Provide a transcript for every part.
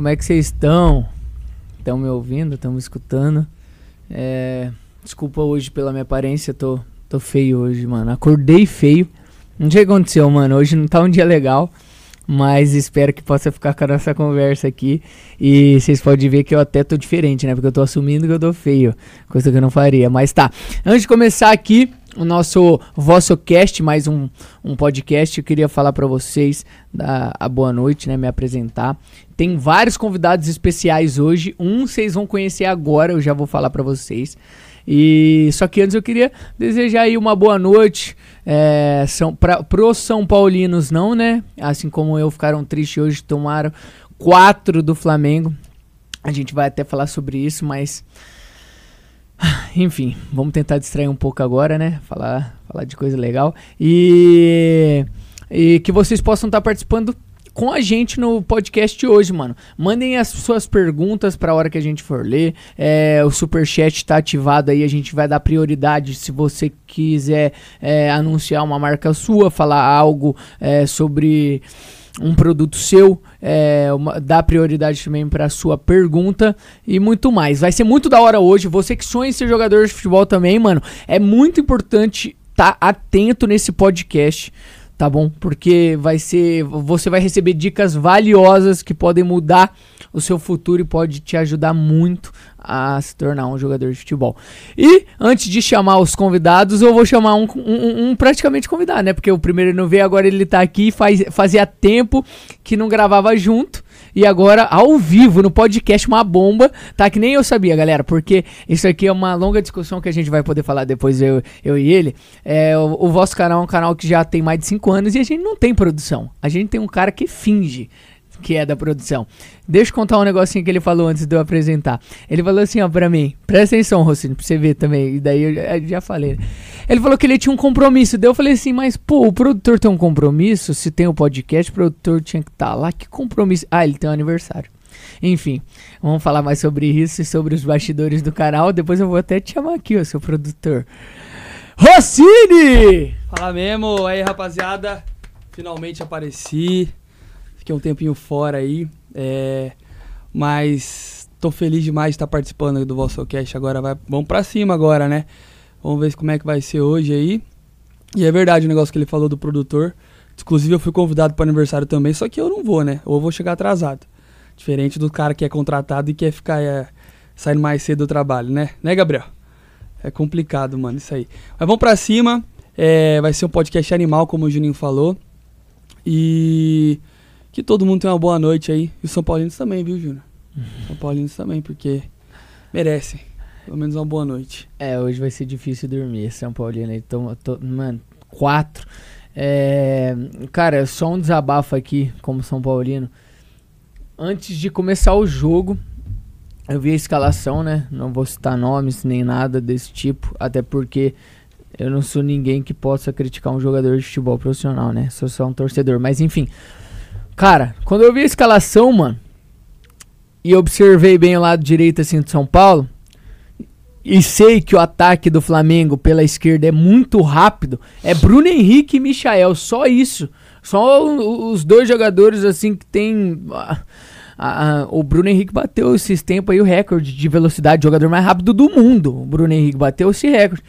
como é que vocês estão? Estão me ouvindo? Estão me escutando? É, desculpa hoje pela minha aparência, tô, tô feio hoje, mano. Acordei feio. Não sei o que aconteceu, mano. Hoje não tá um dia legal. Mas espero que possa ficar com a nossa conversa aqui. E vocês podem ver que eu até tô diferente, né? Porque eu tô assumindo que eu tô feio. Coisa que eu não faria. Mas tá. Antes de começar aqui, o nosso vosso cast, mais um, um podcast. Eu queria falar para vocês da a boa noite, né? Me apresentar. Tem vários convidados especiais hoje. Um vocês vão conhecer agora, eu já vou falar para vocês. E só que antes eu queria desejar aí uma boa noite. É, são para pros São Paulinos não, né? Assim como eu ficaram tristes hoje, tomaram quatro do Flamengo. A gente vai até falar sobre isso, mas enfim, vamos tentar distrair um pouco agora, né? Falar, falar de coisa legal. E, e que vocês possam estar participando com a gente no podcast hoje, mano. Mandem as suas perguntas para a hora que a gente for ler. É, o super chat está ativado aí, a gente vai dar prioridade se você quiser é, anunciar uma marca sua, falar algo é, sobre um produto seu, é, uma, dá prioridade também para sua pergunta e muito mais. Vai ser muito da hora hoje. Você que sonha em ser jogador de futebol também, mano, é muito importante estar tá atento nesse podcast tá bom? Porque vai ser, você vai receber dicas valiosas que podem mudar o seu futuro e pode te ajudar muito a se tornar um jogador de futebol. E antes de chamar os convidados, eu vou chamar um, um, um praticamente convidado, né? Porque o primeiro não veio, agora ele tá aqui, faz, fazia tempo que não gravava junto. E agora, ao vivo, no podcast, uma bomba, tá? Que nem eu sabia, galera, porque isso aqui é uma longa discussão que a gente vai poder falar depois, eu, eu e ele. É, o, o vosso canal é um canal que já tem mais de 5 anos e a gente não tem produção. A gente tem um cara que finge que é da produção. Deixa eu contar um negocinho que ele falou antes de eu apresentar. Ele falou assim, ó, pra mim. Presta atenção, Rocinho, pra você ver também. E daí eu já, já falei. Ele falou que ele tinha um compromisso. Daí eu falei assim, mas, pô, o produtor tem um compromisso? Se tem o um podcast, o produtor tinha que estar tá lá. Que compromisso? Ah, ele tem um aniversário. Enfim, vamos falar mais sobre isso e sobre os bastidores do canal. Depois eu vou até te chamar aqui, ó, seu produtor. Rossini! Fala mesmo, aí rapaziada. Finalmente apareci. Fiquei um tempinho fora aí. É, mas tô feliz demais de estar participando do vosso cast. Agora vai, vamos pra cima agora, né? Vamos ver como é que vai ser hoje aí. E é verdade o negócio que ele falou do produtor. Inclusive eu fui convidado para aniversário também, só que eu não vou, né? Ou eu vou chegar atrasado. Diferente do cara que é contratado e quer ficar é, saindo mais cedo do trabalho, né? Né, Gabriel? É complicado, mano, isso aí. Mas vamos pra cima. É, vai ser um podcast animal, como o Juninho falou. E que todo mundo tenha uma boa noite aí. E os São Paulinos também, viu, Júnior? Uhum. São Paulinos também, porque merecem. Pelo menos uma boa noite. É, hoje vai ser difícil dormir, São Paulino. Tô, mano, quatro. É, cara, só um desabafo aqui, como São Paulino. Antes de começar o jogo, eu vi a escalação, né? Não vou citar nomes nem nada desse tipo, até porque eu não sou ninguém que possa criticar um jogador de futebol profissional, né? Sou só um torcedor. Mas enfim, Cara, quando eu vi a escalação, mano, e observei bem o lado direito assim de São Paulo, e sei que o ataque do Flamengo pela esquerda é muito rápido, é Bruno Henrique e Michael, só isso. Só os dois jogadores assim que tem. o Bruno Henrique bateu esses tempos aí o recorde de velocidade, jogador mais rápido do mundo. O Bruno Henrique bateu esse recorde.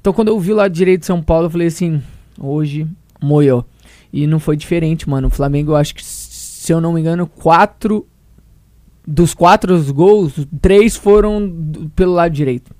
Então quando eu vi o lado direito de São Paulo, eu falei assim: hoje moiou. E não foi diferente, mano. O Flamengo, eu acho que, se eu não me engano, quatro. Dos quatro gols, três foram pelo lado direito.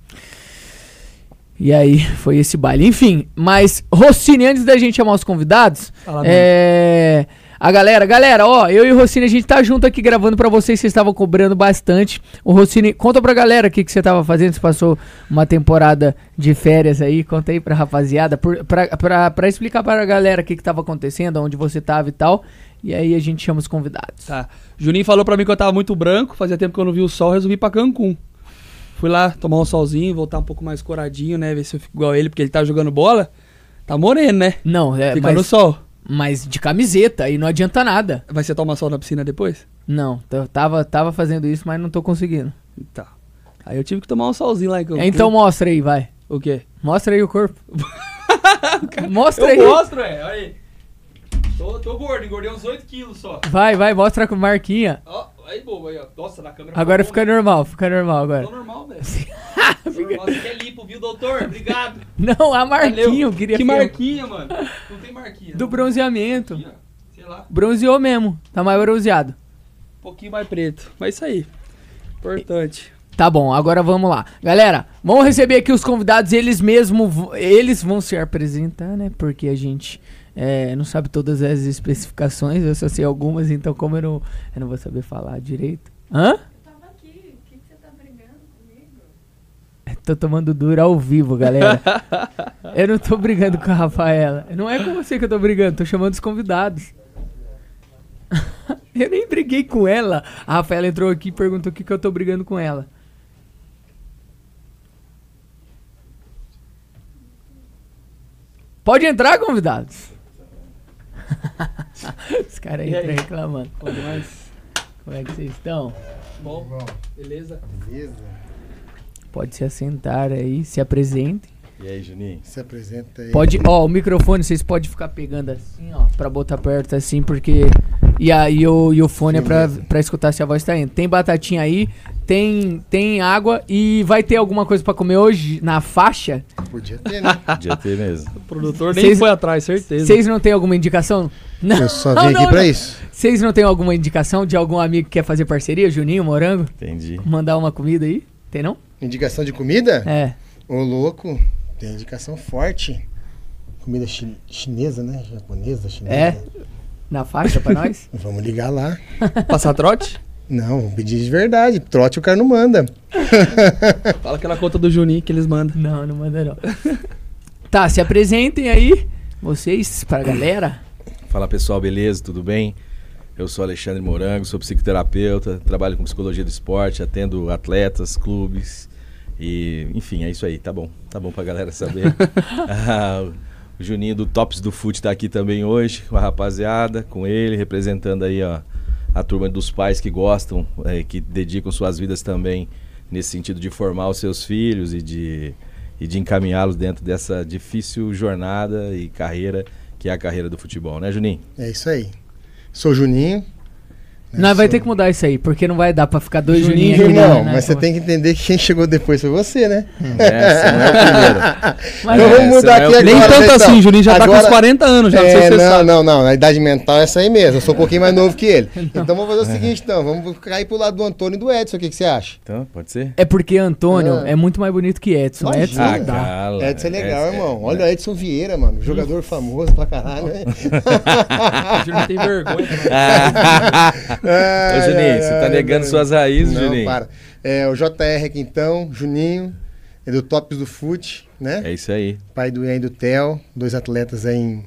E aí, foi esse baile. Enfim, mas, Rossini, antes da gente chamar os convidados, Fala é. Bem. A galera, galera, ó, eu e o Rossini, a gente tá junto aqui gravando para vocês, vocês estavam cobrando bastante. O Rossini, conta pra galera o que, que você tava fazendo, você passou uma temporada de férias aí, conta aí pra rapaziada, por, pra, pra, pra explicar pra galera o que, que tava acontecendo, onde você tava e tal. E aí a gente chama os convidados. Tá. Juninho falou pra mim que eu tava muito branco, fazia tempo que eu não vi o sol, resolvi ir pra Cancún. Fui lá tomar um solzinho, voltar um pouco mais coradinho, né? Ver se eu fico igual ele, porque ele tá jogando bola. Tá moreno, né? Não, é. Fica mas... no sol. Mas de camiseta e não adianta nada. Vai ser tomar sol na piscina depois? Não, tava, tava fazendo isso, mas não tô conseguindo. Tá. Aí eu tive que tomar um solzinho lá. Então mostra aí, vai. O quê? Mostra aí o corpo. mostra eu aí. Eu mostro, é. Olha aí. Tô, tô gordo, engordei uns 8 quilos só. Vai, vai, mostra com marquinha. Ó, Aí, bobo, aí, ó. Nossa, na câmera. Agora ficou fica normal, fica normal né? agora. Tô normal, velho. Normal, Você quer lipo, viu, doutor? Obrigado. Não, a Marquinho, Valeu. queria Que marquinha, mano? Não tem marquinha. Do não. bronzeamento. Aqui. Sei lá. Bronzeou mesmo, tá mais bronzeado. Um pouquinho mais preto. Mas isso aí. Importante. Tá bom, agora vamos lá. Galera, vamos receber aqui os convidados, eles mesmos, v- eles vão se apresentar, né? Porque a gente é, não sabe todas as especificações, eu só sei algumas, então como eu não, eu não vou saber falar direito. Hã? Tava aqui, o que, que você tá brigando comigo? Tô tomando duro ao vivo, galera. eu não tô brigando com a Rafaela. Não é com você que eu tô brigando, tô chamando os convidados. eu nem briguei com ela. A Rafaela entrou aqui e perguntou o que, que eu tô brigando com ela. Pode entrar, convidados. Os caras aí? entram reclamando. Demais. Como é que vocês estão? Bom, beleza? Beleza. Pode se assentar aí, se apresentem. E aí, Juninho? Se apresenta aí. Pode, ó, o microfone vocês podem ficar pegando assim, ó, pra botar perto assim, porque. E aí o, e o fone é pra, pra escutar se a voz tá indo. Tem batatinha aí, tem, tem água e vai ter alguma coisa pra comer hoje na faixa? Podia ter, né? Podia ter mesmo. O produtor nem Vocês- foi atrás, certeza. Vocês não tem alguma indicação? Não. Eu só vim aqui não. isso. Vocês não tem alguma indicação de algum amigo que quer fazer parceria? Juninho, Morango? Entendi. Mandar uma comida aí? Tem não? Indicação de comida? É. Ô, louco. Tem indicação forte. Comida chi- chinesa, né? Japonesa, chinesa. É? Na faixa pra nós? Vamos ligar lá. Passar trote? Não, pedir de verdade. Trote o cara não manda. Fala aquela conta do Juninho que eles mandam. Não, não manda não. tá, se apresentem aí, vocês, pra galera. Fala pessoal, beleza? Tudo bem? Eu sou Alexandre Morango, sou psicoterapeuta, trabalho com psicologia do esporte, atendo atletas, clubes e, enfim, é isso aí, tá bom. Tá bom pra galera saber. Ah, o Juninho do Tops do Fute tá aqui também hoje, com a rapaziada, com ele, representando aí, ó, a turma dos pais que gostam, eh, que dedicam suas vidas também nesse sentido de formar os seus filhos e de, e de encaminhá-los dentro dessa difícil jornada e carreira que é a carreira do futebol, né, Juninho? É isso aí. Sou o Juninho. né? Nós vai ter que mudar isso aí, porque não vai dar pra ficar dois Juninho, Juninhos aqui, irmão, né, mas você né? tem que entender que quem chegou depois foi você, né? É, você não é o primeiro. Mas Então é, vamos mudar não é aqui agora. Nem tanto então. assim, Juninho já tá com Agora- uns 40 anos já, não sei É, se você não, sabe. não, não. A idade mental é essa aí mesmo. Eu sou um pouquinho mais novo que ele. Então vamos fazer o seguinte, então. Vamos cair pro lado do Antônio e do Edson. O que, que você acha? Então, pode ser? É porque Antônio Ah. é muito mais bonito que Edson. Imagina. Edson Ah, não dá. cala. Edson é legal, Essa- irmão. Olha o Edson Vieira, mano. Jogador famoso pra caralho, né? O Juninho tem vergonha. Ô, Juninho, você tá negando suas raízes, Não, Juninho. para. É, o JR aqui então, Juninho, é do Tops do Fute, né? É isso aí. Pai do Ian e do Theo, dois atletas aí em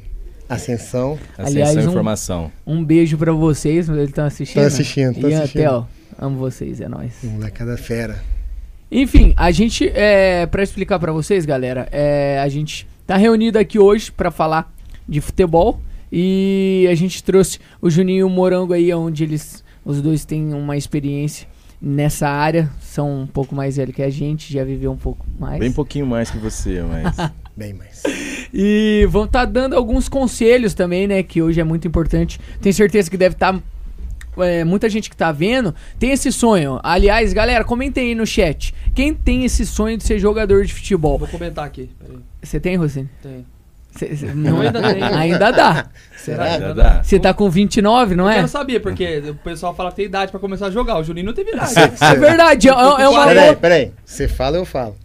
ascensão. Aliás, Ascensão e um- informação. Um beijo pra vocês, eles estão assistindo. Tão assistindo, tão Ian, assistindo. Theo, amo vocês, é nóis. Molecada fera. Enfim, a gente, é, para explicar pra vocês, galera, é, a gente tá reunido aqui hoje pra falar de futebol e a gente trouxe o Juninho e o Morango aí, onde eles, os dois têm uma experiência nessa área, são um pouco mais velhos que a gente, já viveu um pouco mais. Bem pouquinho mais que você, mas. Bem mais. E vão estar dando alguns conselhos também, né? Que hoje é muito importante. Tenho certeza que deve estar. muita gente que tá vendo tem esse sonho. Aliás, galera, comentem aí no chat. Quem tem esse sonho de ser jogador de futebol? Vou comentar aqui. Você tem, Rosine? Tem. Cê- cê- Não, ainda tem. Ainda dá. Será? Ainda dá. Você tá com 29, não Eu é? quero saber, porque o pessoal fala que tem idade pra começar a jogar. O Juninho não teve idade. É verdade. É, é uma Peraí, peraí. Você fala, eu falo.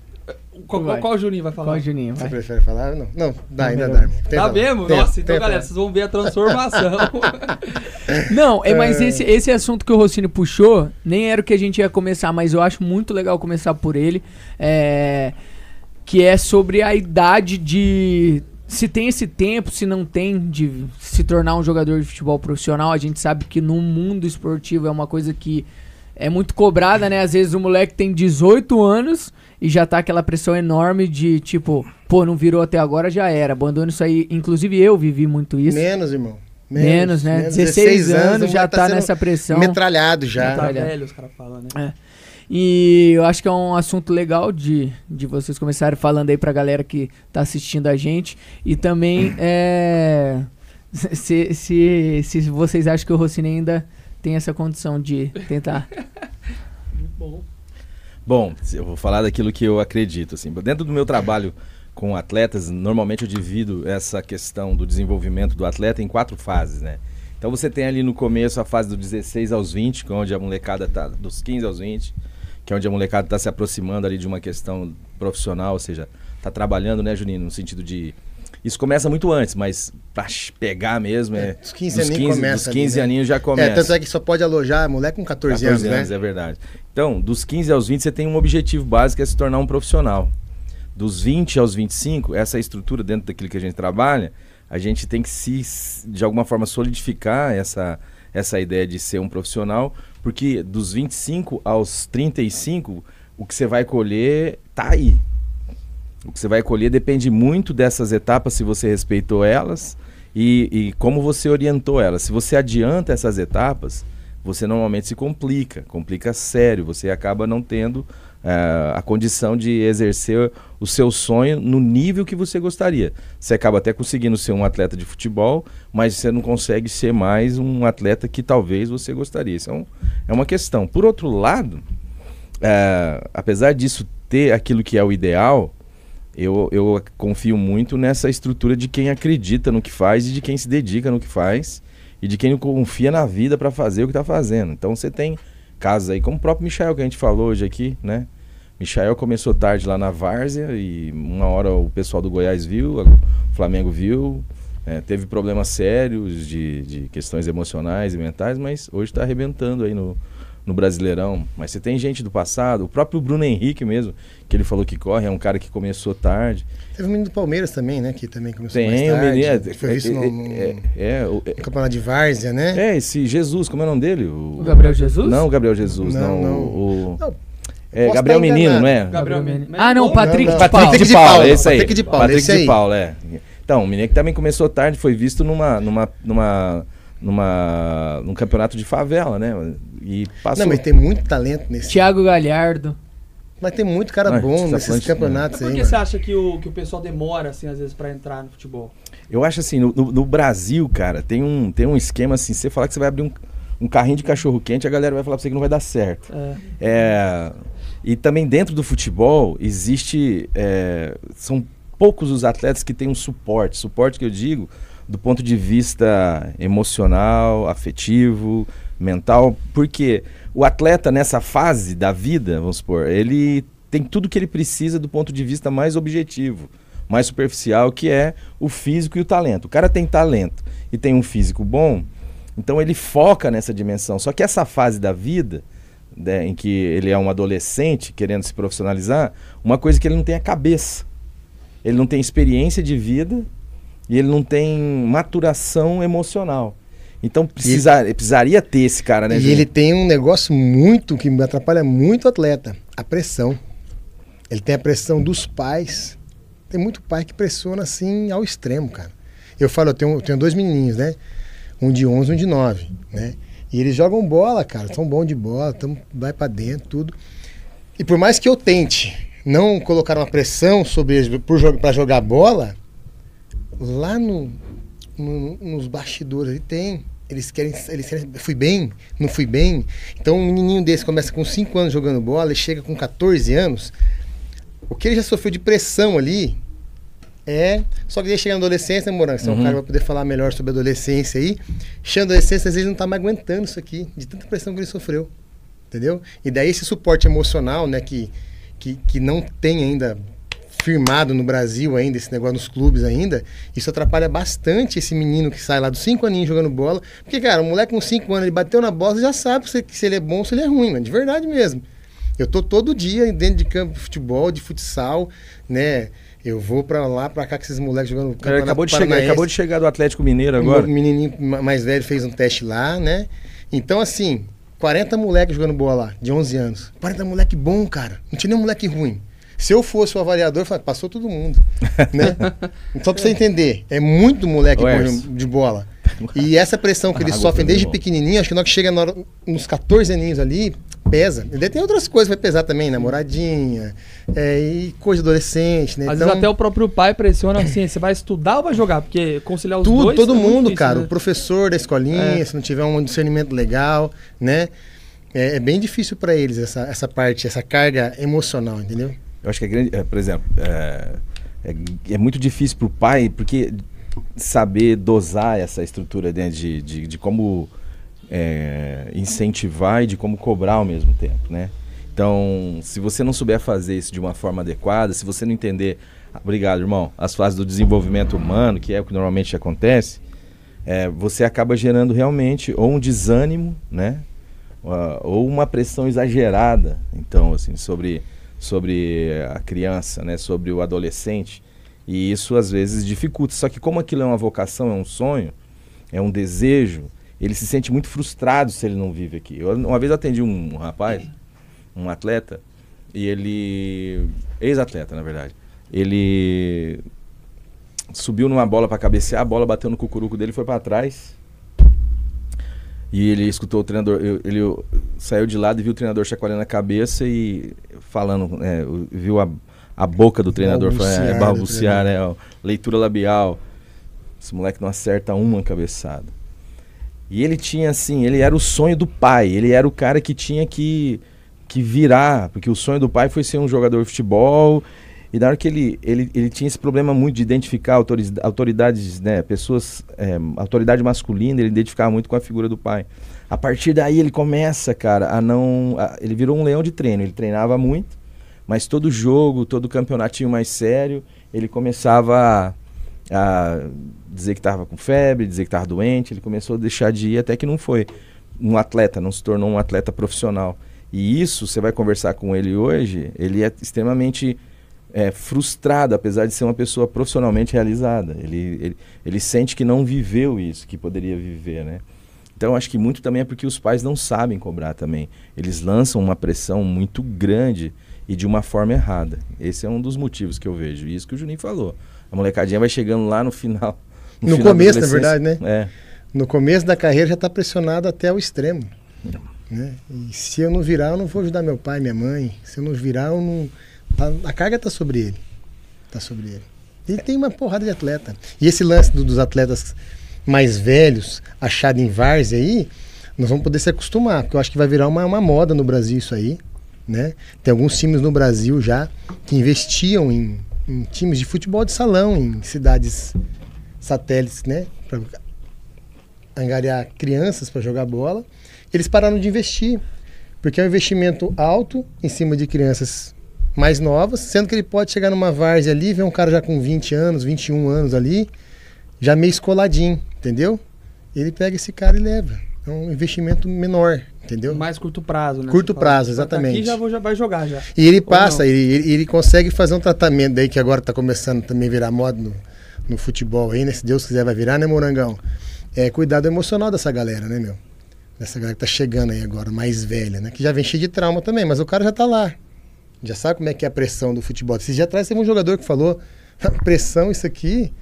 Qual, qual, qual o Juninho vai falar? Qual, Juninho? Você Vai. prefere falar? Não, não dá, ainda dá, Tá mesmo? Tem- Nossa, tem então, galera, vocês vão ver a transformação. Não, é, mas esse, esse assunto que o Rossini puxou, nem era o que a gente ia começar, mas eu acho muito legal começar por ele. É, que é sobre a idade de. Se tem esse tempo, se não tem, de se tornar um jogador de futebol profissional. A gente sabe que no mundo esportivo é uma coisa que é muito cobrada, né? Às vezes o moleque tem 18 anos e já tá aquela pressão enorme de tipo, pô, não virou até agora, já era. Abandona isso aí. Inclusive eu vivi muito isso. Menos, irmão. Menos, né? 16 anos, o já tá sendo nessa pressão. Metralhado já. tá Olha. velho, os caras falam, né? E eu acho que é um assunto legal de, de vocês começarem falando aí pra galera que tá assistindo a gente. E também é, se, se, se vocês acham que o Rossini ainda tem essa condição de tentar. Muito bom. Bom, eu vou falar daquilo que eu acredito. Assim. Dentro do meu trabalho com atletas, normalmente eu divido essa questão do desenvolvimento do atleta em quatro fases, né? Então você tem ali no começo a fase dos 16 aos 20, que é onde a molecada tá dos 15 aos 20, que é onde a molecada está se aproximando ali de uma questão profissional, ou seja, tá trabalhando, né, Juninho, no sentido de isso começa muito antes, mas pra pegar mesmo é. É, dos 15 dos aninhos 15, começa dos 15 ali, né? aninhos já começa. É, tanto é que só pode alojar moleque com 14, anos, né? é verdade. Então, dos 15 aos 20, você tem um objetivo básico, é se tornar um profissional. Dos 20 aos 25, essa estrutura dentro daquilo que a gente trabalha, a gente tem que se, de alguma forma, solidificar essa, essa ideia de ser um profissional, porque dos 25 aos 35, o que você vai colher tá aí. O que você vai colher depende muito dessas etapas, se você respeitou elas e, e como você orientou elas. Se você adianta essas etapas, você normalmente se complica, complica sério, você acaba não tendo eh, a condição de exercer o seu sonho no nível que você gostaria. Você acaba até conseguindo ser um atleta de futebol, mas você não consegue ser mais um atleta que talvez você gostaria. Isso é, um- é uma questão. Por outro lado, eh, apesar disso ter aquilo que é o ideal, eu, eu confio muito nessa estrutura de quem acredita no que faz e de quem se dedica no que faz e de quem confia na vida para fazer o que está fazendo. Então você tem casos aí, como o próprio Michael que a gente falou hoje aqui, né? Michael começou tarde lá na Várzea e uma hora o pessoal do Goiás viu, o Flamengo viu, é, teve problemas sérios de, de questões emocionais e mentais, mas hoje está arrebentando aí no, no Brasileirão. Mas você tem gente do passado, o próprio Bruno Henrique mesmo, que ele falou que corre, é um cara que começou tarde. Teve o menino do Palmeiras também, né? Que também começou mais Tem o tarde. menino. que Foi visto no, no- é, é, o- é, no campeonato de Várzea, né? é, esse Jesus, como é o nome dele? O, O Gabriel Jesus? Não, o Gabriel Jesus, Não, não. não. o, Não, é, posso Gabriel Menino, não é? Gabriel Menino. Ah, não, Patrick não, de não. Paula. Patrick de de Paula, Paula, esse aí. Patrick de Paula, Patrick esse de aí. Paula, é. Então, o menino que também começou tarde foi visto numa, numa, numa, numa, num campeonato de favela, né? E passou. Não, mas tem muito talento nesse. Thiago Galhardo. Mas tem muito cara Ah, bom tá nesses campeonatos Por aí. que mano. você acha que o, que o pessoal demora, assim, às vezes, pra entrar no futebol? Eu acho assim, no, no- no Brasil, cara, tem um, tem um esquema assim, você falar que você vai abrir um, um carrinho de cachorro quente, a galera vai falar pra você que não vai dar certo. É, É, e também dentro do futebol existe. é, são poucos os atletas que têm um suporte. Suporte que eu digo do ponto de vista emocional, afetivo, mental. Porque o atleta nessa fase da vida, vamos supor, ele tem tudo que ele precisa do ponto de vista mais objetivo, mais superficial, que é o físico e o talento. O cara tem talento e tem um físico bom, então ele foca nessa dimensão. Só que essa fase da vida né, em que ele é um adolescente querendo se profissionalizar, uma coisa que ele não tem a cabeça. Ele não tem experiência de vida e ele não tem maturação emocional. Então precisa, precisaria ter esse cara, né? E ele tem um negócio muito que me atrapalha muito o atleta, a pressão. Ele tem a pressão dos pais. Tem muito pai que pressiona assim ao extremo, cara. Eu falo, eu tenho, eu tenho dois menininhos, né? Um de 11 e um de 9, né? E eles jogam bola, cara, são bons de bola, tão, vai pra dentro, tudo. E por mais que eu tente não colocar uma pressão sobre eles pra jogar bola, lá no, no- nos bastidores ele tem. Eles querem, eles querem. Fui bem? Não fui bem? Então um menininho desse começa com 5 anos jogando bola e chega com 14 anos. O que ele já sofreu de pressão ali é. Só que ele chega na adolescência, né, Morango? Você é um Uhum. cara que vai poder falar melhor sobre a adolescência aí. Chega na adolescência, às vezes não tá mais aguentando isso aqui, de tanta pressão que ele sofreu. Entendeu? E daí esse suporte emocional, né, que, que, que não tem ainda firmado no Brasil ainda, esse negócio nos clubes ainda, isso atrapalha bastante esse menino que sai lá dos 5 aninhos jogando bola. Porque, cara, o moleque com 5 anos, ele bateu na bola, você já sabe se, se ele é bom ou se ele é ruim, mano, de verdade mesmo. Eu tô todo dia dentro de campo de futebol, de futsal, né? Eu vou pra lá, pra cá com esses moleques jogando campeonato acabou de chegar, acabou de chegar do Atlético Mineiro O agora. meu menininho ma- mais velho fez um teste lá, né? Então, assim, 40 moleques jogando bola lá, de 11 anos. 40 moleque bom, cara. Não tinha nenhum moleque ruim. Se eu fosse o avaliador, eu falava, passou todo mundo, né? Só pra você entender, é muito moleque de- bola. E essa pressão que eles Água sofrem desde bom. pequenininho, acho que na hora que chega na hora- nos 14 aninhos ali, pesa. E daí tem outras coisas que vai pesar também, namoradinha, é, e coisa adolescente, né? Às Então, vezes até o próprio pai pressiona assim, você vai estudar ou vai jogar? Porque conciliar os tudo, dois todo é mundo, difícil, cara. né? O professor da escolinha, É. se não tiver um discernimento legal, né? É, é bem difícil pra eles essa, essa parte, essa carga emocional, entendeu? Eu acho que é grande, é, por exemplo, é, é, é muito difícil para o pai, porque saber dosar essa estrutura né, de, de, de como é, incentivar e de como cobrar ao mesmo tempo, né? Então, se você não souber fazer isso de uma forma adequada, se você não entender, obrigado, irmão, as fases do desenvolvimento humano, que é o que normalmente acontece, é, você acaba gerando realmente ou um desânimo, né? Ah, ou uma pressão exagerada, então, assim, sobre, sobre a criança, né? Sobre o adolescente. E isso às vezes dificulta. Só que como aquilo é uma vocação, é um sonho, é um desejo, ele se sente muito frustrado se ele não vive aqui. Eu, uma vez atendi um rapaz, um atleta, e ele. ex-atleta, na verdade. Ele subiu numa bola para cabecear, a bola bateu no cucuruco dele foi para trás. E ele escutou o treinador, ele saiu de lado e viu o treinador chacoalhando a cabeça e falando, é, viu a, a boca do treinador, falando, é, Balbuciar balbuciar, né, ó, leitura labial. Esse moleque não acerta uma cabeçada. E ele tinha assim, ele era o sonho do pai, ele era o cara que tinha que, que virar, porque o sonho do pai foi ser um jogador de futebol. E na hora que ele, ele, ele tinha esse problema muito de identificar autoridades, né, pessoas, é, autoridade masculina, ele identificava muito com a figura do pai. A partir daí ele começa, cara, a não. a- ele virou um leão de treino, ele treinava muito, mas todo jogo, todo campeonatinho mais sério, ele começava a, a dizer que estava com febre, dizer que estava doente, ele começou a deixar de ir até que não foi um atleta, não se tornou um atleta profissional. E isso, você vai conversar com ele hoje, ele é extremamente é, frustrado, apesar de ser uma pessoa profissionalmente realizada. Ele, ele, ele sente que não viveu isso, que poderia viver, né? Então, acho que muito também é porque os pais não sabem cobrar também. Eles lançam uma pressão muito grande e de uma forma errada. Esse é um dos motivos que eu vejo. E isso que o Juninho falou. A molecadinha vai chegando lá no final. No final da começo, na verdade, É. No começo da carreira já está pressionado até o extremo. Né? E se eu não virar, eu não vou ajudar meu pai, minha mãe. Se eu não virar, eu não. Tá- a carga está sobre ele. Está sobre ele. Ele tem uma porrada de atleta. E esse lance do- dos atletas mais velhos, achado em várzea aí, nós vamos poder se acostumar, porque eu acho que vai virar uma, uma moda no Brasil isso aí. Né? Tem alguns times no Brasil já que investiam em, em times de futebol de salão, em cidades satélites, né? Pra angariar crianças para jogar bola. Eles pararam de investir, porque é um investimento alto em cima de crianças mais novas, sendo que ele pode chegar numa várzea ali, ver um cara já com 20 anos, 21 anos ali, já meio escoladinho, entendeu? Ele pega esse cara e leva. É um investimento menor, entendeu? Mais curto prazo, né? Curto prazo, exatamente. Aqui já, vou, já vai jogar já. E ele passa, ele, ele, ele consegue fazer um tratamento daí que agora está começando também a virar moda no, no futebol aí, né? Se Deus quiser vai virar, né, Morangão? É cuidado emocional dessa galera, né, meu? Dessa galera que tá chegando aí agora, mais velha, né? Que já vem cheio de trauma também, mas o cara já tá lá. Já sabe como é que é a pressão do futebol. Esses dias atrás teve um jogador que falou, pressão isso aqui,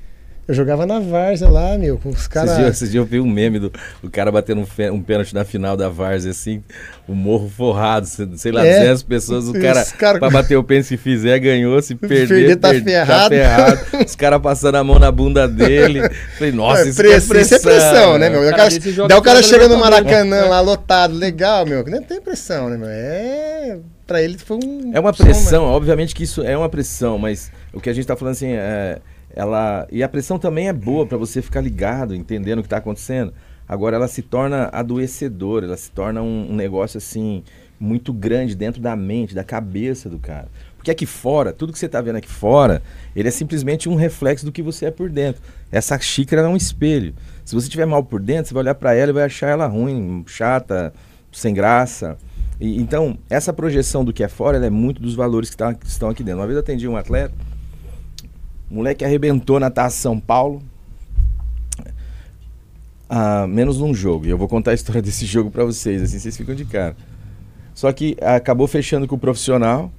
eu jogava na várzea lá, meu, com os Esses, dias, caras... esses dias eu vi um meme do o cara batendo um, fe- um pênalti na final da Várzea, assim, o morro forrado, sei lá, É. 200 pessoas, o cara, cara- pra bater o pênalti, se fizer, ganhou, se perder, perder, tá per- ferrado. ferrado. Os caras passando a mão na bunda dele. Falei, nossa, É, isso, press- é isso é pressão, né, meu? O Cara, cara, desse joga daí o cara chega no Libertadores, Maracanã né? lá lotado, legal, meu. que Nem tem pressão, né, meu? É. Pra ele foi um. É uma som, né? pressão, obviamente que isso é uma pressão, mas o que a gente tá falando assim, é, ela e a pressão também é boa para você ficar ligado, entendendo o que tá acontecendo. Agora ela se torna adoecedora, ela se torna um, um negócio assim muito grande dentro da mente, da cabeça do cara. Porque aqui fora, tudo que você tá vendo aqui fora, ele é simplesmente um reflexo do que você é por dentro. Essa xícara é um espelho. Se você tiver mal por dentro, você vai olhar para ela e vai achar ela ruim, chata, sem graça. E, então, essa projeção do que é fora, é muito dos valores que, tá- que estão aqui dentro. Uma vez eu atendi um atleta, o moleque arrebentou na Taça São Paulo, ah, menos num jogo. E eu vou contar a história desse jogo pra vocês, assim vocês ficam de cara. Só que acabou fechando com o profissional,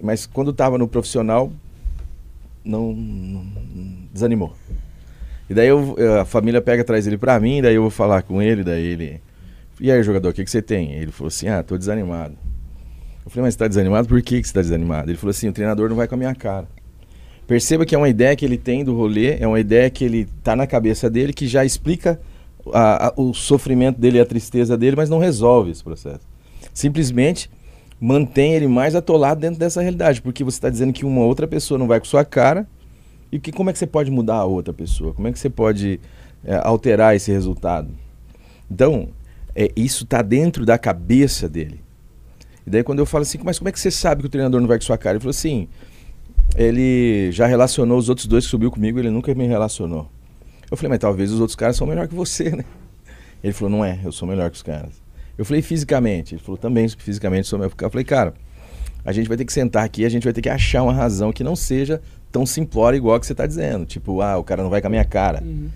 mas quando tava no profissional, não, não- desanimou. E daí eu- a família pega, traz ele pra mim, daí eu vou falar com ele, daí ele E aí, jogador, o que, que você tem? Ele falou assim: ah, tô desanimado. Eu falei, mas você tá desanimado? Por que, que você tá desanimado? Ele falou assim: o treinador não vai com a minha cara. Perceba que é uma ideia que ele tem do rolê, é uma ideia que ele tá na cabeça dele, que já explica a- a- o sofrimento dele a tristeza dele, mas não resolve esse processo. Simplesmente mantém ele mais atolado dentro dessa realidade, porque você está dizendo que uma outra pessoa não vai com sua cara, e que, como é que você pode mudar a outra pessoa? Como é que você pode é, alterar esse resultado? Então, é, isso está dentro da cabeça dele. E daí quando eu falo assim, mas como é que você sabe que o treinador não vai com sua cara? Ele falou assim, ele já relacionou os outros dois que subiu comigo, ele nunca me relacionou. Eu falei, mas talvez os outros caras são melhor que você, né? Ele falou, não é, eu sou melhor que os caras. Eu falei, fisicamente? Ele falou, também, fisicamente sou melhor. Eu falei, cara, a gente vai ter que sentar aqui, a gente vai ter que achar uma razão que não seja tão simplória igual a que você está dizendo. Tipo, ah, o cara não vai com a minha cara. Uhum.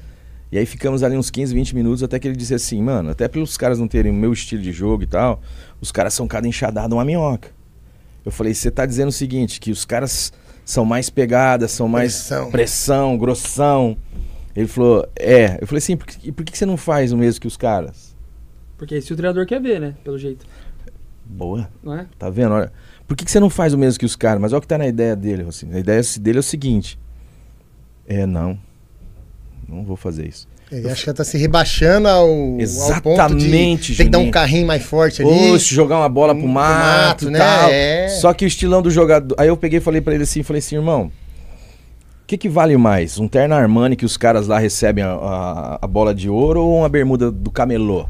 E aí ficamos ali uns 15, 20 minutos até que ele disse assim, mano, até pelos caras não terem o meu estilo de jogo e tal, os caras são cada enxadado uma minhoca. Eu falei, você tá dizendo o seguinte, que os caras são mais pegadas, são mais Pressão. pressão, grossão. Ele falou, é. Eu falei assim, por que, por que que você não faz o mesmo que os caras? Porque esse o treinador quer ver, né? Pelo jeito. Boa, Não é? tá vendo? Olha, por que, que você não faz o mesmo que os caras? Mas olha o que tá na ideia dele, assim. A ideia dele é o seguinte. É, não. Não vou fazer isso. Ele acha que tá se rebaixando ao, ao ponto de Exatamente, tem que dar um carrinho mais forte ali. Oxe, jogar uma bola pro Pro mato, mato, né? É. Só que o estilão do jogador. Aí eu peguei e falei pra ele assim, falei assim, irmão, o que, que vale mais? Um terno Armani que os caras lá recebem a, a- a bola de ouro ou uma bermuda do camelô?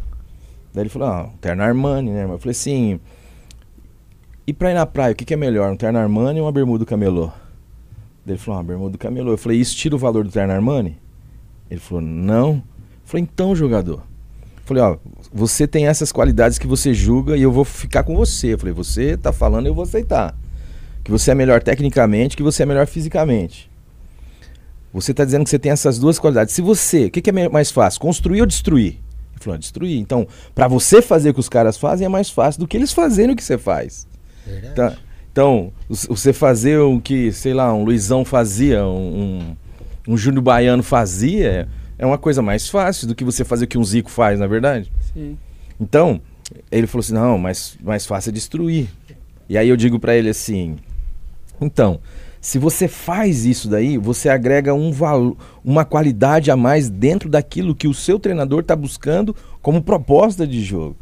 Daí ele falou, ah, um terno Armani, né, irmão? Eu falei assim, e pra ir na praia, o que, que é melhor? Um terno Armani ou uma bermuda do camelô? Daí ele falou, ah, uma bermuda do camelô. Eu falei, isso tira o valor do terno Armani? Ele falou, não. Eu falei, então, jogador. Eu falei, ó, você tem essas qualidades que você julga e eu vou ficar com você. Eu falei, você tá falando, eu vou aceitar. Que você é melhor tecnicamente, que você é melhor fisicamente. Você tá dizendo que você tem essas duas qualidades. Se você, o que, que é mais fácil? Construir ou destruir? Ele falou, "Ah, destruir. Então, pra você fazer o que os caras fazem é mais fácil do que eles fazerem o que você faz. Verdade. Tá? Então, os- você fazer o que, sei lá, um Luizão fazia, um, um, um Júnior Baiano fazia, é uma coisa mais fácil do que você fazer o que um Zico faz, na é verdade? Sim. Então, ele falou assim: não, mas mais fácil é destruir. E aí eu digo pra ele assim: então, se você faz isso daí, você agrega um valo, uma qualidade a mais dentro daquilo que o seu treinador está buscando como proposta de jogo.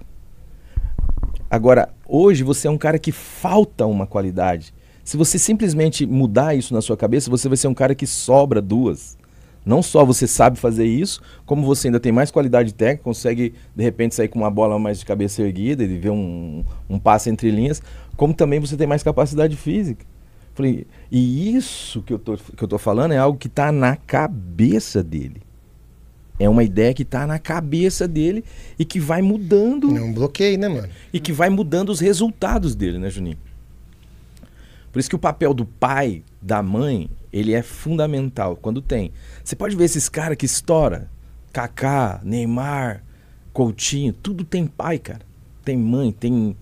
Agora, hoje você é um cara que falta uma qualidade. Se você simplesmente mudar isso na sua cabeça, você vai ser um cara que sobra duas. Não só você sabe fazer isso, como você ainda tem mais qualidade técnica, consegue de repente sair com uma bola mais de cabeça erguida e ver um, um passe entre linhas, como também você tem mais capacidade física. Falei, e isso que eu tô, que eu tô falando é algo que está na cabeça dele. É uma ideia que está na cabeça dele e que vai mudando Não bloqueio, né, mano? e que vai mudando os resultados dele, né, Juninho? Por isso que o papel do pai, da mãe, ele é fundamental quando tem. Você pode ver esses caras que estoura, Kaká, Neymar, Coutinho, tudo tem pai, cara. Tem mãe, tem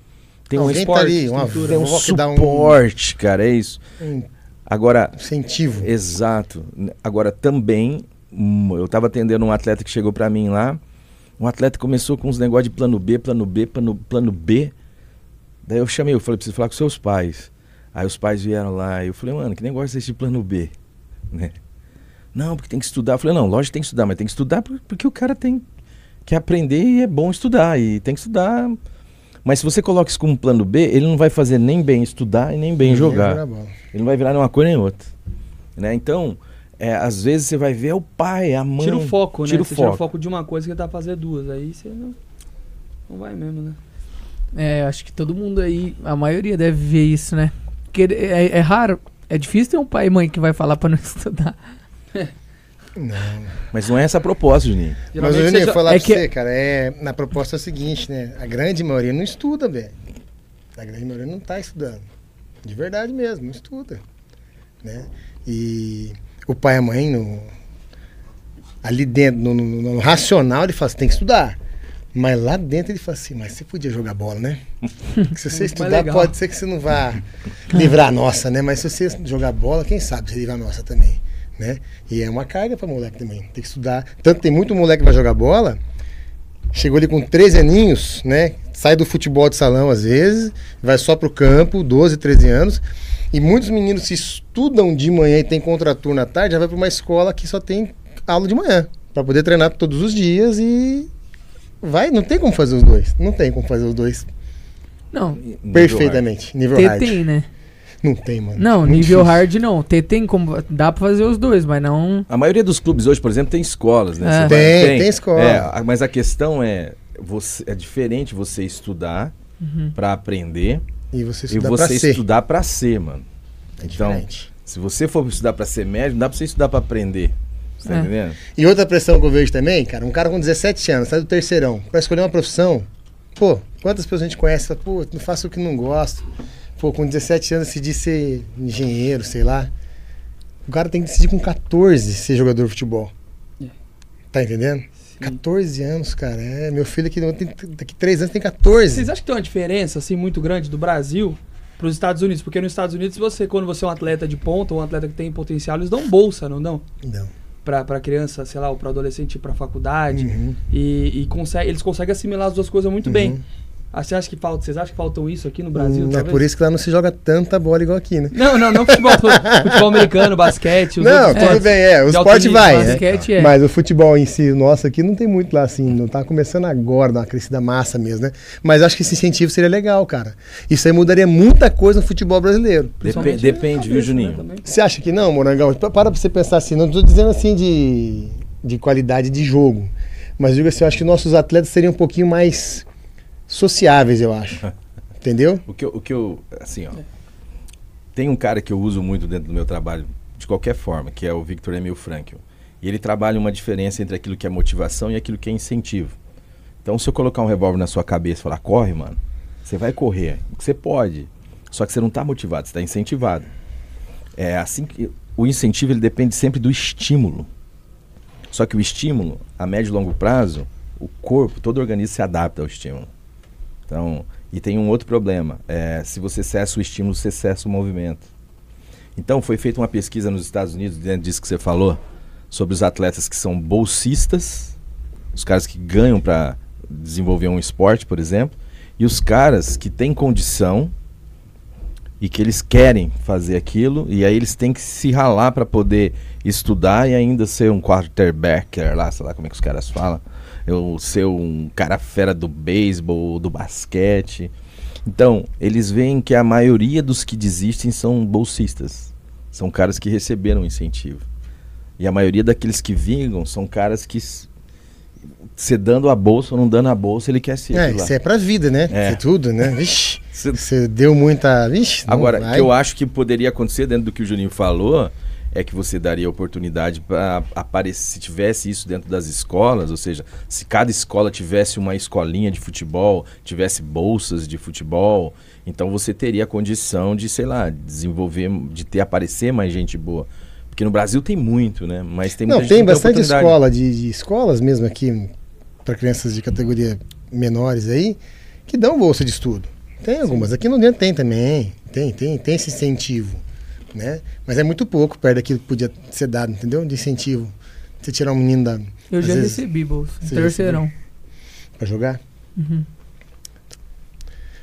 tem um Alguém tá esporte, ali, uma tem um dá um- suporte, cara, é isso. Um Agora, incentivo. Exato. Agora também, hum, eu tava atendendo um atleta que chegou pra mim lá. Um atleta começou com uns negócios de plano B, plano B, plano, plano B. Daí eu chamei, eu falei, preciso falar com seus pais. Aí os pais vieram lá e eu falei, mano, que negócio é esse de plano B? Né? Não, porque tem que estudar. Eu falei, não, lógico que tem que estudar, mas tem que estudar por- porque o cara tem que aprender e é bom estudar. E tem que estudar. Mas se você coloca isso como plano B, ele não vai fazer nem bem estudar e nem bem Ninguém jogar. Ele não vai virar nenhuma coisa nem outra. Né? Então, é, às vezes você vai ver é o pai, a mãe. Tira o foco, né? Tira o você tira o foco. foco de uma coisa que tá fazendo duas. Aí você não, não vai mesmo, né? É, acho que todo mundo aí, a maioria deve ver isso, né? Porque é, é raro, é difícil ter um pai e mãe que vai falar pra não estudar. Não. Mas não é essa a proposta, Juninho. Mas, Geralmente Juninho, você eu falar é pra que- você, cara, é, na proposta é o seguinte, né? A grande maioria não estuda, velho. A grande maioria não tá estudando. De verdade mesmo, não estuda. Né? E o pai e a mãe, no, ali dentro, no, no- no racional, ele fala assim, tem que estudar. Mas lá dentro ele fala assim, mas você podia jogar bola, né? Porque se você estudar, pode ser que você não vá livrar a nossa, né? Mas se você jogar bola, quem sabe você livra a nossa também, né? E é uma carga para moleque também, tem que estudar. Tanto tem muito moleque que vai jogar bola chegou ali com 13 aninhos, né? Sai do futebol de salão às vezes, vai só pro campo, 12, 13 anos. E muitos meninos que estudam de manhã e tem contraturno à tarde, já vai para uma escola que só tem aula de manhã, para poder treinar todos os dias e vai, não tem como fazer os dois. Não tem como fazer os dois Não, perfeitamente. Nível hard. tem, né? Não tem, mano. Não, Muito nível difícil. hard não. T tem como. Dá pra fazer os dois, mas não. A maioria dos clubes hoje, por exemplo, tem escolas, né? É. Vai- Tem, tem escola. É, mas a questão é, você, é diferente você estudar Uhum. pra aprender E você e estudar você pra ser. estudar pra ser, mano. É Então, diferente. se você for estudar pra ser médico, não dá pra você estudar pra aprender. Você tá É. entendendo? E outra pressão que eu vejo também, cara, um cara com 17 anos, sai do terceirão, pra escolher uma profissão. Pô, quantas pessoas a gente conhece? Pô, não faço o que não gosto. Pô, com 17 anos decidi ser engenheiro, sei lá. O cara tem que decidir com 14 ser jogador de futebol. É. Tá entendendo? 14 anos, cara. É, meu filho aqui tem, daqui 3 anos tem 14. Vocês acham que tem uma diferença assim muito grande do Brasil para os Estados Unidos? Porque nos Estados Unidos, você, quando você é um atleta de ponta, um atleta que tem potencial, eles dão bolsa, não dão? Não. Pra criança, sei lá, ou pra adolescente ir pra faculdade. Uhum. E, e consegue, eles conseguem assimilar as duas coisas muito Uhum. bem. Ah, Você acha que falta, vocês acham que faltam isso aqui no Brasil? Hum, é por isso que lá não se joga tanta bola igual aqui, né? Não, não, não futebol, futebol americano, basquete. Não, tudo esportes. bem, é. O esporte vai, né? Basquete é. Mas o futebol em si, nosso aqui, não tem muito lá assim, não tá começando agora, dá uma crescida massa mesmo, né? Mas acho que esse incentivo seria legal, cara. Isso aí mudaria muita coisa no futebol brasileiro. Depende, na viu, Juninho? né. Você acha que não, Morangão? Pa- Para pra você pensar assim, não tô dizendo assim de, de qualidade de jogo, mas digo assim, eu acho que nossos atletas seriam um pouquinho mais sociáveis, eu acho. Entendeu? O que eu, o que eu assim, ó. Tem um cara que eu uso muito dentro do meu trabalho, de qualquer forma, que é o Victor Emil Frankl. E ele trabalha uma diferença entre aquilo que é motivação e aquilo que é incentivo. Então, se eu colocar um revólver na sua cabeça e falar, corre, mano, você vai correr. Você pode. Só que você não está motivado, você está incentivado. É assim que. O incentivo ele depende sempre do estímulo. Só que o estímulo, a médio e longo prazo, o corpo, todo organismo se adapta ao estímulo. Então, e tem um outro problema. É, se você cessa o estímulo, você cessa o movimento. Então, foi feita uma pesquisa nos Estados Unidos, dentro disso que você falou, sobre os atletas que são bolsistas, os caras que ganham para desenvolver um esporte, por exemplo, e os caras que têm condição e que eles querem fazer aquilo, e aí eles têm que se ralar para poder estudar e ainda ser um quarterbacker lá, sei lá como é que os caras falam, eu ser um cara fera do beisebol, do basquete. Então, eles veem que a maioria dos que desistem são bolsistas. São caras que receberam incentivo. E a maioria daqueles que vingam são caras que s- você dando a bolsa ou não dando a bolsa, ele quer ser É, isso é pra vida, né? É. Isso é tudo, né? Vixe, Cê- você deu muita. Vixe, Agora, o que eu acho que poderia acontecer dentro do que o Juninho falou é que você daria oportunidade para aparecer, se tivesse isso dentro das escolas, ou seja, se cada escola tivesse uma escolinha de futebol, tivesse bolsas de futebol, então você teria a condição de, sei lá, desenvolver, de ter aparecer mais gente boa. Porque no Brasil tem muito, né? Mas tem muita Não, tem bastante escola de, de escolas mesmo aqui para crianças de categoria menores aí que dão bolsa de estudo. Tem algumas, aqui no dentro tem também, tem, tem, tem esse incentivo, né? Mas é muito pouco perto daquilo que podia ser dado, entendeu? De incentivo. Você tirar um menino da Eu já vezes, recebi bolsa. Terceirão. para jogar. Uhum.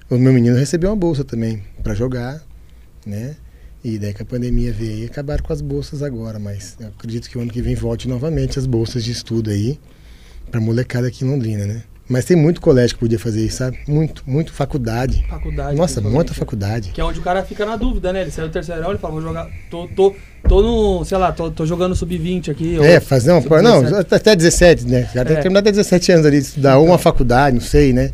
O meu menino recebeu uma bolsa também para jogar, né? E daí que a pandemia veio e acabaram com as bolsas agora, mas eu acredito que o ano que vem volte novamente as bolsas de estudo aí pra molecada aqui em Londrina, né? Mas tem muito colégio que podia fazer isso, sabe? Muito, muito faculdade. Faculdade. Nossa, muita faculdade. Que é onde o cara fica na dúvida, né? Ele sai do terceirão, ele fala, vou jogar. Tô, tô, tô no. Sei lá, tô, tô jogando sub-20 aqui. É, fazer uma. sub- Não, 17. até 17, né? Já tem É. que terminar até 17 anos ali, estudar ou uma faculdade, não sei, né?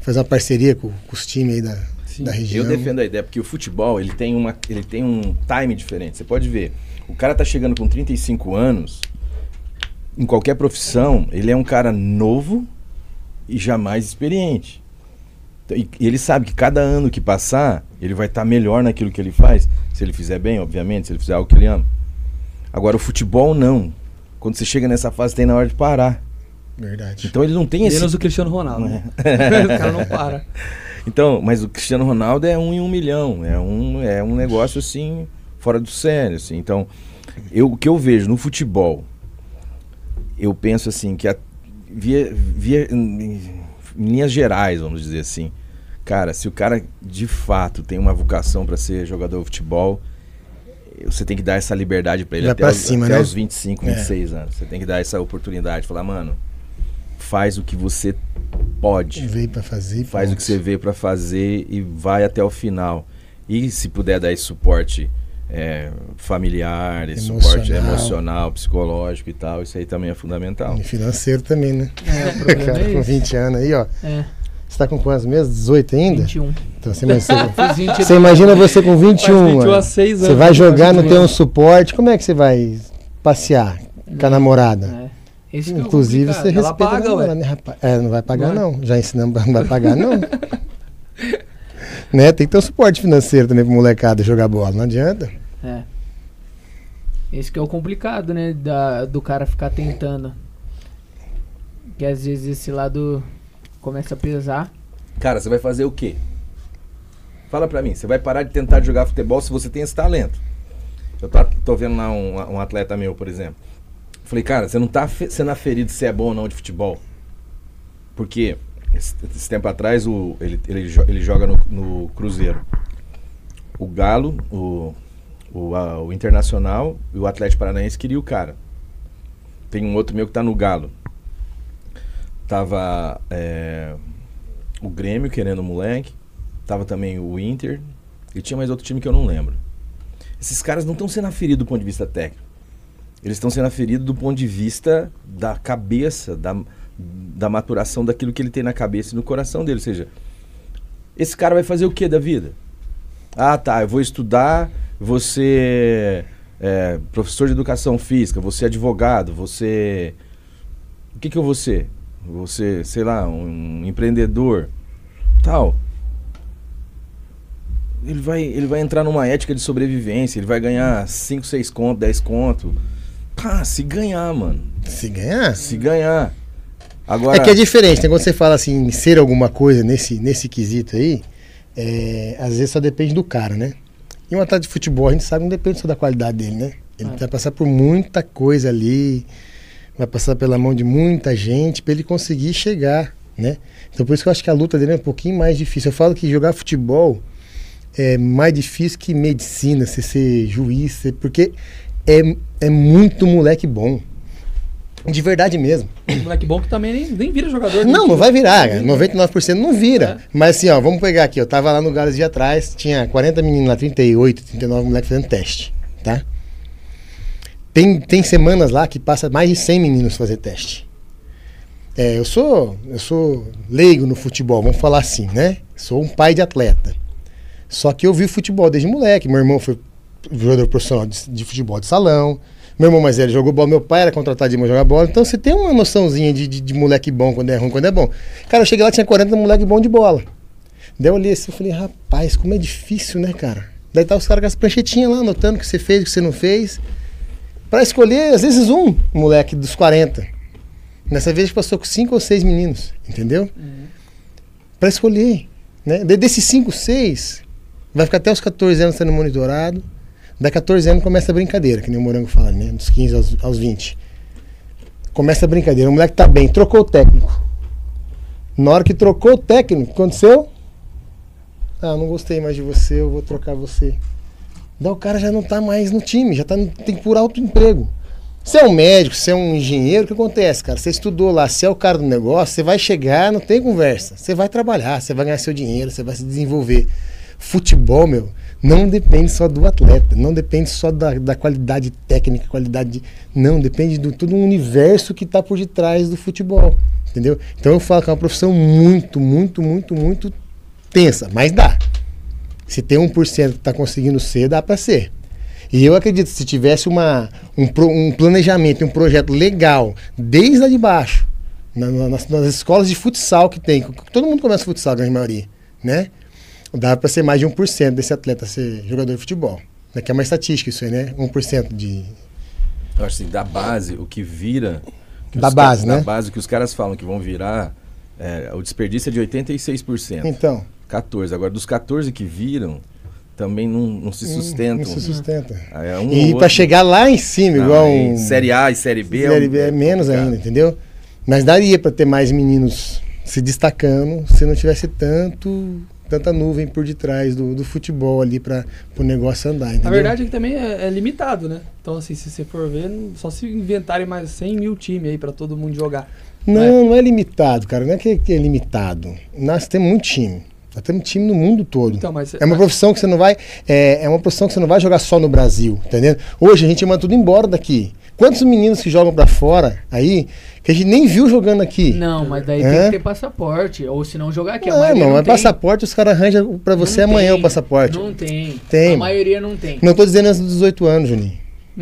Fazer uma parceria com, com os times aí da, Sim. da região. Eu defendo a ideia, porque o futebol ele tem, uma, ele tem um time diferente. Você pode ver, o cara tá chegando com 35 anos, em qualquer profissão, ele é um cara novo e jamais experiente. Então, E ele sabe que cada ano que passar, ele vai estar melhor naquilo que ele faz. Se ele fizer bem, obviamente, se ele fizer algo que ele ama. Agora, o futebol não. Quando você chega nessa fase, tem na hora de parar. Verdade. Então ele não tem esse. Menos o Cristiano Ronaldo. né? o cara não para. Então, mas o Cristiano Ronaldo é um em um milhão. É um, é um negócio assim, fora do sério. Assim. Então, eu, o que eu vejo no futebol, eu penso assim, que a- via, via em, em linhas gerais, vamos dizer assim. Cara, se o cara de fato tem uma vocação para ser jogador de futebol, você tem que dar essa liberdade para ele Vai até, pra os, cima, até né? os 25, É. 26 anos. Você tem que dar essa oportunidade, falar, mano, faz o que você pode. Veio pra fazer. Faz o que você vê pra fazer e vai até o final. E se puder dar esse suporte é, familiar, esse suporte Emocional. emocional, psicológico e tal, isso aí também é fundamental. E financeiro também, né? É, o problema Cara, é com esse. 20 anos aí, ó. É, Você tá com quantos meses? 18 ainda? 21. Então você, imagina- Fiz 20 você imagina você com 21, Faz 21 mano. há 6 anos. Você vai jogar, não tem 21 um suporte, como é que você vai passear com a namorada? É. É Inclusive, você Ela respeita paga, a namorada, né, rapaz? É, não vai pagar, Não é? não. Já ensinamos, não vai pagar, não. né? Tem que ter um suporte financeiro também pro molecada jogar bola, não adianta. É. Esse que é o complicado, né? Da, do cara ficar tentando. Que às vezes esse lado começa a pesar. Cara, você vai fazer o quê? Fala pra mim, você vai parar de tentar jogar futebol se você tem esse talento. Eu tô, tô vendo lá um, um atleta meu, por exemplo. Falei, cara, você não tá sendo aferido se é bom ou não de futebol. Porque esse, esse tempo atrás o, ele, ele, ele joga no, no Cruzeiro. O Galo, o, o, a- o Internacional e o Atlético Paranaense queria o cara. Tem um outro meu que tá no Galo. Tava é, o Grêmio querendo o moleque. Tava também o Inter. E tinha mais outro time que eu não lembro. Esses caras não estão sendo aferidos do ponto de vista técnico. Eles estão sendo aferidos do ponto de vista da cabeça, da, da maturação daquilo que ele tem na cabeça e no coração dele. Ou seja, esse cara vai fazer o que da vida? Ah, tá, eu vou estudar, vou ser é, professor de educação física, vou ser advogado, ser. O que, que eu vou ser? Ser, sei lá, um empreendedor, tal. Ele vai, ele vai entrar numa ética de sobrevivência, ele vai ganhar 5, 6 conto, 10 conto. Pá, se ganhar, mano. Se ganhar. Se ganhar. Agora. É que é diferente, né? Quando você fala assim, ser alguma coisa nesse, nesse quesito aí, é, às vezes só depende do cara, né? E um atleta de futebol, a gente sabe, não depende só da qualidade dele, né? Ele É. vai passar por muita coisa ali, vai passar pela mão de muita gente para ele conseguir chegar, né? Então por isso que eu acho que a luta dele é um pouquinho mais difícil. Eu falo que jogar futebol é mais difícil que medicina, você ser juiz, porque é, é muito moleque bom. De verdade mesmo. Moleque bom que também nem, nem vira jogador. Não, não vai virar, cara. Não vira. 99% não vira. Mas assim, ó, vamos pegar aqui. Eu tava lá no Galo dia atrás, tinha 40 meninos lá, 38, 39 moleques fazendo teste, tá? Tem, tem semanas lá que passa mais de 100 meninos fazer teste. É, eu sou eu sou leigo no futebol, vamos falar assim, né? Sou um pai de atleta. Só que eu vi futebol desde moleque. Meu irmão foi jogador profissional de, de futebol de salão. Meu irmão mais velho jogou bola, meu pai era contratado de irmão jogar bola. Então você tem uma noçãozinha de, de, de moleque bom quando é ruim, quando é bom. Cara, eu cheguei lá, tinha 40 moleque bom de bola. Daí eu olhei assim e falei, rapaz, como é difícil, né, cara? Daí tá os caras com as pranchetinhas lá, anotando o que você fez, o que você não fez. Pra escolher, às vezes, um moleque dos 40. Nessa vez passou com cinco ou seis meninos, entendeu? Pra escolher. Né? Daí desses 5, 6, vai ficar até os 14 anos sendo monitorado. Da 14 anos começa a brincadeira, que nem o Morango fala, né? Dos 15 aos, aos 20. Começa a brincadeira. O moleque tá bem, trocou o técnico. Na hora que trocou o técnico, aconteceu? Ah, não gostei mais de você, eu vou trocar você. Daí o cara já não tá mais no time, já tá tem por alto emprego. Você é um médico, você é um engenheiro, o que acontece, cara? Você estudou lá, você é o cara do negócio, você vai chegar, não tem conversa. Você vai trabalhar, você vai ganhar seu dinheiro, você vai se desenvolver. Futebol, meu, não depende só do atleta, não depende só da, da qualidade técnica, qualidade. de- não, depende de todo um universo que está por detrás do futebol. Entendeu? Então eu falo que é uma profissão muito, muito, muito, muito tensa, mas dá. Se tem 1% que está conseguindo ser, dá para ser. E eu acredito se tivesse uma, um, um planejamento, um projeto legal, desde lá de baixo, na- na- nas, nas escolas de futsal que tem, todo mundo começa futsal, a grande maioria, né? Dá para ser mais de 1% desse atleta ser jogador de futebol. Daqui é uma estatística isso aí, né? 1% de. Eu acho assim, da base, o que vira. que Da base, né? Da base, o que os caras falam que vão virar. é, o desperdício é de 86%. Então, 14. Agora, dos 14 que viram, também não, não se sustentam. não se sustenta. É, um E para chegar lá em cima, Não, igual em um. Série A e Série B. Série B é menos complicado. ainda, entendeu? Mas daria para ter mais meninos se destacando se não tivesse tanto tanta nuvem por detrás do, do futebol ali para o negócio andar. Entendeu? A verdade é que também é, é limitado, né? Então, assim, se você for ver, só se inventarem mais 100 mil times aí pra todo mundo jogar. Não, não é limitado, cara. Não é que é limitado. Nós temos muito time. Nós temos time no mundo todo. Então, mas. É uma profissão que você não vai. É, é uma profissão que você não vai jogar só no Brasil, entendeu? Hoje a gente manda tudo embora daqui. Quantos meninos que jogam pra fora aí que a gente nem viu jogando aqui? Não, mas daí É? tem que ter passaporte. Ou se não jogar aqui. a não, maioria não, não mas tem. passaporte os caras arranjam pra você Não amanhã tem, o passaporte. Não tem. Tem. A maioria não tem. Não tô dizendo antes dos 18 anos, Juninho.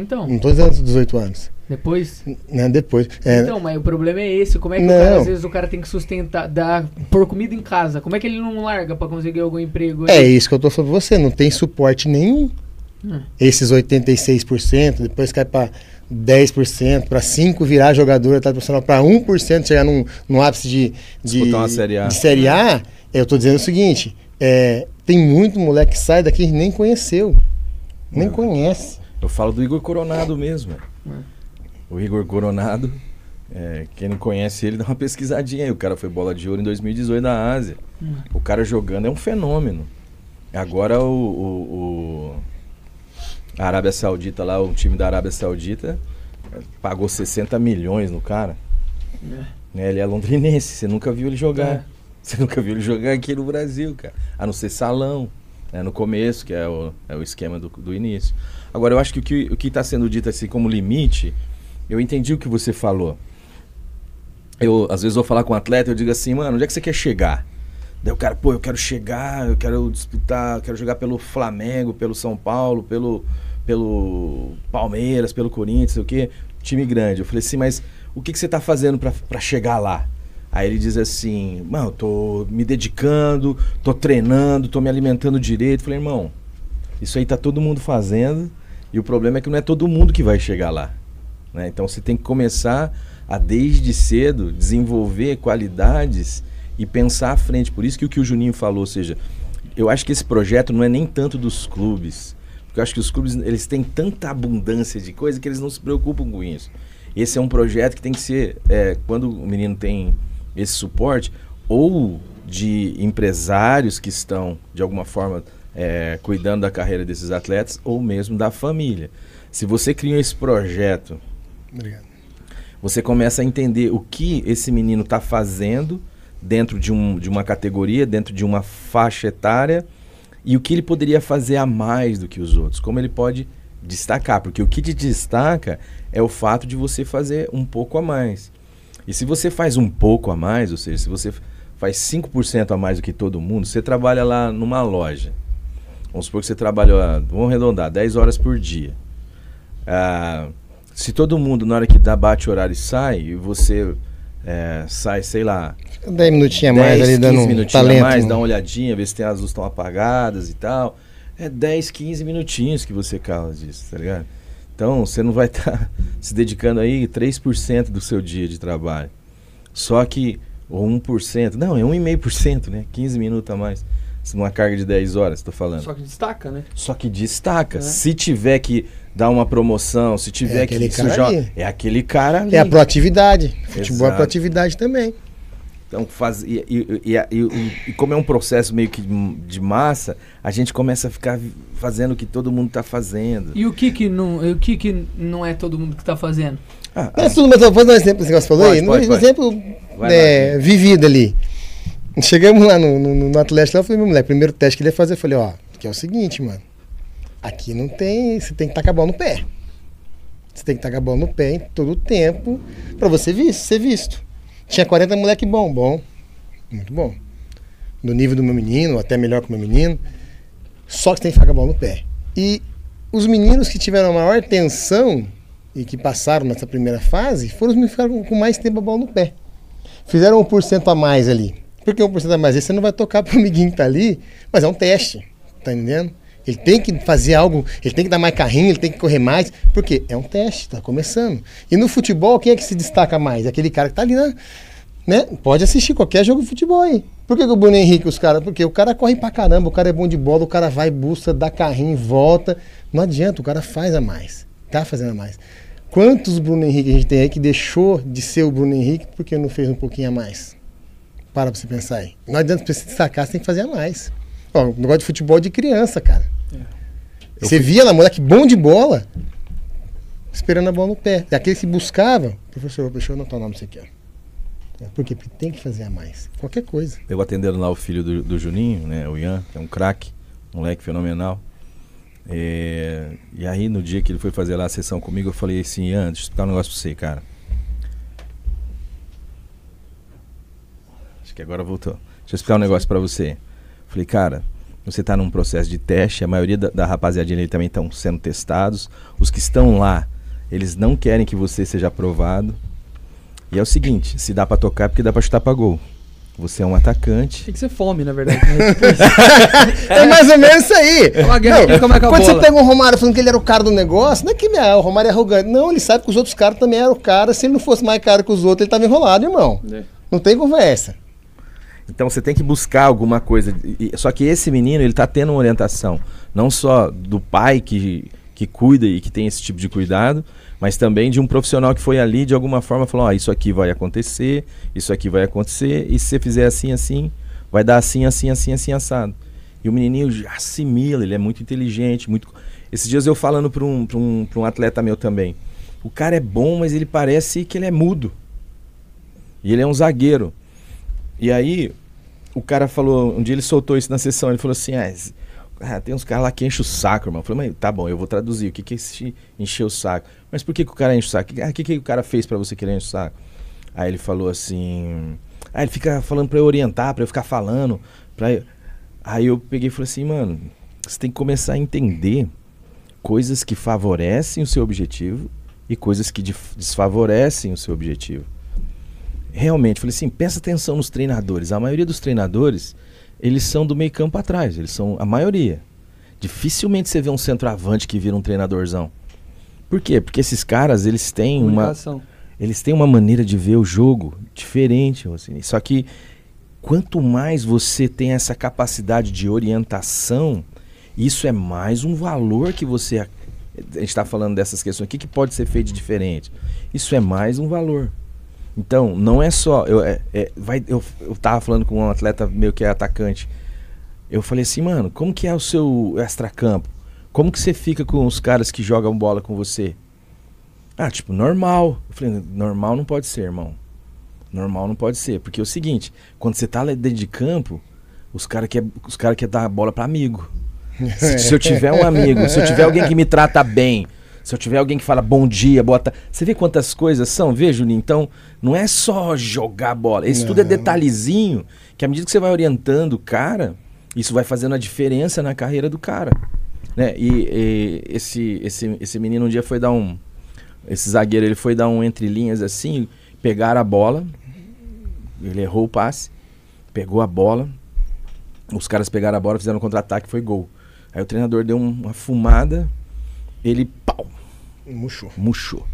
Então, Não tô dizendo antes dos 18 anos. depois. Né? Depois. É, Então, mas o problema é esse. Como é que cara, às vezes, o cara tem que sustentar, dar, pôr comida em casa? Como é que ele não larga pra conseguir algum emprego? é aí? isso que eu tô falando pra você. Não tem suporte nenhum. Hum. Esses 86%, depois cai pra 10%, pra 5% virar jogador tá profissional, pra 1% chegar num, num ápice de, de, Disputar uma Série A. de Série A, eu tô dizendo o seguinte: é, tem muito moleque que sai daqui e nem conheceu. Nem Não. conhece. Eu falo do Igor Coronado mesmo. é. É. O Igor Coronado, é, quem não conhece ele, dá uma pesquisadinha aí. O cara foi bola de ouro em 2018 na Ásia. Hum. O cara jogando é um fenômeno. Agora o, o- o- a Arábia Saudita lá, o time da Arábia Saudita, é, pagou 60 milhões no cara. É. Né, Ele é londrinense, você nunca viu ele jogar. É. Você nunca viu ele jogar aqui no Brasil, cara. A não ser salão, né, no começo, que é o, é o esquema do, do início. Agora, eu acho que o que o que está sendo dito assim como limite, eu entendi o que você falou. Eu, às vezes, vou falar com um atleta, eu digo assim, mano, onde é que você quer chegar? Daí o cara, pô, eu quero chegar, eu quero disputar, eu quero jogar pelo Flamengo, pelo São Paulo, pelo, pelo Palmeiras, pelo Corinthians, sei o quê, time grande. Eu falei assim, mas o que, que você tá fazendo pra chegar lá? Aí ele diz assim, mano, tô me dedicando, tô treinando, tô me alimentando direito. Falei, irmão, isso aí tá todo mundo fazendo e o problema é que não é todo mundo que vai chegar lá. né? Então você tem que começar a desde cedo desenvolver qualidades e pensar à frente. Por isso que o que o Juninho falou, ou seja, eu acho que esse projeto não é nem tanto dos clubes, porque eu acho que os clubes eles têm tanta abundância de coisa que eles não se preocupam com isso. Esse é um projeto que tem que ser, é, quando o menino tem esse suporte, ou de empresários que estão, de alguma forma, é, cuidando da carreira desses atletas, ou mesmo da família. Se você cria esse projeto Obrigado. você começa a entender o que esse menino está fazendo dentro de, um, de uma categoria, dentro de uma faixa etária e o que ele poderia fazer a mais do que os outros, como ele pode destacar, porque o que te destaca é o fato de você fazer um pouco a mais. E se você faz um pouco a mais, ou seja, se você faz 5% a mais do que todo mundo, você trabalha lá numa loja. Vamos supor que você trabalha, vamos arredondar, 10 horas por dia. Ah, se todo mundo, na hora que dá bate o horário, sai, e você é, sai, sei lá, 10 minutinhos a 10, mais ali 15 dando um minutinhos talento. a mais, dá uma olhadinha, ver se tem as luzes estão apagadas e tal. É 10, 15 minutinhos que você causa disso, tá ligado? Então, você não vai estar se dedicando aí 3% do seu dia de trabalho. Só que, ou 1%, não, é 1,5%, né? 15 minutos a mais. Numa carga de 10 horas, tô falando. Só que destaca, né? Só que destaca. É. Se tiver que dar uma promoção, se tiver É que sujar, é aquele cara ali. É a proatividade. Futebol é Exato. proatividade também. Então, faz, e, e- e- e- como é um processo meio que de massa, a gente começa a ficar fazendo o que todo mundo está fazendo. E o que que não, e o que que não é todo mundo que tá fazendo? Ah, Mas tudo, mas eu vou dar um exemplo que você falou Pode, aí. pode, um pode. exemplo é, lá, vivido ali. Chegamos lá no, no, no Atlético, lá, eu falei, meu moleque, primeiro teste que ele ia fazer, eu falei, ó, que é o seguinte, mano. Aqui não tem. Você tem que estar com a bola no pé. Você tem que estar com a bola no pé em todo o tempo pra você ser visto. Tinha 40 moleque bom, bom. Muito bom. Do nível do meu menino, até melhor que o meu menino. Só que tem que ficar com a bola no pé. E os meninos que tiveram a maior tensão e que passaram nessa primeira fase foram os que ficaram com mais tempo a bola no pé. Fizeram 1% a mais ali. Por que 1% a mais? Aí você não vai tocar pro amiguinho que tá ali, mas é um teste. Tá entendendo? Ele tem que fazer algo, ele tem que dar mais carrinho, ele tem que correr mais, porque é um teste, tá começando. E no futebol, quem é que se destaca mais? Aquele cara que tá ali na. Né? Pode assistir qualquer jogo de futebol aí. Por que, que o Bruno Henrique, os caras. Porque o cara corre pra caramba, o cara é bom de bola, o cara vai, busca, dá carrinho, volta. Não adianta, o cara faz a mais. Tá fazendo a mais. Quantos Bruno Henrique a gente tem aí que deixou de ser o Bruno Henrique porque não fez um pouquinho a mais? Para pra você pensar aí. Não adianta pra você destacar, você tem que fazer a mais. Ó, o negócio de futebol de criança, cara. Você via lá, moleque bom de bola, esperando a bola no pé. E aquele que buscava, professor, deixa eu anotar o nome disso aqui, ó. É, Por quê? Porque tem que fazer a mais. Qualquer coisa. Eu atendendo lá o filho do, do Juninho, né? O Ian, que é um craque, moleque fenomenal. É, e aí, no dia que ele foi fazer lá a sessão comigo, eu falei assim, Ian, deixa eu explicar um negócio pra você, cara. Acho que agora voltou. Deixa eu explicar um negócio pra você. Falei, cara, você tá num processo de teste, a maioria da, da rapaziadinha ali também estão sendo testados. Os que estão lá, eles não querem que você seja aprovado. E é o seguinte, se dá pra tocar é porque dá pra chutar pra gol. Você é um atacante. Tem que ser fome, na verdade. né? Tipo. É mais ou menos isso aí. É uma guerra Não, como é a quando você pega o Romário falando que ele era o cara do negócio, não é que ah, o Romário é arrogante. Não, ele sabe que os outros caras também eram o cara. Se ele não fosse mais caro que os outros, ele tava enrolado, irmão. É. Não tem conversa. Então você tem que buscar alguma coisa. Só que esse menino, ele tá tendo uma orientação, não só do pai que, que cuida e que tem esse tipo de cuidado, mas também de um profissional que foi ali de alguma forma falou: ó, isso aqui vai acontecer, isso aqui vai acontecer, e se você fizer assim, assim, vai dar assim, assim, assim, assim, assado. E o menininho já assimila, ele é muito inteligente, muito. Esses dias eu falando para um, um, um atleta meu também. O cara é bom, mas ele parece que ele é mudo. E ele é um zagueiro. E aí, o cara falou, um dia ele soltou isso na sessão, ele falou assim, ah, ah, tem uns caras lá que enchem o saco, irmão. Eu falei, mas tá bom, eu vou traduzir, o que que é esse encher o saco? Mas por que, que o cara enche o saco? Ah, O que, que o cara fez pra você querer encher o saco? Aí ele falou assim, ah, ele fica falando pra eu orientar, pra eu ficar falando, pra... eu-" Aí eu peguei e falei assim, mano, você tem que começar a entender coisas que favorecem o seu objetivo e coisas que desfavorecem o seu objetivo realmente, falei assim, presta atenção nos treinadores. A maioria dos treinadores, eles são do meio campo atrás, eles são a maioria. Dificilmente você vê um centroavante que vira um treinadorzão. Por quê? Porque esses caras, eles têm uma eles têm uma maneira de ver o jogo diferente. Só que quanto mais você tem essa capacidade de orientação, isso é mais um valor que você. A gente está falando dessas questões. O que, que pode ser feito de diferente? Isso é mais um valor. Então, não é só. Eu, é, é, vai, eu, eu tava falando com um atleta meu que é atacante. Eu falei assim, mano, como que é o seu extracampo? Como que você fica com os caras que jogam bola com você? Ah, tipo, normal. Eu falei, normal não pode ser, irmão. Normal não pode ser. Porque é o seguinte, quando você tá lá dentro de campo, os caras querem cara quer dar a bola pra amigo. Se, se eu tiver um amigo, se eu tiver alguém que me trata bem, se eu tiver alguém que fala bom dia, boa tarde. Você vê quantas coisas são? Vê, Juninho? Então, não é só jogar bola. Isso tudo é Não. detalhezinho que à medida que você vai orientando o cara, isso vai fazendo a diferença na carreira do cara. Né? E, e esse, esse, esse menino um dia foi dar um. Esse zagueiro ele foi dar um entre linhas assim, pegaram a bola, ele errou o passe, pegou a bola, os caras pegaram a bola, fizeram um contra-ataque, foi gol. Aí o treinador deu um- uma fumada, ele pau, Murchou. murchou.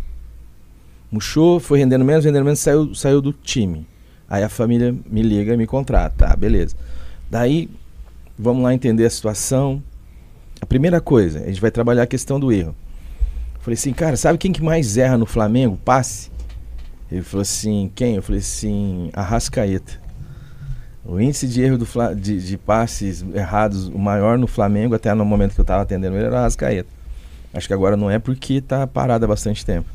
Murchou, foi rendendo menos, rendendo menos, saiu, saiu do time. Aí a família me liga e me contrata. Tá, beleza. Daí, vamos lá entender a situação. A primeira coisa, a gente vai trabalhar a questão do erro. Falei assim, cara, sabe quem que mais erra no Flamengo? Passe. Ele falou assim, quem? Eu falei assim, Arrascaeta. O índice de erro do de, de passes errados, o maior no Flamengo, até no momento que eu estava atendendo ele, era Arrascaeta. Acho que agora não é porque tá parado há bastante tempo.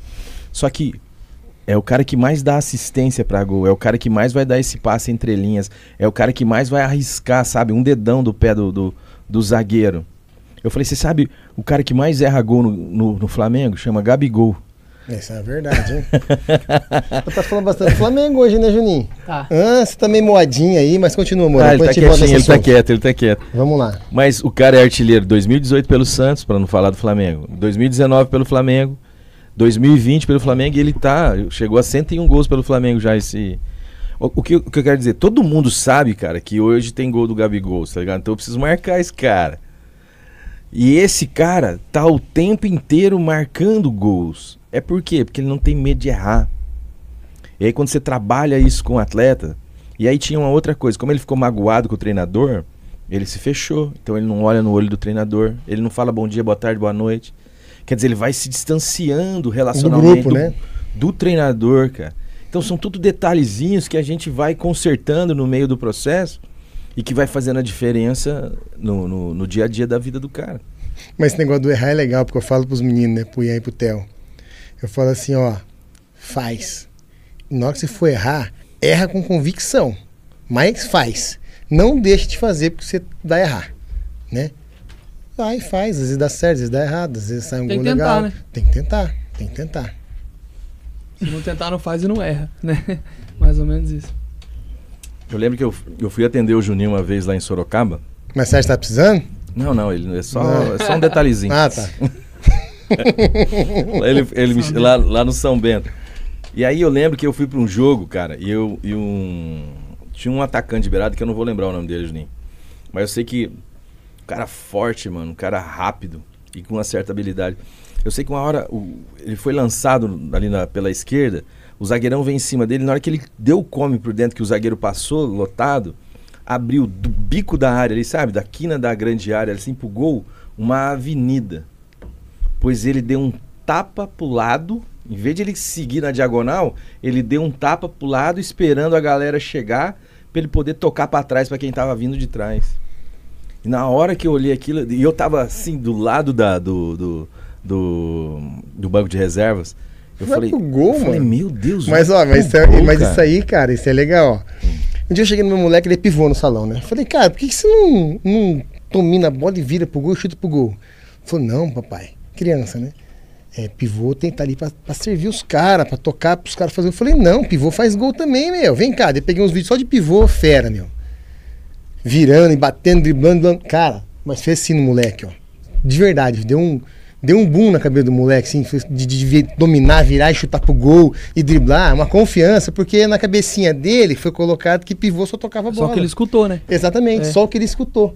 Só que é o cara que mais dá assistência pra gol, é o cara que mais vai dar esse passe entre linhas, é o cara que mais vai arriscar, sabe, um dedão do pé do, do, do zagueiro. Eu falei, você sabe o cara que mais erra gol no, no, no Flamengo? Chama Gabigol. Isso é verdade, hein? Você tá falando bastante do Flamengo hoje, né, Juninho? Tá. Ah, você tá meio moadinho aí, mas continua, amor. Ah, ele tá quietinho, ele tá quieto, ele tá quieto. Vamos lá. Mas o cara é artilheiro 2018 pelo Santos, pra não falar do Flamengo. 2019 pelo Flamengo. 2020 pelo Flamengo e ele tá. Chegou a 101 gols pelo Flamengo já esse. O, o que, o que eu quero dizer? Todo mundo sabe, cara, que hoje tem gol do Gabigol, tá ligado? Então eu preciso marcar esse cara. E esse cara tá o tempo inteiro marcando gols. É por quê? Porque ele não tem medo de errar. E aí quando você trabalha isso com o atleta, e aí tinha uma outra coisa, como ele ficou magoado com o treinador, ele se fechou. Então ele não olha no olho do treinador, ele não fala bom dia, boa tarde, boa noite. Quer dizer, ele vai se distanciando Do relacionalmente grupo, né? do treinador, cara. Então são tudo detalhezinhos que a gente vai consertando no meio do processo e que vai fazendo a diferença no, no, no dia a dia da vida do cara. Mas esse negócio do errar é legal, porque eu falo pros meninos, né? Pro Ian e pro Theo. Eu falo assim, ó, faz. E na hora que você for errar, erra com convicção. Mas faz. Não deixe de fazer porque você vai errar, né? Vai, faz. Às vezes dá certo, às vezes dá errado, às vezes sai um Tem gol tentar, legal. né? Tem que tentar, tem que tentar. Se não tentar, não faz e não erra, né? Mais ou menos isso. Eu lembro que eu, eu fui atender o Juninho uma vez lá em Sorocaba. Mas você acha que tá precisando? Não, não, ele é só, Não. é só um detalhezinho. Ah, tá. ele, ele me- lá, lá no São Bento. E aí eu lembro que eu fui pra um jogo, cara, e eu e um tinha um atacante de beirada que eu não vou lembrar o nome dele, Juninho. Mas eu sei que um cara forte, mano, um cara rápido e com uma certa habilidade. Eu sei que uma hora o- ele foi lançado ali na- pela esquerda, o zagueirão veio em cima dele, na hora que ele deu o come por dentro que o zagueiro passou lotado, abriu do bico da área ali, sabe, da quina da grande área, assim pro gol, uma avenida pois ele deu um tapa pro lado, em vez de ele seguir na diagonal, ele deu um tapa pro lado esperando a galera chegar pra ele poder tocar pra trás pra quem tava vindo de trás. E na hora que eu olhei aquilo, e eu tava assim do lado da, do, do, do, do banco de reservas, eu Vai falei, pro gol, eu falei, mano. meu Deus, Mas, vai ó, mas, é- gol, mas cara." isso aí, cara, isso é legal, ó. Um dia eu cheguei no meu moleque, ele pivô no salão, né? Falei, cara, por que, que você não, não domina a bola e vira pro gol e chuta pro gol? Ele falou, não, papai, criança, né? É, pivô tem que estar ali pra, pra servir os caras, pra tocar pros caras fazer. Eu falei, não, pivô faz gol também, meu. Vem cá, eu peguei uns vídeos só de pivô fera, meu. Virando e batendo, driblando, driblando. Cara, mas fez assim no moleque, ó. De verdade, deu um, deu um boom na cabeça do moleque, assim, de, de vi- dominar, virar e chutar pro gol e driblar, uma confiança, porque na cabecinha dele foi colocado que pivô só tocava bola. Só que ele escutou, né? Exatamente, É. só o que ele escutou.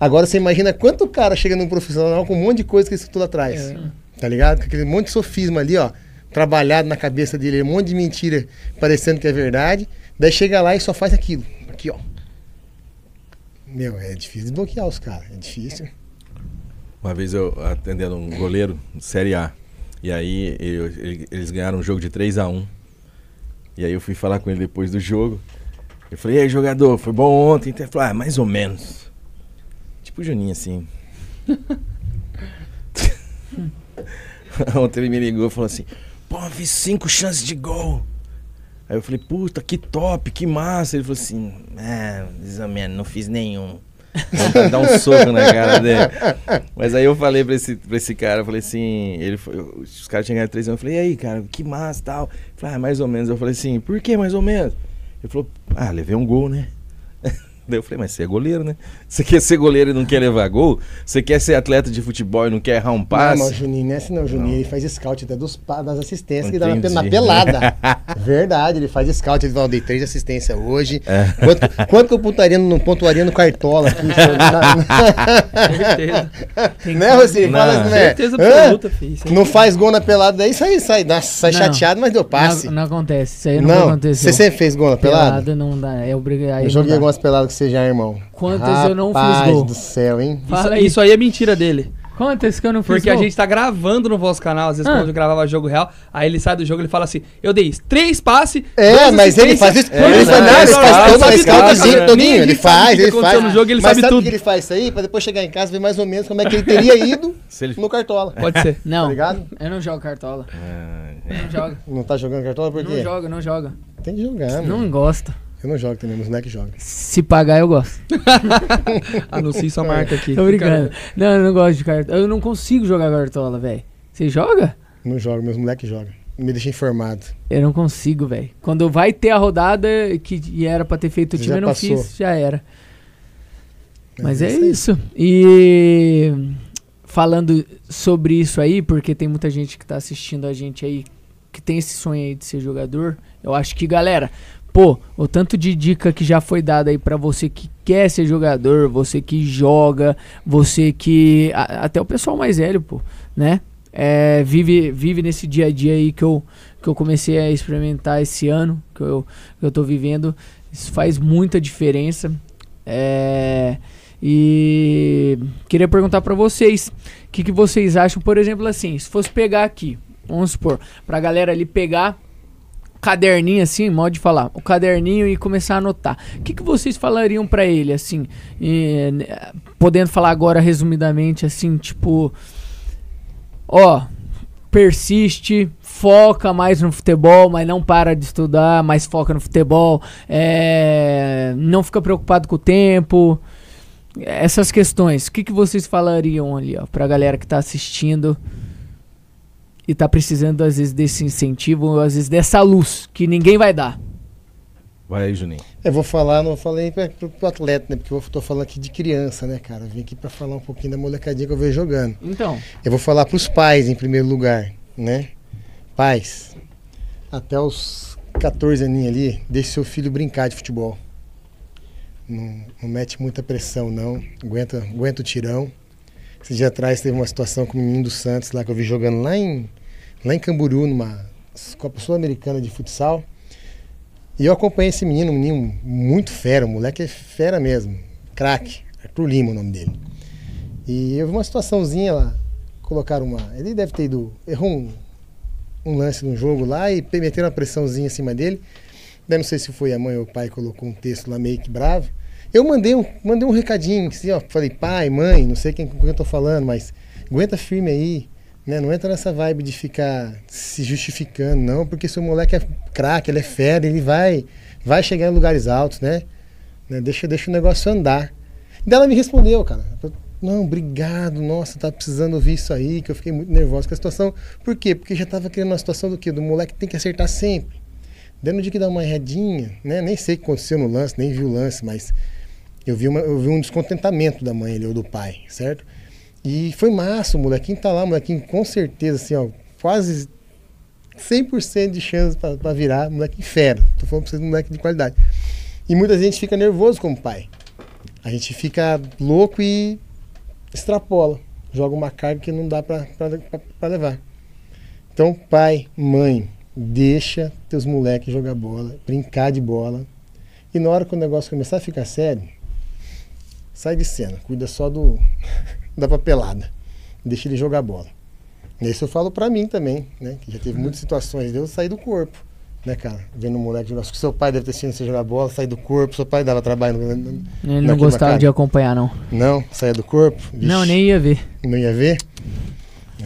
Agora você imagina quanto cara chega num profissional com um monte de coisa que ele escutou lá atrás. É. Tá ligado? Com aquele monte de sofisma ali, ó, trabalhado na cabeça dele, um monte de mentira parecendo que é verdade. Daí chega lá e só faz aquilo. Aqui, ó. Meu, é difícil desbloquear os caras. É difícil. Uma vez eu atendendo um goleiro de Série A. E aí eu- ele- eles ganharam um jogo de 3 a 1 E aí eu fui falar com ele depois do jogo. Eu falei, e aí, jogador, foi bom ontem? Ele falou, ah, mais ou menos. Tipo o Juninho, assim. ontem ele me ligou e falou assim, pô, fiz cinco chances de gol. Aí eu falei, puta, que top, que massa. Ele falou assim, é, menos, não fiz nenhum. Dar um soco na cara dele. Mas aí eu falei pra esse, pra esse cara, eu falei assim, ele foi, os caras tinham ganhado três anos, eu falei, e aí, cara, que massa tal. Ele falou, ah, mais ou menos. Eu falei assim, por que mais ou menos? Ele falou, ah, levei um gol, né? Daí eu falei, mas você é goleiro, né? Você quer ser goleiro e não quer levar gol? Você quer ser atleta de futebol e não quer errar um Não, passe? mas o Juninho não é assim, não. O Juninho Não. ele faz scout até dos, das assistências que dá na, Entendi. na pelada. Verdade, ele faz scout. Ele fala, dei três assistências hoje. É. Quanto, quanto que eu pontuaria, não pontuaria no cartola aqui? Certeza. né, você Não. fala assim, né? Certeza absoluta, filho. Não faz gol na pelada, daí sai, sai, nossa, sai Não. chateado, mas deu passe. Não, não acontece. Isso aí não, Não, vai acontecer. você sempre fez gol na pelada? Pelada não dá. É obrigado. Eu joguei algumas peladas com você já, irmão. Quantas eu não fiz Rapaz gol? do céu, hein? Isso, Fala aí. isso aí é mentira dele. Quantas que eu não fiz Porque a gol? gente tá gravando no vosso canal, às vezes Ah. quando eu gravava jogo real, aí ele sai do jogo e ele fala assim: Eu dei três passes. É, mas ele faz isso. É, ele não, faz, não, ele faz todo, sabe ele todinho. Faz, ele faz. no jogo, ele mas sabe sabe tudo. o que ele faz isso aí? Pra depois chegar em casa ver mais ou menos como é que ele teria ido Se ele... no Cartola. Pode ser. Não, Tá ligado? eu não jogo cartola. Ah, Não joga. Não tá jogando Cartola por Não quê? joga, não joga. Tem que jogar, Não mano. Eu não jogo também, meus moleques jogam. Se pagar, eu gosto. Anuncie sua marca aqui. Tô brincando. Não, eu não gosto de cartola. Eu não consigo jogar cartola, velho. Você joga? Não jogo, meus moleques jogam. Me deixa informado. Eu não consigo, velho. Quando vai ter a rodada que era pra ter feito o Já time, eu não passou. fiz, já era. Mas é aí. isso. E falando sobre isso aí, porque tem muita gente que tá assistindo a gente aí que tem esse sonho aí de ser jogador. Eu acho que, galera, pô, o tanto de dica que já foi dada aí pra você que quer ser jogador, você que joga, você que a- até o pessoal mais velho, pô, né? É, vive vive nesse dia a dia aí que eu que eu comecei a experimentar esse ano, que eu que eu tô vivendo. Isso faz muita diferença. É, E queria perguntar pra vocês, o que, que vocês acham, por exemplo, assim, se fosse pegar aqui, vamos supor, pra galera ali pegar caderninho assim, modo de falar, o caderninho e começar a anotar. O que, que vocês falariam pra ele, assim, e, né, podendo falar agora resumidamente, assim, tipo, ó, persiste, foca mais no futebol, mas não para de estudar, mas foca no futebol, é, não fica preocupado com o tempo, essas questões. O que, que vocês falariam ali, ó, pra galera que tá assistindo e tá precisando, às vezes, desse incentivo, ou às vezes dessa luz que ninguém vai dar? Vai aí, Juninho. Eu vou falar, não falei pro, pro atleta, né? Porque eu tô falando aqui de criança, né, cara? Eu vim aqui pra falar um pouquinho da molecadinha que eu vejo jogando. Então, Eu vou falar pros pais em primeiro lugar, né? Pais, até os 14 aninhos ali, deixe seu filho brincar de futebol. Não, não mete muita pressão, não. Aguenta, aguenta o tirão. Esse dia atrás teve uma situação com o menino do Santos lá que eu vi jogando lá em, lá em Camburu, numa Copa Sul-Americana de futsal. E eu acompanhei esse menino, um menino muito fera, o moleque é fera mesmo. Craque, Arthur Lima o nome dele. E eu vi uma situaçãozinha lá, colocaram uma. Ele deve ter ido. Errou um, um lance num jogo lá e meteram uma pressãozinha em cima dele. Daí não sei se foi a mãe ou o pai colocou um texto lá meio que bravo. Eu mandei um, mandei um recadinho, assim, ó, falei, pai, mãe, não sei quem, com quem eu tô falando, mas aguenta firme aí, né? Não entra nessa vibe de ficar se justificando, não, porque seu moleque é craque, ele é fera, ele vai, vai chegar em lugares altos, né? Né, Deixa, deixa o negócio andar. Daí ela me respondeu, cara. Não, obrigado, nossa, tá precisando ouvir isso aí, que eu fiquei muito nervoso com a situação. Por quê? Porque já tava criando uma situação do quê? Do moleque que tem que acertar sempre. Daí no dia que dá uma redinha, né? Nem sei o que aconteceu no lance, nem vi o lance, mas eu vi, uma, eu vi um descontentamento da mãe ali, ou do pai, certo? E foi massa, o molequinho tá lá, o molequinho com certeza, assim, ó, quase 100% de chance pra virar moleque fera. Tô falando pra vocês, moleque de qualidade. E muita gente fica nervoso como pai. A gente fica louco e extrapola. Joga uma carga que não dá pra levar. Então, pai, mãe, deixa teus moleques jogar bola, brincar de bola. E na hora que o negócio começar a ficar sério, sai de cena, cuida só do da papelada. Deixa ele jogar bola. Isso eu falo pra mim também, né? Que já teve muitas situações de eu sair do corpo, né, cara? Vendo um moleque jogar. Acho que seu pai deve ter assistido você jogar bola, sair do corpo, seu pai dava trabalho. No, no- ele não gostava de acompanhar, não. Não, saia do corpo. Vixe, Não, nem ia ver. Não ia ver?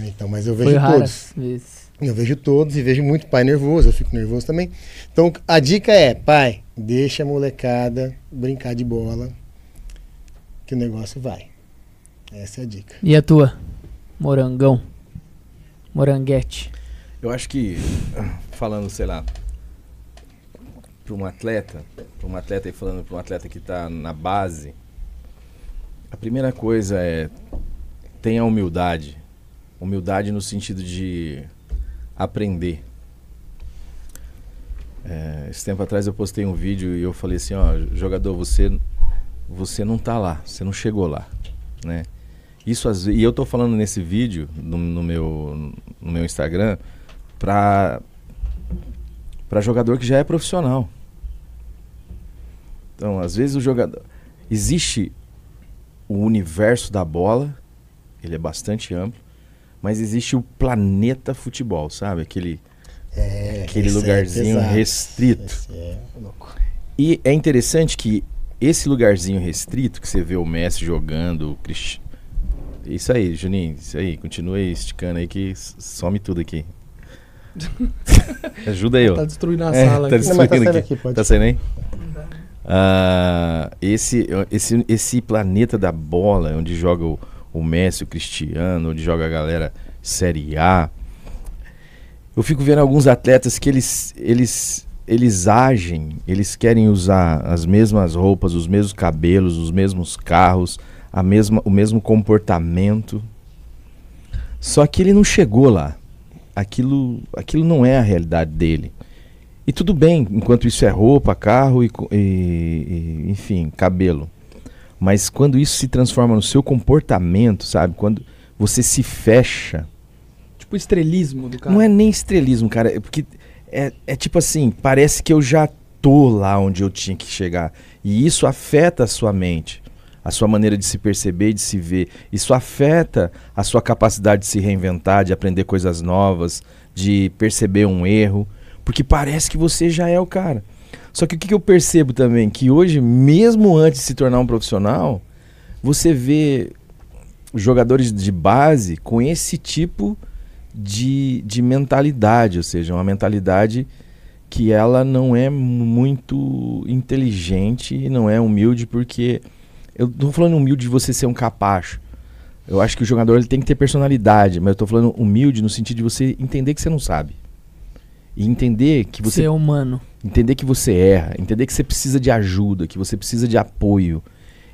Então, mas eu Foi vejo todos. raras vezes. Eu vejo todos e vejo muito pai nervoso, eu fico nervoso também. Então a dica é, pai, deixa a molecada brincar de bola, que o negócio vai. Essa é a dica. E a tua? Morangão. Moranguete. Eu acho que, falando, sei lá, para um atleta, para um atleta e falando para um atleta que está na base, a primeira coisa é tenha humildade. Humildade no sentido de aprender. É, esse tempo atrás eu postei um vídeo e eu falei assim, ó, jogador, você você não tá lá, você não chegou lá, né? Isso às e eu tô falando nesse vídeo no, no meu no meu Instagram para para jogador que já é profissional. Então, às vezes o jogador existe o universo da bola, ele é bastante amplo, mas existe o planeta futebol, sabe? Aquele É, Aquele é lugarzinho pesado. restrito. É louco. E é interessante que esse lugarzinho restrito que você vê o Messi jogando, o Cristi... Isso aí, Juninho, isso aí, continua aí esticando aí que some tudo aqui. Ajuda aí, ó. Tá destruindo a É, sala tá aqui. Não, mas tá destruindo saindo aqui. aqui, pode. Tá saindo aí? Ah, esse, esse, esse planeta da bola, onde joga o, o Messi, o Cristiano, onde joga a galera Série A. Eu fico vendo alguns atletas que eles, eles, eles agem, eles querem usar as mesmas roupas, os mesmos cabelos, os mesmos carros, a mesma, o mesmo comportamento. Só que ele não chegou lá. Aquilo, aquilo não é a realidade dele. E tudo bem, enquanto isso é roupa, carro e, e, enfim, cabelo. Mas quando isso se transforma no seu comportamento, sabe? Quando você se fecha, Tipo estrelismo do cara. não é nem estrelismo, cara. É porque é, é tipo assim, parece que eu já tô lá onde eu tinha que chegar. E isso afeta a sua mente. A sua maneira de se perceber e de se ver. Isso afeta a sua capacidade de se reinventar, de aprender coisas novas, de perceber um erro, porque parece que você já é o cara. Só que o que eu percebo também? Que hoje, mesmo antes de se tornar um profissional, você vê jogadores de base com esse tipo de, de mentalidade, ou seja, uma mentalidade que ela não é muito inteligente e não é humilde, porque eu não tô falando humilde de você ser um capacho. Eu acho que o jogador ele tem que ter personalidade, mas eu tô falando humilde no sentido de você entender que você não sabe. E entender que você Ser humano. entender que você erra, entender que você precisa de ajuda, que você precisa de apoio,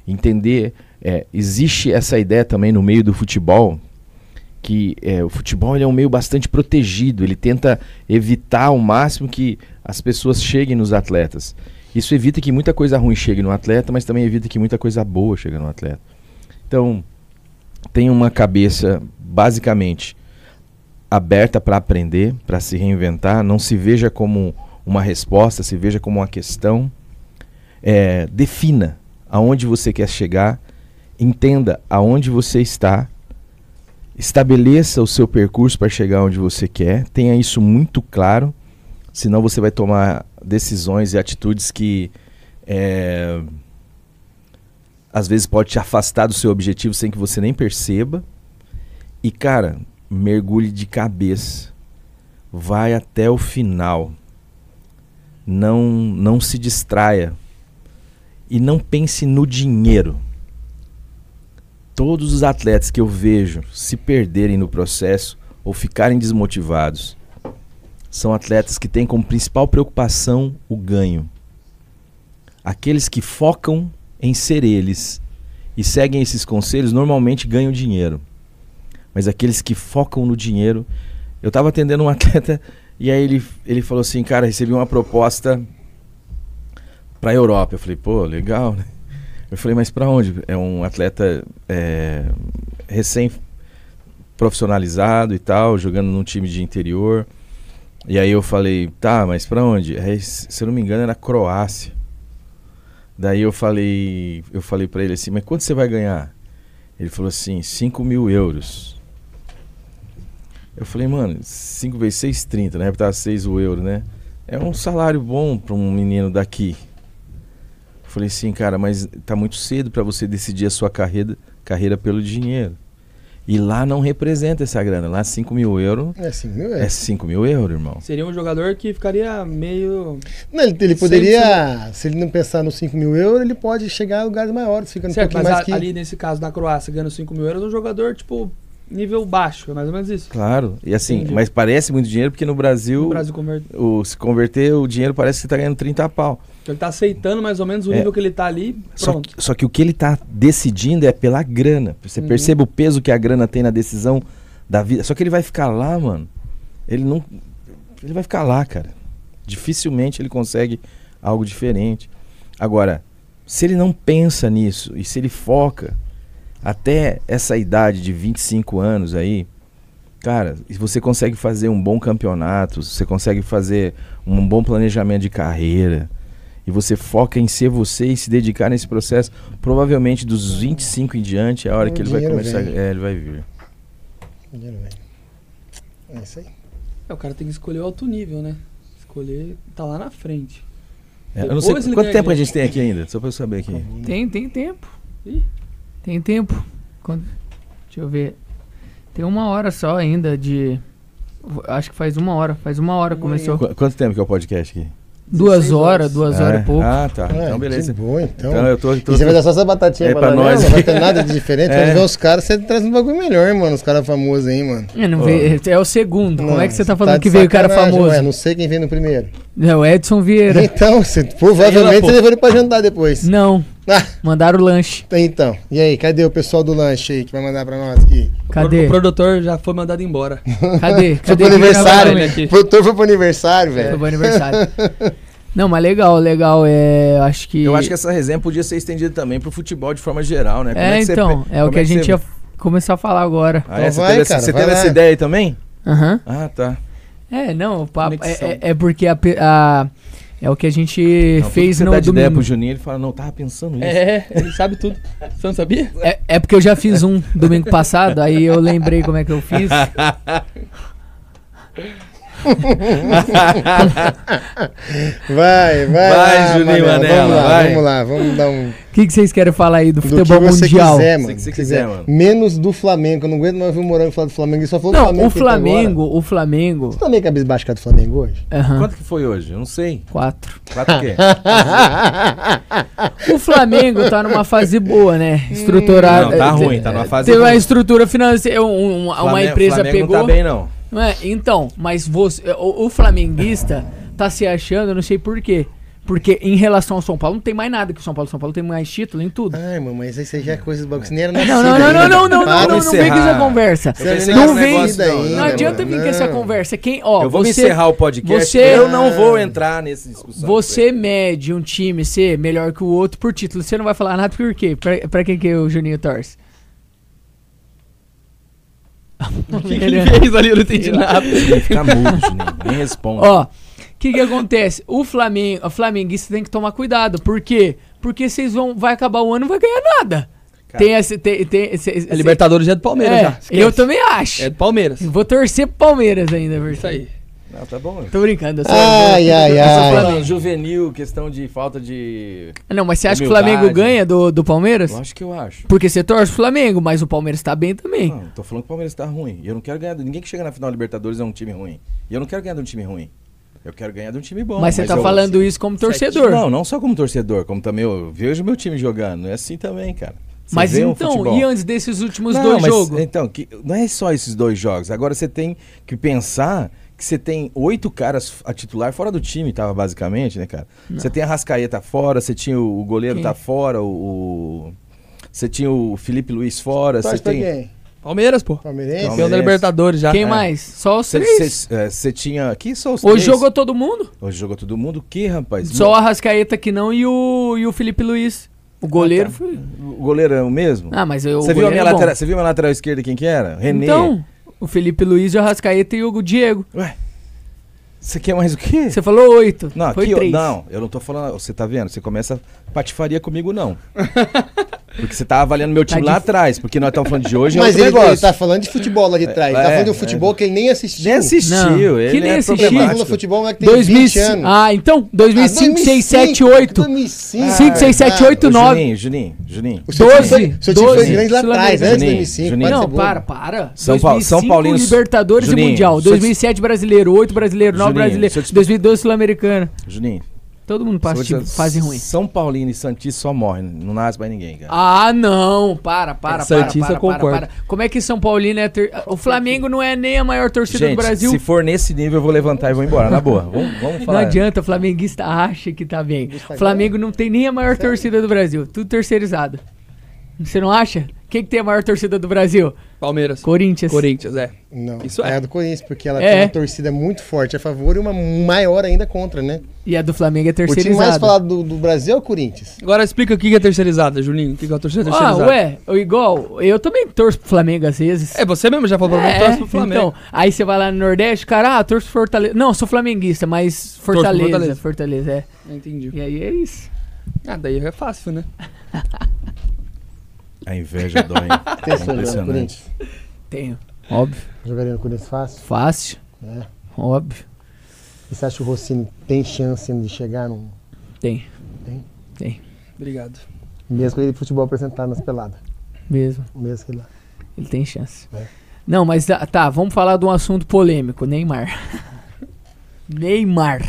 entender é, existe essa ideia também no meio do futebol que é, o futebol ele é um meio bastante protegido, ele tenta evitar ao máximo que as pessoas cheguem nos atletas. Isso evita que muita coisa ruim chegue no atleta, mas também evita que muita coisa boa chegue no atleta. Então, tenha uma cabeça basicamente aberta para aprender, para se reinventar, não se veja como uma resposta, se veja como uma questão. É, defina aonde você quer chegar, entenda aonde você está, estabeleça o seu percurso para chegar onde você quer, tenha isso muito claro, senão você vai tomar decisões e atitudes que é, às vezes pode te afastar do seu objetivo sem que você nem perceba. E cara, mergulhe de cabeça. Vai até o final. Não não se distraia. E não pense no dinheiro. Todos os atletas que eu vejo se perderem no processo ou ficarem desmotivados são atletas que têm como principal preocupação o ganho. Aqueles que focam em ser eles e seguem esses conselhos normalmente ganham dinheiro. Mas aqueles que focam no dinheiro. Eu estava atendendo um atleta e aí ele, ele falou assim: Cara, recebi uma proposta para a Europa. Eu falei: Pô, legal, né? Eu falei: Mas para onde? É um atleta é, recém-profissionalizado e tal, jogando num time de interior. E aí eu falei: Tá, mas para onde? Aí, se eu não me engano, era Croácia. Daí eu falei, eu falei para ele assim, mas quanto você vai ganhar? Ele falou assim, 5 mil euros. Eu falei, mano, 5 vezes 6, 30, né? Porque tava 6 o euro, né? É um salário bom para um menino daqui. Eu falei assim, cara, mas tá muito cedo para você decidir a sua carreira, carreira pelo dinheiro. E lá não representa essa grana. Lá 5 mil euros É assim, meu é 5 mil euros, irmão. Seria um jogador que ficaria meio. Não, ele, ele poderia, se ele não pensar nos 5 mil euros, ele pode chegar a lugares maiores, ficando um Certo, pouquinho mas mais a- que. ali nesse caso da Croácia ganhando 5 mil euros, um jogador, tipo, nível baixo, é mais ou menos isso. Claro. E assim, Entendi. mas parece muito dinheiro porque no Brasil, O Brasil converte. o, se converter o dinheiro parece que você tá ganhando 30 pau. Então ele tá aceitando mais ou menos o É. nível que ele tá ali. Só que, só que o que ele tá decidindo é pela grana. Você Uhum. percebe o peso que a grana tem na decisão da vida. Só que ele vai ficar lá, mano. Ele não. Ele vai ficar lá, cara. Dificilmente ele consegue algo diferente. Agora, se ele não pensa nisso e se ele foca até essa idade de 25 anos aí, cara, você consegue fazer um bom campeonato, você consegue fazer um bom planejamento de carreira, e você foca em ser você e se dedicar nesse processo, provavelmente dos 25 em diante é a hora O que ele vai começar. vem. É, ele vai vir. Dinheiro, velho. É isso aí. É, o cara tem que escolher o alto nível, né? Escolher. Tá lá na frente. É, eu não sei quanto tempo a gente tem aqui ainda, só pra eu saber aqui. Tem, tem tempo. Ih. Tem tempo. Quando- Deixa eu ver. Tem uma hora só ainda de. Acho que faz uma hora. Faz uma hora Uma começou. Qu- quanto tempo que é o podcast aqui? Duas 16 horas, duas horas é? e pouco. Ah, tá. Ah, então, beleza. Que boa, então. Então eu tô. tô- E você vai dar só essa batatinha É pra, pra nós. Não vai ter nada de diferente. É. Vai ver os caras, você traz um bagulho melhor, hein, mano. Os caras famosos aí, mano. É, não Ó. veio- é o segundo. Como é que você tá falando que veio o cara famoso? Ué, não sei quem veio no primeiro. É o Edson Vieira. Então, você, provavelmente você levou ele pra jantar depois. Não, Ah, mandaram o lanche. então. E aí, cadê o pessoal do lanche aí que vai mandar pra nós aqui? Cadê? O produtor já foi mandado embora. Cadê? Foi Cadê pro que aniversário. O produtor foi pro aniversário, Foi velho. pro aniversário. Não, mas legal, legal. É, eu acho que. Eu acho que essa resenha podia ser estendida também pro futebol de forma geral, né? Como É, você então. pe- É o como que a você- gente ia começar a falar agora. Ah, é? Então Você vai, teve, essa- cara, você teve essa ideia aí também? Aham. Ah, tá. É, não, o papo. É, é- é porque a, a- É o que a gente Não, fez no dá de ideia domingo. pro Juninho, ele fala, não, tava pensando nisso. É, ele sabe tudo. Você não sabia? É, é porque eu já fiz um domingo passado, aí eu lembrei como é que eu fiz. Vai, vai. Vai, lá, Juninho Manela, Manela, Vamos lá, vai. vamos lá, vamos dar um. O que, que vocês querem falar aí do Do futebol que você mundial? quiser, mano. que você quiser, mano. Menos do Flamengo. Eu não aguento mais ouvir o Morango falar do Flamengo. Ele só falou do Não, Flamengo. o. Flamengo, o Flamengo. Você também cabisbaixo com a do Flamengo hoje? Aham, Quanto que foi hoje? Eu não sei. quatro. Quatro o quê? O Flamengo tá numa fase boa, né? Estruturada. Não, tá ruim, tá numa fase Teve uma estrutura financeira, um- uma, uma empresa Flamengo pegou. não tá bem, não. Não é? Então, mas você, o, o flamenguista tá se achando, eu não sei por quê. Porque em relação ao São Paulo, não tem mais nada que o São Paulo. São Paulo tem mais título em tudo. Ai, mamãe, isso aí já é coisa do bagulho. Você nem era Não, nascido não, não, não, não, não, não, não, não vem com essa conversa. Não vem, não, não mano. adianta vir com essa Não. conversa. Quem, ó, eu vou você, encerrar o podcast. você- Eu não vou entrar nessa discussão. Você mede um time ser melhor que o outro por título. Você não vai falar nada por quê? Pra, pra quem que o Juninho torce? O que, que ele fez ali? Eu não entendi nada. Fica mudo, Juninho. Nem responde. Ó, o que que acontece? O Flamengo, o flamenguista tem que tomar cuidado. Por quê? Porque vocês vão, vai acabar o ano e não vai ganhar nada. Cara. tem esse, tem, tem, esse, A Libertadores é do Palmeiras é, já. esquece. eu também acho. É do Palmeiras. Vou torcer pro Palmeiras ainda, Isso verdade. aí. Não, tá bom. Tô brincando. Eu sou, Ai, ai, eu sou ai. Flamengo. Não, juvenil, questão de falta de. Não, mas você acha que o. Flamengo ganha do, do Palmeiras? Lógico que eu acho. Porque você torce pro Flamengo, mas o Palmeiras tá bem também. Não, tô falando que o Palmeiras tá ruim. E eu não quero ganhar. Ninguém que chega na final da Libertadores é um time ruim. E eu não quero ganhar de um time ruim. Eu quero ganhar de um time bom. mas você tá eu- falando isso como torcedor. Não, não só como torcedor, como também eu vejo meu time jogando. É assim também, cara. Você mas um então, futebol. e antes desses últimos Não, dois mas, jogos? Então, que, não é só esses dois jogos. Agora você tem que pensar que você tem oito caras a titular fora do time, tava basicamente, né, cara? Você tem a Rascaeta fora, você tinha o, goleiro Quem? tá fora, o, Você tinha o Felipe Luiz fora, você tem. quem? Palmeiras, pô. Palmeirense? Campeão da. Libertadores já. Quem É. mais? Só os Você três. você- é, tinha. Aqui só os Hoje três. jogou todo mundo. Hoje jogou todo mundo. O que, rapaz? Só o Arrascaeta que não e o, e o Felipe Luiz. O goleiro tá. foi. O goleiro é o mesmo? Ah, mas eu. você, viu a minha lateral, você viu a minha lateral esquerda quem que era? René. Então, o Felipe Luiz, o Arrascaeta e o Diego. Ué, você quer mais o quê? Você falou oito. Não, foi aqui, três. não, eu não tô falando. Você tá vendo? Você começa patifaria comigo, não. Porque você tá avaliando meu time Tá lá atrás. Porque nós estamos falando de hoje é Mas outro ele, negócio. ele tá falando de futebol lá de trás. ele tá é, falando de um é. futebol que ele nem assistiu. Nem assistiu. Não, ele que nem é assistiu. Ele tá falando problemático. de futebol né, que tem 2005. 20 anos. Ah, então, 2005, 6, 7, 8. 2005. 5, 6, 7, 8, Ô, 9. Juninho, Juninho, Juninho. O seu time 12, foi- o seu time foi 12, grande lá atrás, antes de Juninho, 2005. Juninho. Não, para, para. São Paulo- São 2005, Paulinos- Libertadores Juninho, e Mundial. se eu te- 2007 brasileiro, 8 brasileiro, 9 Juninho, brasileiro, se eu te- 2012 sul-americana. Juninho. Todo mundo passa tipo, fase ruim. São Paulino e Santista só morrem. Não nasce mais ninguém, cara. Ah, não. Para, para, para, Santista, para, para, concordo. para. Como é que São Paulino é... ter- O Flamengo não é nem a maior torcida Gente, do Brasil. se for nesse nível, eu vou levantar e vou embora. Na boa. Vamos, vamos Não falar. adianta, o flamenguista acha que tá bem. O Flamengo não tem nem a maior torcida do Brasil. Tudo terceirizado. Você não acha? Quem que tem a maior torcida do Brasil? Palmeiras. Corinthians. Corinthians, é. Não, Isso é é. a do Corinthians, porque ela É. tem uma torcida muito forte a favor e uma maior ainda contra, né? E a do Flamengo é O time mais terceirizada. falado do, do Brasil é o Corinthians. Agora explica o que é terceirizada, Juninho. O que é a torcida Ah, terceirizada? ué, o igual, eu também torço pro Flamengo às vezes. É, você mesmo já falou pra mim que torce pro Flamengo. Então, aí você vai lá no Nordeste, cara, ah, torço pro Fortaleza. Não, sou flamenguista, mas Fortaleza. Fortaleza. Fortaleza, é. Entendi. E aí é isso. Ah, daí é fácil, né? A inveja dói. Tem É impressionante. Tenho. Óbvio. Jogaria no Corinthians fácil. Fácil. É. Óbvio. E você acha que o Rossini tem chance de chegar num. Tem. Tem? Tem. Obrigado. Mesmo com ele de futebol apresentado nas peladas. Mesmo. Mesmo que ele lá. Ele tem chance. É. Não, mas tá, tá, vamos falar de um assunto polêmico. Neymar. Neymar.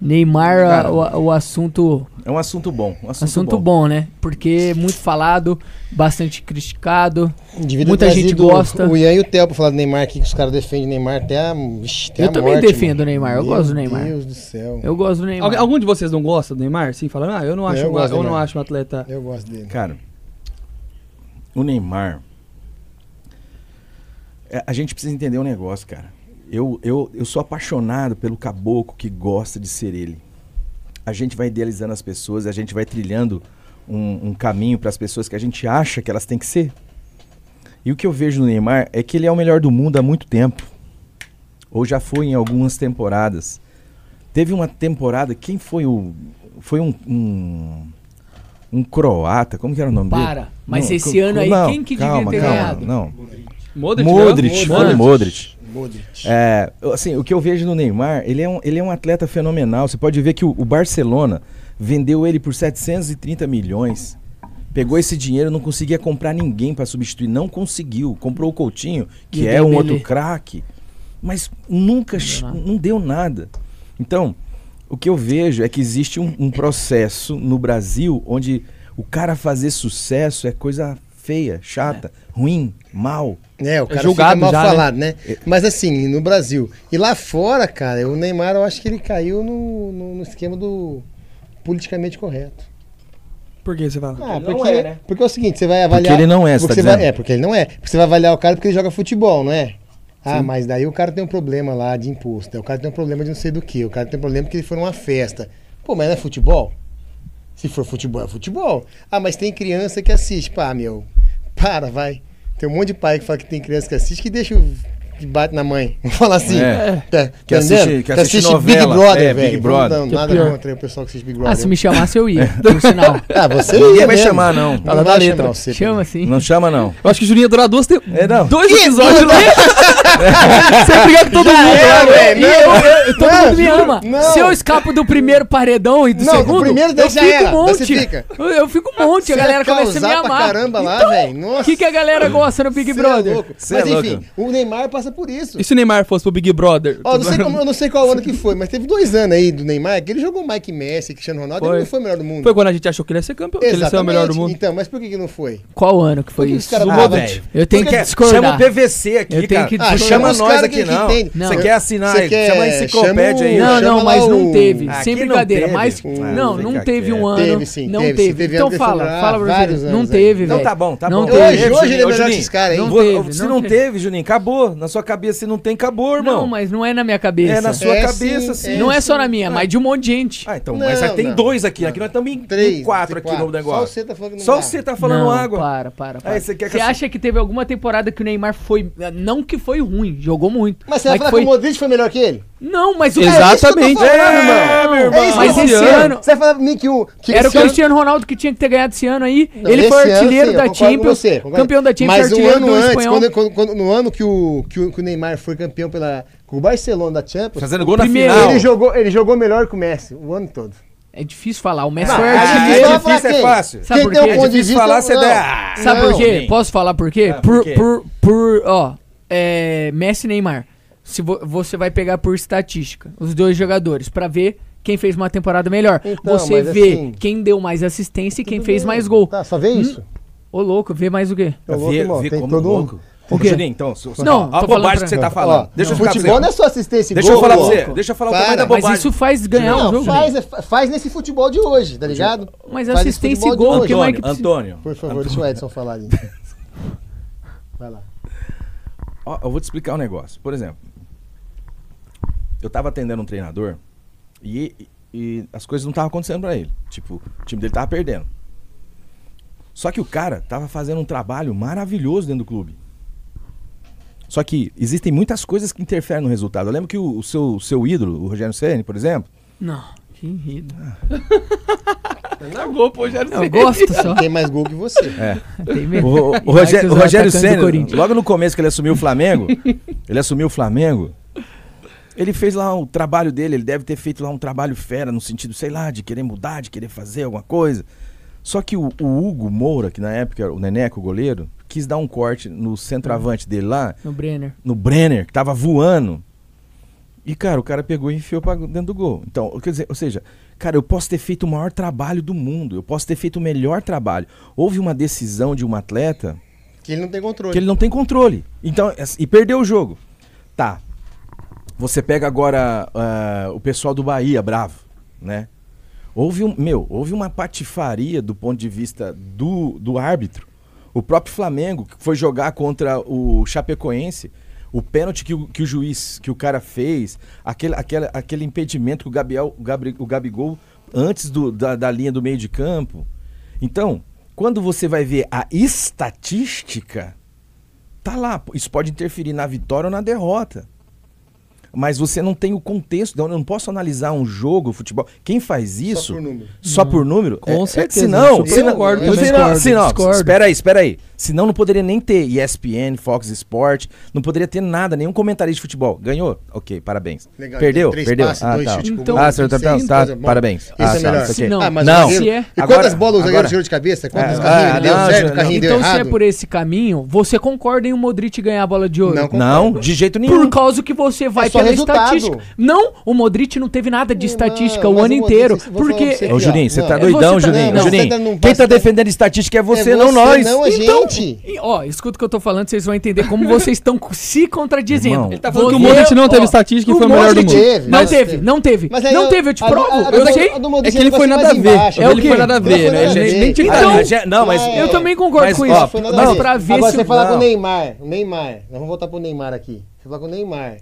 Neymar, Cara. o, o assunto É um assunto bom. Um assunto, Assunto bom. né? Porque muito falado, bastante criticado. Devia Muita gente gosta. O Ian e o Theo pra falar do Neymar aqui, que os caras defendem o Neymar até a. Vixe, até Eu a também morte, defendo o Neymar, eu Meu gosto do Neymar. Meu Deus do céu. Eu gosto do Neymar. Algu- Algum de vocês não gosta do Neymar? Sim, falando, ah, eu não acho, Eu um- eu não acho um atleta. Eu gosto dele. Cara, o Neymar. é, A gente precisa entender um negócio, cara. Eu, eu, eu sou apaixonado pelo caboclo que gosta de ser ele. A gente vai idealizando as pessoas, a gente vai trilhando um, um caminho para as pessoas que a gente acha que elas têm que ser. E o que eu vejo no Neymar é que ele é o melhor do mundo há muito tempo. Ou já foi em algumas temporadas. Teve uma temporada, quem foi o. Foi um. um um croata, como que era o nome dele? Para. Mas Não, esse ano aí, não, quem que devia calma, ter calma, ganhado? Não. Modric, Modric, ganhou? foi Modric. Modric. É, assim, o que eu vejo no Neymar, ele é um, ele é um atleta fenomenal. Você pode ver que o, o Barcelona vendeu ele por 730 milhões. Pegou esse dinheiro, não conseguia comprar ninguém para substituir, não conseguiu. Comprou o Coutinho, que E é um outro craque, mas nunca che- nada. não deu nada. Então, o que eu vejo é que existe um, um processo no Brasil onde o cara fazer sucesso é coisa feia, chata, ruim, mal. É, o cara julgado fica mal já, né? falado, né? Mas assim, no Brasil. E lá fora, cara, o Neymar, eu acho que ele caiu no, no, no esquema do politicamente correto. Por que você fala? Ah, ele não porque, é, né? porque é o seguinte, você vai avaliar... ele não é, você porque tá você vai-? É, porque ele não é. Porque você vai avaliar o cara porque ele joga futebol, não é? Ah, mas daí o cara tem um problema lá de imposto. O cara tem um problema de não sei do que. O cara tem um problema porque ele foi numa festa. Pô, mas não é futebol? Se for futebol, é futebol. Ah, mas tem criança que assiste. Pá, meu, para, vai. Tem um monte de pai que fala que tem criança que assiste que deixa o. que bate na mãe. Vamos falar assim. É. Tá, Que tá assiste- que assiste Big. Brother, É, velho. Big Brother. Não, Que é nada pior. contra o pessoal que assiste Big Brother. Ah, se me chamasse eu ia, por sinal. Ah, você Ninguém ia vai mesmo. chamar, não. Não Fala da vai letra. chamar você. Chama assim. Não chama, não. Eu acho que o Juninho ia durar duas te... É, não. dois episódios. Você brigar com todo Já mundo. velho. E eu, eu- todo Não, mundo me ama. não. Se eu escapo do primeiro paredão e do Não, do segundo, primeiro daí eu fico era, um monte. fica. Eu, eu fico um monte, a galera começa a me amar. caramba lá, Então, velho. O que, que a galera gosta no Big Cê é Brother? Mas é louco. enfim, o Neymar passa por isso. E se o Neymar fosse pro Big Brother? Ó, não sei como- eu não sei qual ano que foi, mas teve dois anos aí do Neymar que ele jogou Mike Messi, Cristiano Ronaldo, Foi. ele não foi o melhor do mundo. Foi quando a gente achou que ele ia ser campeão, que ele ia ser o melhor do mundo. Então, mas por que, que não foi? Qual ano que foi que isso? caras Ah. Eu tenho que discordar. Chama o PVC aqui, Eu tenho cara. que Ah, discordar. Chama os nós caras aqui, não. Você quer assinar Você aí? quer- Chama a enciclopédia aí. Não, não, mas não teve. Sem brincadeira. Mas não, não teve um ano. Teve sim, não teve, Então fala, fala pra vários você. anos Não teve, Então velho. tá bom, tá bom. Hoje, ele é melhor que esses caras teve, se não teve. Juninho, acabou. Na sua cabeça, se não tem, acabou, irmão. Não, mas não é na minha cabeça. É na sua É cabeça, sim. Não é só na minha, mas de um monte de gente. Ah, então, mas tem dois aqui. Aqui nós estamos em, quatro aqui no Só negócio. você tá falando Só você tá falando água. Para, para, para. Você acha que teve alguma temporada que o Neymar foi. Não que foi ruim, jogou muito. Mas você vai que falar foi... que o Modric foi melhor que ele? Não, mas o Exatamente. É isso que eu tô falando, É, irmão. meu irmão. É isso Mas que esse ano- Você vai falar pra mim que o... Que Era o esse ano- Cristiano Ronaldo que tinha que ter ganhado esse ano aí. Não, ele foi ano, artilheiro sim, da Champions. você, campeão da Champions, Mas um artilheiro ano do antes, espanhol. quando, quando- quando- no ano que o, que, o, que o Neymar foi campeão pela, com o Barcelona da Champions, Fazendo gol na Primeiro, final. ele, jogou, ele jogou melhor que o Messi o ano todo. É difícil falar. O Messi Não, foi é Ah, artilheiro. É falar difícil, é quem? fácil. Sabe Quem por tem quê? um É ponto de difícil falar, você dá. Sabe Não, por quê? nem. Posso falar por quê? Ah, por por, quê? por, por, ó, é, Messi e Neymar. Se vo- você vai pegar por estatística os dois jogadores pra ver quem fez uma temporada melhor. Então, você mas vê assim- quem deu mais assistência e quem fez bem. mais gol. Tá, só vê isso? Ô louco, vê mais o quê? Ô, louco, Vê- irmão, vê tem como todo um- louco. O quê? Juninho, então, so- Não, a bobagem pra- que você tá Ó, falando. Deixa eu pra futebol você. não é só assistência e Deixa eu gol, falar pra você. Deixa eu falar o Para. tamanho da Mas bobagem. isso faz ganhar o Não, jogo. faz, é- faz nesse futebol de hoje, tá ligado? Mas Faz assistência e gol, hoje. que mais que Antônio, precisa? Antônio. Por favor, deixa o Edson falar ali. Vai lá. Ó, eu vou te explicar um negócio. Por exemplo, eu tava atendendo um treinador e, e- e as coisas não estavam acontecendo pra ele. Tipo, o time dele tava perdendo. Só que o cara tava fazendo um trabalho maravilhoso dentro do clube. Só que existem muitas coisas que interferem no resultado. Eu lembro que o, o seu, seu ídolo, o Rogério Ceni, por exemplo, Não, que rido. Largou, pô, já Eu gosto só. Tem mais gol que você. é, Tem O, mesmo. o- o Rogé- mais que o Rogério Senna, logo no começo que ele assumiu o Flamengo, ele assumiu o Flamengo, ele fez lá o trabalho dele, ele deve ter feito lá um trabalho fera, no sentido, sei lá, de querer mudar, de querer fazer alguma coisa. Só que o, o Hugo Moura, que na época era o Neneco, o goleiro, quis dar um corte no centroavante dele lá, No Brenner. no Brenner, que tava voando. E, cara, o cara pegou e enfiou pra dentro do gol. Então, quer dizer, ou seja, cara, eu posso ter feito o maior trabalho do mundo, eu posso ter feito o melhor trabalho. Houve uma decisão de um atleta Que ele não tem controle. que ele não tem controle. Então, es- e perdeu o jogo. Tá. Você pega agora ah, o pessoal do Bahia, bravo, né? Houve um, meu, houve uma patifaria do ponto de vista do, do árbitro. O próprio Flamengo, que foi jogar contra o Chapecoense, o pênalti que o, que o juiz, que o cara fez, aquele, aquele, aquele impedimento que o, Gabriel, o, Gabri, o Gabigol antes do, da, da linha do meio de campo. Então, quando você vai ver a estatística, tá lá. Isso pode interferir na vitória ou na derrota. Mas você não tem o contexto. então Eu não posso analisar um jogo, futebol. Quem faz isso Só por número. só por número? Com é, certeza, É, senão, super senão, concordo senão, também. senão, Discordo, senão, discordo. espera aí, espera aí. Senão não poderia nem ter ESPN, Fox Sport, não poderia ter nada, nenhum comentarista de futebol. Ganhou? Ok, parabéns. Legal, Perdeu? três Perdeu? passes, ah, dois tá. Então- ah, senhor tá, coisa boa. parabéns. Esse Ah, é tá. Se não. Ah, mas Não. zagueiro- Se é- E Agora- quantas bolas o zagueiro agora- tirou de cabeça? Quantos Ah, carrinhos ah, deu não, certo, não. carrinho deu Então, se é errado? por esse caminho, você concorda em o Modric ganhar a bola de ouro? Não. Não, de jeito nenhum. Por causa que você vai É só resultado. Não, o Modric não teve nada de Não, estatística o ano o Modric, inteiro. Porque. você. Ô, Juninho, você Não, tá é doidão, você tá- Juninho. não, Juninho, tá- não quem tá defendendo estatística é você, É não você, nós. não a Então, gente. ó, escuta o que eu tô falando, vocês vão entender como vocês estão se contradizendo. Irmão. Ele tá falando que o Modric não teve ó, estatística e foi o melhor do mundo. Não teve, não teve. Não teve, eu te provo. eu sei. É que ele foi nada a ver. É o Ele quê? foi nada a ver, Não né? nem não, mas É. Eu também concordo com isso. Mas ver. pra ver Agora se. você falar não. com o Neymar, o Neymar, nós vamos voltar pro Neymar aqui. Você falar com o Neymar,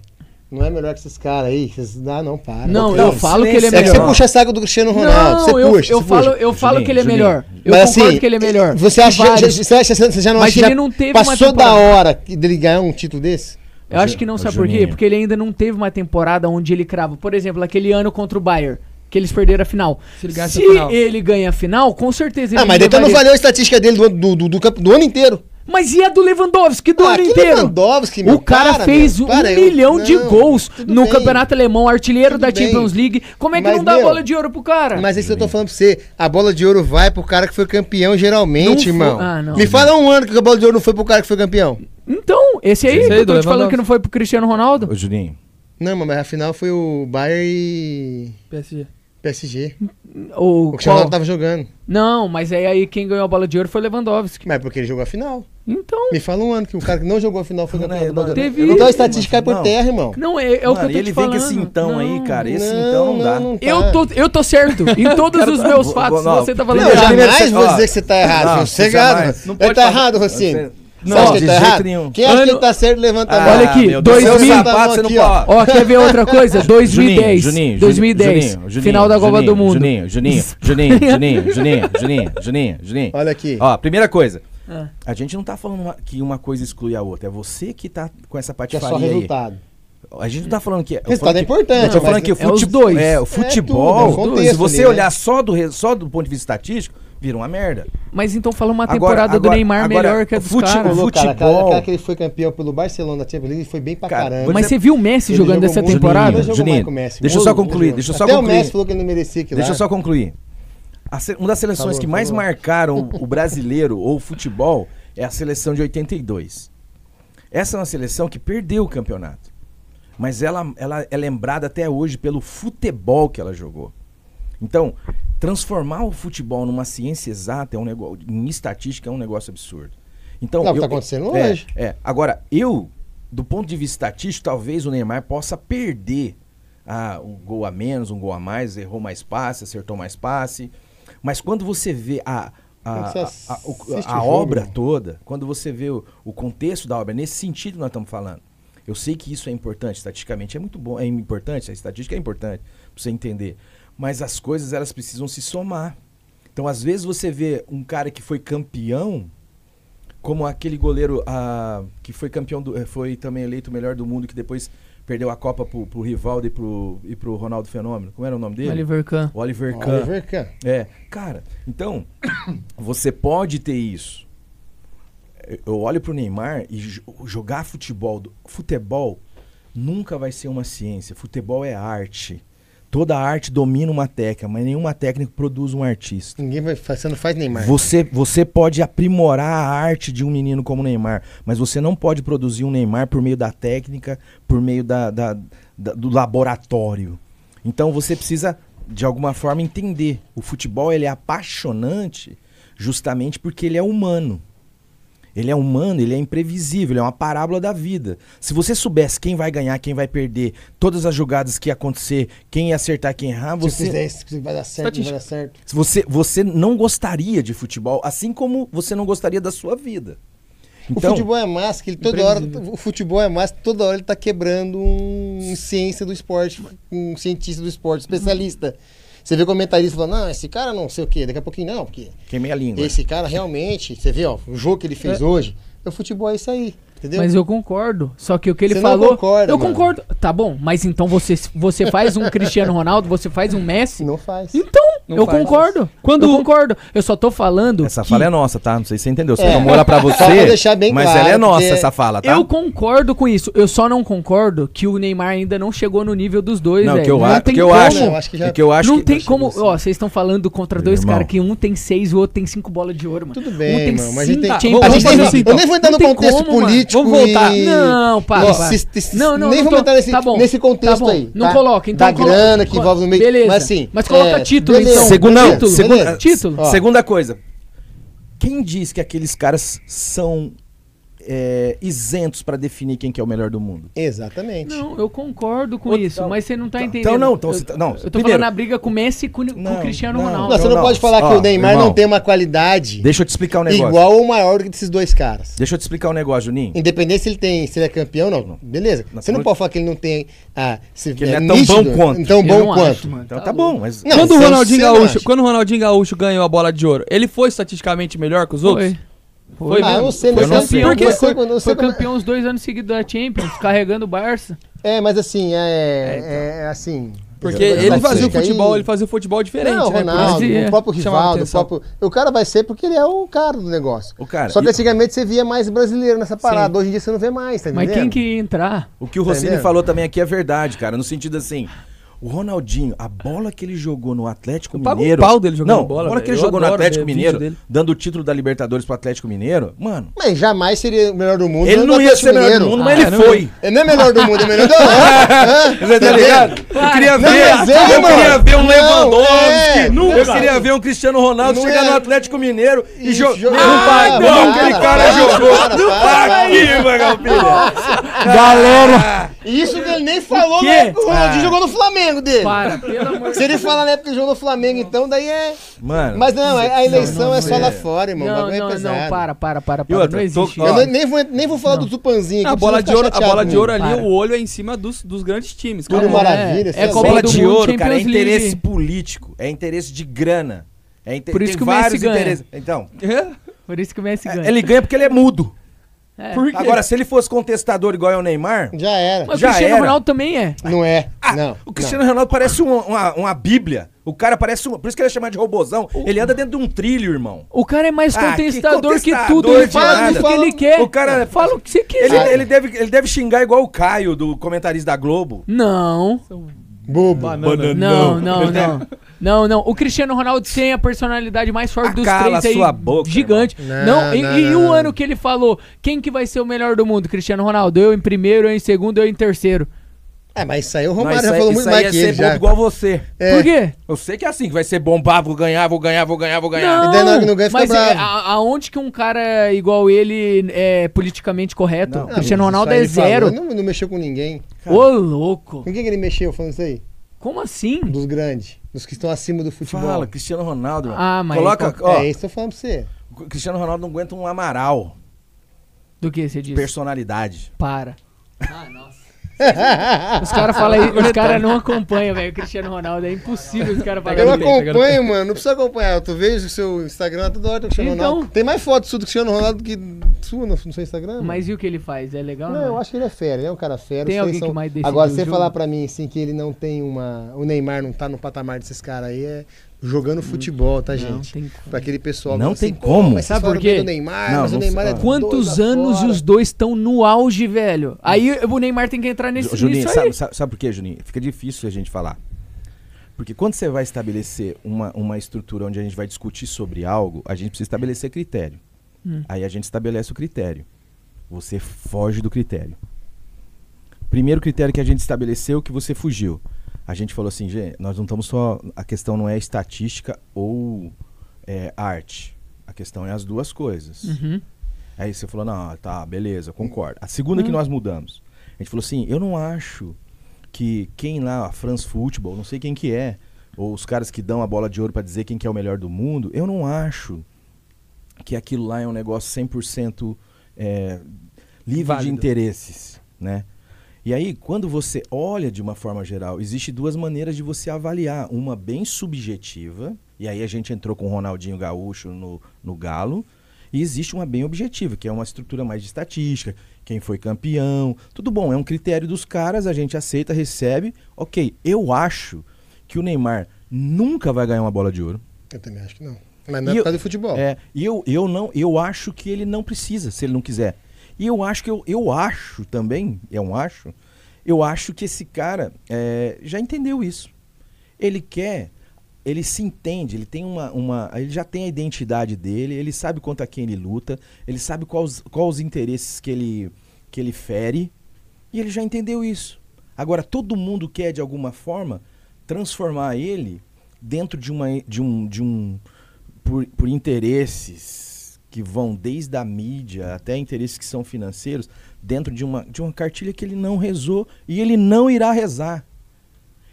não é melhor que esses caras aí? Vocês, ah, não, para. Não, Não, eu falo que ele é É que você melhor. puxa saco do Cristiano Ronaldo, você Não, eu, puxa, eu você falo, puxa. eu falo Juninho, que ele é Juninho. melhor. Eu Mas concordo assim, que ele é melhor. Você acha, você, acha, você já não Mas acha ele já não teve uma passou da hora dele ganhar um título desse? Eu acho que não, sabe por quê? Porque ele ainda não teve uma temporada onde ele crava. Por exemplo, aquele ano contra o Bayern, que eles perderam a final. Se ele ganhasse Se a final. ele ganha a final, com certeza ele Ah, mas então não valeu a estatística dele do, do, do, do do ano inteiro. Mas e a do Lewandowski do Ah, ano inteiro? Lewandowski, meu, o cara para, fez meu, um para, eu- milhão de não, gols tudo no bem. campeonato alemão, artilheiro da bem. Champions League. Como é que Mas, não dá meu, bola de ouro pro cara? Mas é isso que eu tô falando pra você. A bola de ouro vai pro cara que foi campeão geralmente, Não foi- irmão. Ah, não. Me fala um ano que a bola de ouro não foi pro cara que foi campeão. Então, esse aí, Esse aí eu do tô te falando que não foi pro Cristiano Ronaldo. Ô, Juninho. Não, mas afinal foi o Bayern e PSG. PSG. Ou O Cristiano qual? Ronaldo tava jogando. Não, mas aí, aí quem ganhou a bola de ouro foi o Lewandowski. Mas é porque ele jogou a final. Então, Me fala um ano que o cara que não jogou a final foi Não, campeão não, da bola de ouro. teve- Então a estatística cai por Não. terra, irmão. não, é, é o que eu Mano, tô e te ele falando. vem com esse então aí, Não. cara. Esse então não dá. não Eu tá. tô, eu tô certo em todos os meus fatos. não, você tá falando Não, errado. jamais você- vou dizer que você tá errado. não, você jamais. Não Ele pode tá errado, Rocinho. Não, acha que de tá jeito errado? nenhum. Quem acha que Ano- ele tá certo, levanta a Ah, mão. Olha aqui, meu Deus, dois seu sapato, você não Aqui, ó. pode. Ó, quer ver outra coisa? 2010. Juninho, Juninho, 2010. Juninho, Juninho, final da Copa Juninho, do Mundo. Juninho, Juninho, Juninho, Juninho, Juninho, Juninho, Juninho, Juninho. Olha aqui. Ó, primeira coisa. Ah. A gente não tá falando uma- que uma coisa exclui a outra. É você que tá com essa Que é patifaria só aí. resultado. A gente não tá falando que... eu Resultado falando é que- importante, Eu tô falando que o é os futebol... dois. É, o tudo, futebol... é o contexto se você ali, né? olhar só do, re- só do ponto de vista estatístico, vira uma merda. Mas então fala uma Agora- temporada do agora- Neymar agora, melhor que a dos fute- caras. Ô, cara, futebol- aquela que ele foi campeão pelo Barcelona da Champions League foi bem pra Cara, caramba. Mas você viu o Messi Ele jogando essa temporada? Juninho, Messi, deixa eu só concluir, deixa eu só Até concluir. o Messi falou que ele não merecia aquilo Deixa eu só concluir. Uma das seleções Falou, que mais falou. marcaram o brasileiro ou o futebol é a seleção de 82. Essa é uma seleção que perdeu o campeonato. Mas ela, ela é lembrada até hoje pelo futebol que ela jogou. Então, transformar o futebol numa ciência exata é um negócio, em estatística é um negócio absurdo. Então, Não, o que eu- tá acontecendo é, hoje. É. Agora, eu, do ponto de vista estatístico, talvez o Neymar possa perder ah, um gol a menos, um gol a mais, errou mais passe, acertou mais passe. Mas quando você vê a, a, a, a- a obra toda, quando você vê o, o contexto da obra, nesse sentido nós estamos falando. Eu sei que isso é importante, estatisticamente é muito bom, é importante, a estatística é importante para você entender. Mas as coisas elas precisam se somar. Então, às vezes você vê um cara que foi campeão, como aquele goleiro ah, que foi campeão, do, eh, foi também eleito o melhor do mundo, que depois perdeu a Copa pro, pro Rivaldo e pro, e pro Ronaldo Fenômeno. Como era o nome dele? Oliver Kahn. Oliver Kahn. Oliver Kahn. É, cara, então, você pode ter isso. Eu olho pro Neymar e jo- jogar futebol, futebol nunca vai ser uma ciência. Futebol é arte. Toda arte domina uma técnica, mas nenhuma técnica produz um artista. Ninguém vai, você não faz Neymar. Você, você pode aprimorar a arte de um menino como Neymar, mas você não pode produzir um Neymar por meio da técnica, por meio da, da- da- do laboratório. Então você precisa, de alguma forma, entender. O futebol ele é apaixonante justamente porque ele é humano. Ele é humano, ele é imprevisível, ele é uma parábola da vida. Se você soubesse quem vai ganhar, quem vai perder, todas as jogadas que ia acontecer, quem ia acertar, quem errar, Se você. fizer isso, vai dar certo, não vai dar certo. Se Você, você não gostaria de futebol, assim como você não gostaria da sua vida. Então, o futebol é massa, que ele toda hora. O futebol é massa, toda hora ele tá quebrando um ciência do esporte, um cientista do esporte, especialista. Você vê comentarista falando, não, esse cara não sei o quê, daqui a pouquinho não, porque queimei a língua. esse cara realmente, você vê, ó, o jogo que ele fez hoje, o futebol é isso aí. Entendeu? Mas eu concordo. Só que o que ele Você não falou. concorda, eu mano. concordo. Tá bom, mas então você, você faz um Cristiano Ronaldo, você faz um Messi. Não faz. Então, Não eu concordo. Quando- Eu concordo. Eu só tô falando. Essa que fala é nossa, tá? Não sei se você entendeu. Você É. tomou ela pra você, Só pra deixar bem mas claro, ela é nossa, porque essa fala, tá? Eu concordo com isso. Eu só não concordo que o Neymar ainda não chegou no nível dos dois, Não, que eu, não a- tem que eu como. acho, Eu acho que já- é que eu acho não que- tem como. assim. Ó, vocês estão falando contra dois caras que um tem seis e o outro tem cinco bolas de ouro, mano. Tudo um bem, tem mano, mas a gente tem- cinco Tá, A gente nem- assim, eu então. nem vou entrar Não no tem contexto como, mano. político. Vamos voltar. e- Não, para, Não, não, nem não vou entrar nesse, tá bom, nesse contexto tá aí. Não tá? coloca, então Da grana que envolve no meio. Beleza. Mas. Mas coloca título, beleza, então. Segundo, não, segunda. Título. Ó. segunda coisa. Quem diz que aqueles caras são é, isentos pra definir quem que é o melhor do mundo? Exatamente. Não, eu concordo com Outro- isso, então- mas você não tá então- entendendo. então não, então eu, você tá- não, eu tô primeiro- falando na briga com o Messi e com, com Não, o Cristiano não. Ronaldo. Não, você não, não. pode falar Ó, que o Neymar irmão. não tem uma qualidade Deixa eu te explicar um negócio. igual ou maior do que desses dois caras. Deixa eu te explicar um negócio, Juninho. Independente se ele tem, se ele é campeão ou não. Beleza. Não, Você não não- pode falar que ele não tem. Ah, se Que ele é tão bom quanto. Tão bom não quanto. acho, mano. Então Tá tá bom, mas Não, quando, o Ronaldinho Gaúcho, quando o Ronaldinho Gaúcho ganhou a bola de ouro, ele foi estatisticamente melhor que os outros? Foi. Foi Ah, eu mesmo? não sei, Foi Eu não sei. campeão, Porque foi, não sei foi como é- campeão os dois anos seguidos da Champions, carregando o Barça. É, mas assim, é, é, assim. Porque ele fazia o estatística aí- futebol, ele fazia o futebol diferente, Não, né? Ronaldo, é. o próprio Rivaldo, o próprio. O cara vai ser porque ele é o cara do negócio. O cara, Só que e- antigamente você via mais brasileiro nessa parada. Hoje em dia você não vê mais, tá Mas entendendo? quem que ia entrar? o que o Tá Rossini entendendo? falou também aqui é verdade, cara. No sentido assim, o Ronaldinho, a bola que ele jogou no Atlético Eu pago um Mineiro. pau dele jogando não, bola, a bola que ele jogou no Atlético vídeo Mineiro, dando o título da Libertadores pro Atlético Mineiro, mano. Mas jamais seria o melhor do mundo. Ele não ia ser melhor do mundo, mas Ah, ele não- foi. Ele não é melhor do mundo, é melhor do mundo. Você tá ligado? Eu queria Não, ver, mas é, eu mano. queria ver um Não, Lewandowski, é, eu queria ver um Cristiano Ronaldo chegar é. no Atlético Mineiro e jogar. jogar. Não vai, Ah, não, para, aquele cara jogou. aqui, Magalpilha. Galera! Isso que ele nem falou quê? na época que o Ronaldinho Ah. jogou no Flamengo dele. Para, pelo amor Se ele falar na época que ele jogou no Flamengo, então daí é. Mano, Mas não, a eleição não, é só não, lá é. fora, irmão. o Não, bagulho é não, não, para, para, para, para. outra, não existe tô- Eu nem, vou, nem vou falar do Tupanzinho aqui. A bola de não ouro, a bola de ouro ali, Para. o olho é em cima dos, dos grandes times. Tudo cara. maravilha, é é Copa bola de ouro, cara, é interesse político, é interesse de grana. É inter... Por isso tem que o Messi ganha. interesses. Então, É? Por isso que o Messi ganha. ele ganha porque ele é mudo. É. Por quê? Agora, se ele fosse contestador igual é o Neymar, Já era. Mas o já Cristiano era. Ronaldo também é. Não é. Ah, não. o Cristiano Ronaldo parece uma, uma, uma bíblia. O cara parece um. Por isso que ele é chamado de robozão. Ele anda dentro de um trilho, irmão. O cara é mais Ah, contestador que que, contestador tudo. Ele fala tudo que ele quer. O cara- Fala o que você Ele, quiser. ele deve, ele deve xingar igual o Caio, do comentarista da Globo. Não. Bobo. Banana. Não, não, não. Não, não. O Cristiano Ronaldo tem a personalidade mais forte dos Cala três aí. sua boca, gigante. Não, Não, e, não, e não, o ano que ele falou, quem que vai ser o melhor do mundo? Cristiano Ronaldo. Eu em primeiro, eu em segundo, eu em terceiro. É, mas isso aí o Romário isso já aí- falou isso muito aí mais é que ele. Já. bobo igual você. É. Por quê? Eu sei que é assim, que vai ser bombar, vou ganhar, vou ganhar, vou ganhar, vou ganhar. Não, E daí na hora que não ganha, fica mas bravo. é, a- aonde que um cara igual ele é politicamente correto? Não. O Cristiano Ronaldo isso aí é ele falou, zero. Não, não mexeu com ninguém. Ô, louco. Com quem que ele mexeu falando isso aí? Como assim? Dos grandes. Dos que estão acima do futebol. Fala, Cristiano Ronaldo. Ah, mas Coloca, qual- ó, É isso que eu tô falando pra você. o Cristiano Ronaldo não aguenta um Amaral. Do que você disse? Personalidade. Para. Ah, nossa. Os caras falam aí, os caras não acompanham, velho, o Cristiano Ronaldo. É impossível os caras Eu falarem. no acompanho, mano. Não precisa acompanhar. Tu vês o seu Instagram toda hora do Cristiano Então. Ronaldo. Tem mais fotos sua do Cristiano Ronaldo do que sua no, no seu Instagram? Mas mano? e o que ele faz? É legal? Não, né? eu acho que ele é fera, ele é um cara fera. Tem alguém que mais Agora, você jogo? falar pra mim assim que ele não tem uma. O Neymar não tá no patamar desses caras aí, é jogando futebol, tá, Não, gente? Pra aquele pessoal Não que tem fala como. mas Sabe por quê? do Neymar, Não, mas o Neymar é doido Quantos anos fora. os dois estão no auge, velho? Aí o Neymar tem que entrar nesse Juninho, nisso sabe, aí. sabe, sabe por quê, Juninho? Fica difícil a gente falar. Porque quando você vai estabelecer uma, uma estrutura onde a gente vai discutir sobre algo, a gente precisa estabelecer critério. Hum. Aí a gente estabelece o critério. Você foge do critério. Primeiro critério que a gente estabeleceu que você fugiu. A gente falou assim, gente, nós não estamos só. A questão não é estatística ou é, arte. A questão é as duas coisas. Uhum. Aí você falou, não, tá, beleza, concordo. A segunda que Hum. nós mudamos. A gente falou assim, eu não acho que quem lá, a France Football, não sei quem que é, ou os caras que dão a bola de ouro pra dizer quem que é o melhor do mundo, eu não acho que aquilo lá é um negócio 100% é, livre de Válido. interesses, né? E aí, quando você olha de uma forma geral, existe duas maneiras de você avaliar. Uma bem subjetiva, e aí a gente entrou com o Ronaldinho Gaúcho no, no Galo, e existe uma bem objetiva, que é uma estrutura mais de estatística, quem foi campeão. Tudo bom, é um critério dos caras, a gente aceita, recebe. Ok, eu acho que o Neymar nunca vai ganhar uma bola de ouro. Eu também acho que não. Mas não é E por eu- causa do futebol. É, e eu, eu não, eu acho que ele não precisa, se ele não quiser. E eu acho que eu, eu acho também, é um acho, eu acho que esse cara é, já entendeu isso. Ele quer, ele se entende, ele tem uma, uma. Ele já tem a identidade dele, ele sabe contra quem ele luta, ele sabe quais, quais os interesses que ele, que ele fere, e ele já entendeu isso. Agora, todo mundo quer, de alguma forma, transformar ele dentro de uma. De um, de um por, por interesses que vão desde a mídia até interesses que são financeiros, dentro de uma, de uma cartilha que ele não rezou e ele não irá rezar.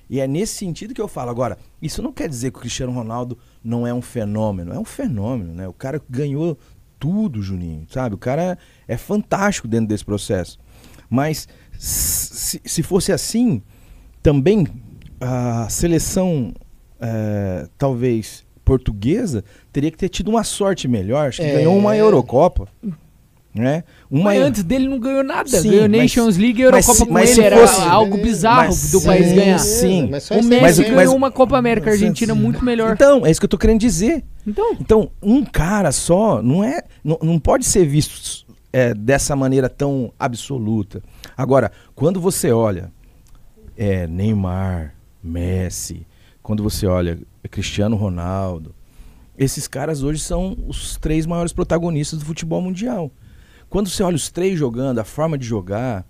E é nesse sentido que eu falo. Agora, isso não quer dizer que o Cristiano Ronaldo não é um fenômeno. É um fenômeno, né? O cara ganhou tudo, Juninho, sabe? O cara é fantástico dentro desse processo. Mas se, se fosse assim, também a seleção, eh, talvez portuguesa, teria que ter tido uma sorte melhor. Acho que É. ganhou uma Eurocopa. Né? Uma Mas antes dele não ganhou nada. Sim, ganhou mas- Nations League e mas Eurocopa se- com mas ele. Era fosse- algo bizarro mas do país sim, ganhar. sim. Mas só O Messi aí Mas ganhou uma Copa América Argentina muito melhor. Então, é isso que eu tô querendo dizer. Então, Então, um cara só não é, não, não pode ser visto é, dessa maneira tão absoluta. Agora, quando você olha é, Neymar, Messi, quando você olha Cristiano Ronaldo, esses caras hoje são os três maiores protagonistas do futebol mundial. Quando você olha os três jogando, a forma de jogar,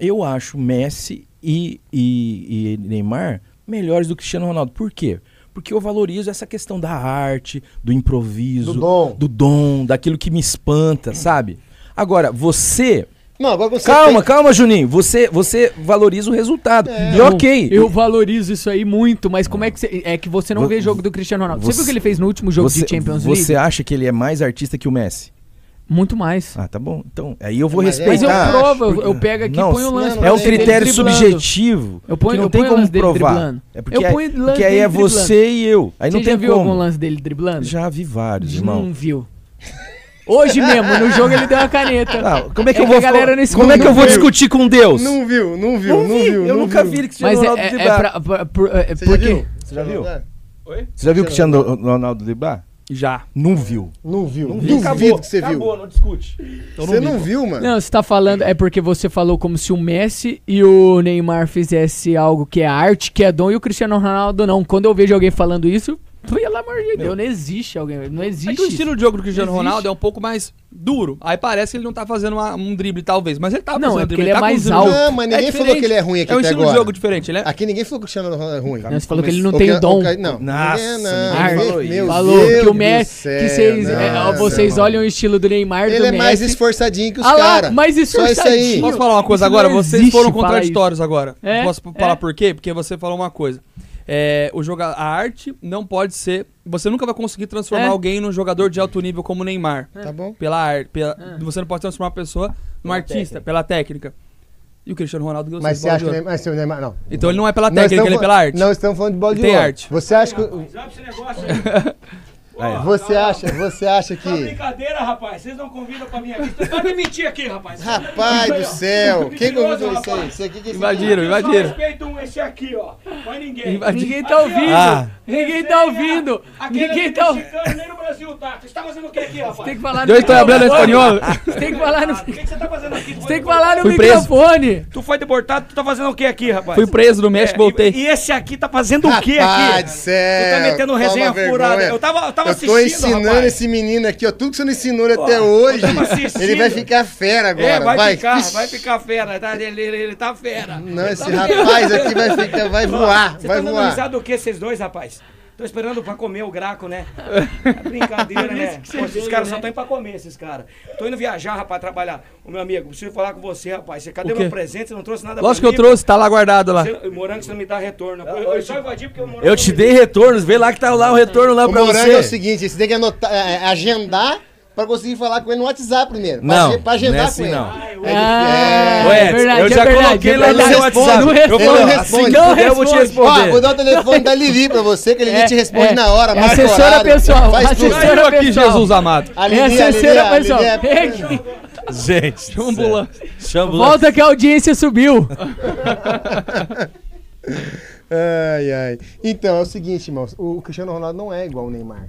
eu acho Messi e, e- e Neymar melhores do que Cristiano Ronaldo. Por quê? Porque eu valorizo essa questão da arte, do improviso, Do dom. do dom, daquilo que me espanta, sabe? Agora, você. Não, agora você calma, tem- calma, Juninho. Você, você valoriza o resultado. E ok. eu valorizo isso aí muito, mas como é que você. É que você não Vo- vê jogo do Cristiano Ronaldo. Você, você- viu o que ele fez no último jogo você, de Champions League? Você acha que ele é mais artista que o Messi? Muito mais. Ah, tá bom. Então, aí eu vou Mas é- Mas eu respeitar. provo, eu, eu pego aqui e Não, ponho o lance. não, É um critério subjetivo Eu ponho, que não eu tem como lance dele provar. driblando. É porque, Eu é- ponho o lance porque aí é driblando. você e eu. Aí não Você tem já viu como. algum lance dele driblando? Já vi vários, irmão. Não viu. Hoje mesmo, no jogo ele deu uma caneta. Não, como é que É eu que vou não Como é que eu vou Não viu. discutir com Deus? Não viu, não viu, Não não, vi, viu. eu não nunca viu. vi ele Cristiano Mas é, Ronaldo é, é pra, pra- por- é, Você já viu? Você já viu? Oi? Você já viu o Cristiano Ronaldo driblar? Já. Não viu. Não viu. Não Duvido Acabou, que você acabou, viu. não discute. Então Você não pô. viu, mano? Não, você tá falando, é porque você falou como se o Messi e o Neymar fizesse algo que é arte, que é dom, e o Cristiano Ronaldo não. Quando eu vejo alguém falando isso, pelo amor de Deus, não existe alguém, não existe. É que o estilo de jogo do Cristiano Existe. Ronaldo é um pouco mais duro. Aí parece que ele não tá fazendo uma- um drible, talvez. Mas ele tá Não, fazendo é porque drible, ele é tá com mais os dribles. alto. Não, mas ninguém É falou que ele é ruim aqui É um até estilo agora. de jogo diferente, ele é... Aqui ninguém falou que o Cristiano Ronaldo é ruim. Não, você falou que ele não tem o dom. que- Não, Nossa, não, falou meu Falou Deus que o Messi, céu, que vocês, é, vocês olham o estilo do Neymar, Ele do é mais esforçadinho que os Ah caras. mais Só isso aí. esforçadinho. Posso falar uma coisa agora? não Vocês foram contraditórios agora. É, Posso é. falar por quê? Porque você falou uma coisa. É, o joga a arte não pode ser. Você nunca vai conseguir transformar É. alguém num jogador de alto nível como o Neymar. Tá bom. Pela arte. Pela, É. Você não pode transformar uma pessoa num Pela artista, técnica. pela técnica. E o Cristiano Ronaldo ganhou Mas você acha que o. Neymar, mas o Neymar não. Então ele não é pela técnica, ele é pela arte. Não estamos falando de bola de Tem ouro. arte. Você acha que Sabe esse negócio aí? Você acha, você acha Tá que brincadeira, rapaz. Vocês não convidam pra mim aqui. Você tá me mentir aqui, rapaz. Rapaz do céu, quem convidou isso aí? rapaz. Isso aqui que é esse Invadiram, Eu só invadiram. respeito um esse aqui, ó. Mas ninguém. Invadiram. Ninguém tá ouvindo. Ah. Ninguém tá ouvindo. Aquele Ninguém aqui tá ouvindo. mexicano nem no Brasil tá. Você tá fazendo o que aqui, rapaz? Tem que falar Eu estou falando microfone. espanhol. Você tem que falar no, O que, você tá fazendo aqui? você tem que falar no Fui preso. microfone. Tu foi deportado, tu tá fazendo o que aqui, rapaz? Fui preso no México, É, voltei. E, esse aqui tá fazendo o que Rapaz aqui? do céu. Tu tá metendo resenha furada. Eu tava, tava Eu tô ensinando rapaz. esse menino aqui, ó. Tudo que você não ensinou ele até hoje. Ele vai ficar fera agora. É, vai, ficar, Ixi. vai ficar fera. Tá? Ele, ele, ele tá fera. Não, esse rapaz aqui vai ficar, vai voar, Você vai tá dando voar. risada do que esses dois, rapaz? Tô esperando pra comer o graco, né? É brincadeira, né? que você Pô, esses caras né? só estão indo pra comer, esses caras. Tô indo viajar, rapaz, trabalhar. Ô, meu amigo, preciso falar com você, rapaz. Você, cadê O meu presente? Você não trouxe nada Lógico que pra eu mim? trouxe, tá lá guardado lá. Você, morango, você não me dá retorno. Eu, eu só invadi porque o morango... Eu te dei retornos, vê lá que tá lá o retorno lá O pra morango é o você. seguinte, você tem que anotar, é, é, agendar pra conseguir falar com ele no WhatsApp primeiro. Pra Não, age- pra agendar não é com assim, ele. não. Ah, Ô, é verdade, eu é já verdade, coloquei é lá no seu WhatsApp. Eu responde. falei, Não responde. que Não puder, eu vou te. Ó, responder. vou dar o telefone da Lili pra você, que a Lili É, te responde é. na hora. É marca assessora horário, pessoal, faz tudo. assessora Eu aqui. Jesus amado. A É Lili, a Lili, assessora a Lili pessoal. é- Vem aqui. Gente. A ambulância. Chama Volta que a audiência subiu. Ai, ai. Então, é o seguinte, irmãos. O Cristiano Ronaldo não é igual o Neymar.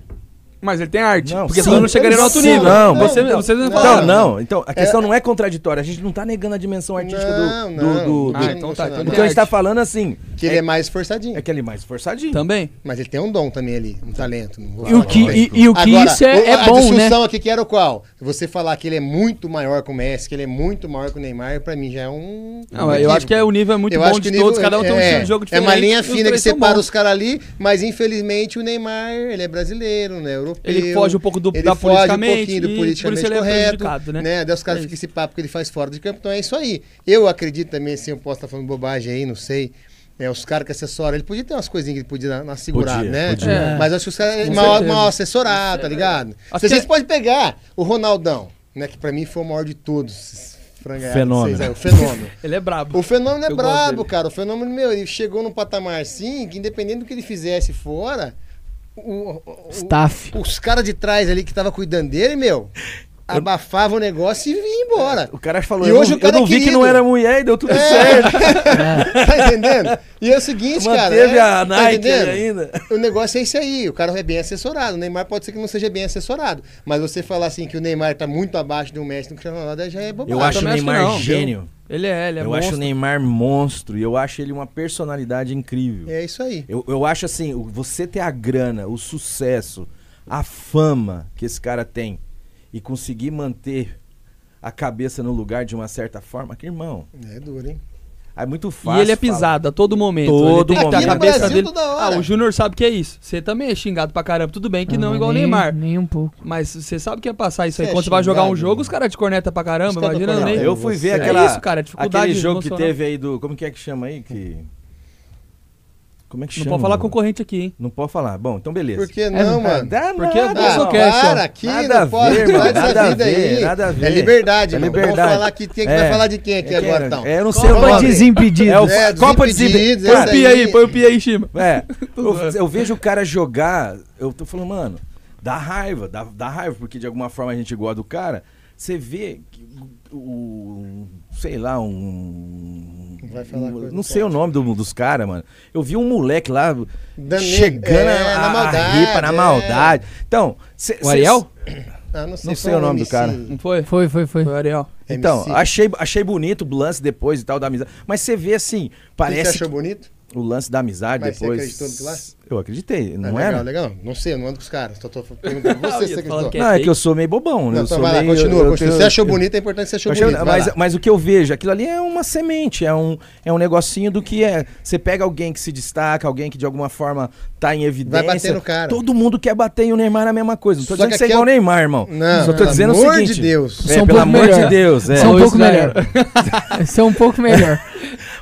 Mas ele tem arte. Não, porque sim, senão não chegaria no alto nível. não, você, não, você não, não. Não. Então, a questão não é contraditória. A gente não tá negando a dimensão artística do- Não, do. não, do- não, do- Ah, então tá, então O tem que a gente tá falando assim. Que ele é mais esforçadinho. É que ele é mais forçadinho. Também. Mas ele tem um dom também ali, um talento. Não vou E o que, e, e o que Agora, isso é, o- é a bom, né? discussão aqui que era o qual? Você falar que ele é muito maior que o Messi, que ele é muito maior que o Neymar, pra mim já é um. Não, um eu acho que é, o nível é muito Eu bom acho que de nível- todos, cada um tem um é, estilo de jogo É diferente. uma linha fina que separa os caras ali, mas infelizmente o Neymar, ele é brasileiro, né? Europeu. Ele foge um pouco do, ele da foge um pouquinho do e politicamente por é correto, né? né? Daí os caras É ficam esse papo que ele faz fora de campo, então é isso aí. Eu acredito também, assim, eu posso estar falando bobagem aí, não sei. É, os caras que assessoram, ele podia ter umas coisinhas que ele podia dar uma segurada, Podia, né? podia. É. Mas acho que os caras mal, mal assessorado, tá ligado? Acho Se que vocês é- podem pegar o Ronaldão, né? Que pra mim foi o maior de todos. Fenômeno. vocês aí, o fenômeno. Ele é brabo. O fenômeno é Eu brabo, cara. O fenômeno, meu, ele chegou num patamar assim que independente do que ele fizesse fora, o- o- o- Staff. os caras de trás ali que tava cuidando dele, meu, abafava o negócio e vinha embora. O cara falou, E eu, hoje não, o cara eu não é vi que não era mulher e deu tudo É. certo. tá entendendo? E é o seguinte, cara. Manteve é, a tá Nike entendendo? ainda. O negócio é esse aí, o cara é bem assessorado. O Neymar pode ser que não seja bem assessorado. Mas você falar assim que o Neymar tá muito abaixo do Messi no Cristiano Ronaldo já é bobagem. Eu acho o acho Neymar não. gênio. Ele é, ele é eu monstro. acho o Neymar monstro e eu acho ele uma personalidade incrível. É isso aí. Eu, eu acho assim, você ter a grana, o sucesso, a fama que esse cara tem e conseguir manter a cabeça no lugar de uma certa forma, que irmão, É duro, hein? é muito fácil. E ele é falar. pisado a todo momento. Todo ele tem que momento. a Aqui no cabeça Brasil, dele. Ah, o Júnior sabe que é isso. Você também é xingado pra caramba. Tudo bem que não, igual o nem, Neymar. Nem um pouco. Mas você sabe que é passar isso aí. Você é Quando você vai jogar um jogo, né? os caras te cornetam pra caramba. Imagina nem. Eu fui ver É aquela, isso, cara, dificuldade aquele jogo que teve aí do. Como que é que chama aí? Que. Como é que Não chama? pode falar concorrente aqui, hein? Não pode falar. Bom, então beleza. Por que não, mano? Dá Porque nada, eu Ah, para aqui, Nada a não pode ver, mano, nada a vida ver, aí. nada a ver. É liberdade, É mano. liberdade. Vamos falar que quem que É. vai falar de quem aqui É agora, então? É, eu não sei o. Copa nome. Desimpedidos. É o É, Copa impedidos, Desimpedidos. Põe o pi aí. põe o pi aí em cima. É, eu, eu vejo o cara jogar, eu tô falando, mano, dá raiva, dá, dá raiva, porque de alguma forma a gente gosta do cara. Você vê que o, o- sei lá, um. Vai falar um- coisa não sei o nome do- dos caras, mano. Eu vi um moleque lá chegando é, a, na a maldade, ripa na é. maldade. Então, cê, O Ariel? Ah, não sei, Não sei o um nome do MC. cara. Não foi? Foi, foi, foi. Foi o Ariel. Então, MC. achei, achei bonito o lance depois e tal da amizade. Mas você vê assim, O que parece você achou bonito? O lance da amizade Mas você depois. acreditou no que lá? Eu acreditei, não Ah, era? legal, legal. Não sei, eu não ando com os caras. Só tô perguntando pra Eu você você falando acreditou. que é Não, é que eu sou meio bobão, né? Não, eu então sou vai lá, meio- continua, eu continua. tenho- Você achou bonito, é importante que você achou eu achei- bonito. mas, mas o que eu vejo, aquilo ali é uma semente, é um, é um negocinho do que é. Você pega alguém que se destaca, alguém que de alguma forma tá em evidência. Vai bater no cara. Todo mundo quer bater e o Neymar é a mesma coisa. Não tô Só dizendo que você é igual é o Neymar, irmão. Não, Só tô pelo dizendo o amor seguinte. de Deus. É, São um pelo pouco amor de. Deus. É. São um Ou pouco melhor. Isso é um pouco melhor.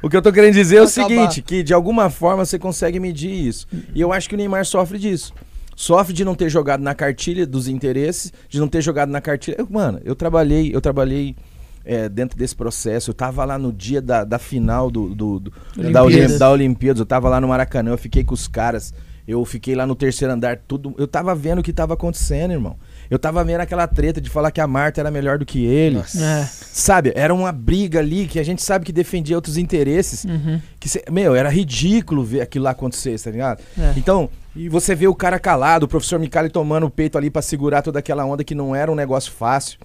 O que eu tô querendo dizer é o Acabar. seguinte, que de alguma forma você consegue medir isso. E eu acho que o Neymar sofre disso. Sofre de não ter jogado na cartilha dos interesses, de não ter jogado na cartilha. Eu, mano, eu trabalhei, eu trabalhei é, dentro desse processo. Eu tava lá no dia da, da final do, do- do- da, Olimpíadas. Olim, da Olimpíadas. Eu tava lá no Maracanã, eu fiquei com os caras. Eu fiquei lá no terceiro andar, tudo. Eu tava vendo o que tava acontecendo, irmão. Eu tava vendo aquela treta de falar que a Marta era melhor do que ele. Nossa. É. Sabe? Era uma briga ali que a gente sabe que defendia outros interesses. Uhum. Que cê- meu, era ridículo ver aquilo lá acontecer, tá ligado? É. Então, e você vê o cara calado, o professor Micali tomando o peito ali pra segurar toda aquela onda que não era um negócio fácil.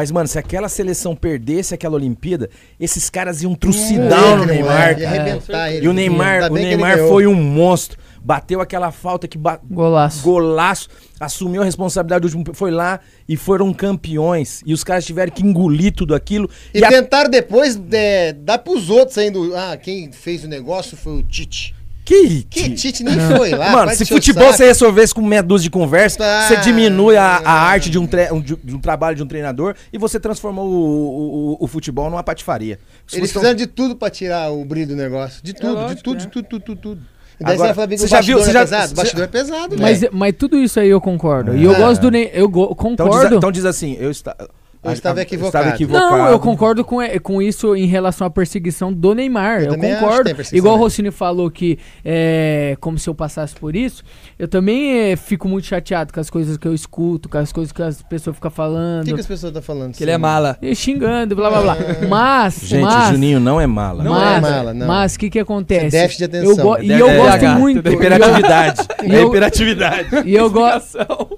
Mas, mano, se aquela seleção perdesse aquela Olimpíada, esses caras iam trucidar no Moleque, Neymar, arrebentar ele. E o Neymar, o Neymar foi um monstro. Bateu aquela falta que ba- Golaço. golaço, assumiu a responsabilidade do último, foi lá e foram campeões. E os caras tiveram que engolir tudo aquilo. E, a- tentaram depois é, dar pros outros ainda. Ah, quem fez o negócio foi o Tite. Que, Que Tite nem foi lá. Mano, se futebol você resolvesse com meia dúzia de conversa, Tá. você diminui a, a arte de um, tre- um- de um trabalho de um treinador e você transformou o, o- o futebol numa patifaria. Se Eles fizeram de tudo pra tirar o brilho do negócio. De tudo, de lógico, tudo, é. de tudo, tudo, tudo, tudo. Daí Agora, você vai falar bem que você já viu- você é já- pesado? você O bastidor é pesado, Mas, velho. mas tudo isso aí eu concordo. E eu É. gosto do Ney. Eu go- então, diz, concordo. então diz assim, eu está, Eu estava a- equivocado. Estava equivocado. Não, eu concordo com, é, com isso em relação à perseguição do Neymar. Eu Eu, concordo. Igual o. Rossini falou que é como se eu passasse por isso. Eu também é, fico muito chateado com as coisas que eu escuto, com as coisas que as pessoas ficam O falando. que, que as pessoas estão falando? Que ele é mala. E xingando, blá blá blá. Mas, Gente, mas, o Juninho não é mala. Não mas, é mala, não. mas o que que acontece? Isso é déficit de Eu atenção. go- É e eu É, gosto é, muito. É hiperatividade. E É eu- hiperatividade. E eu, go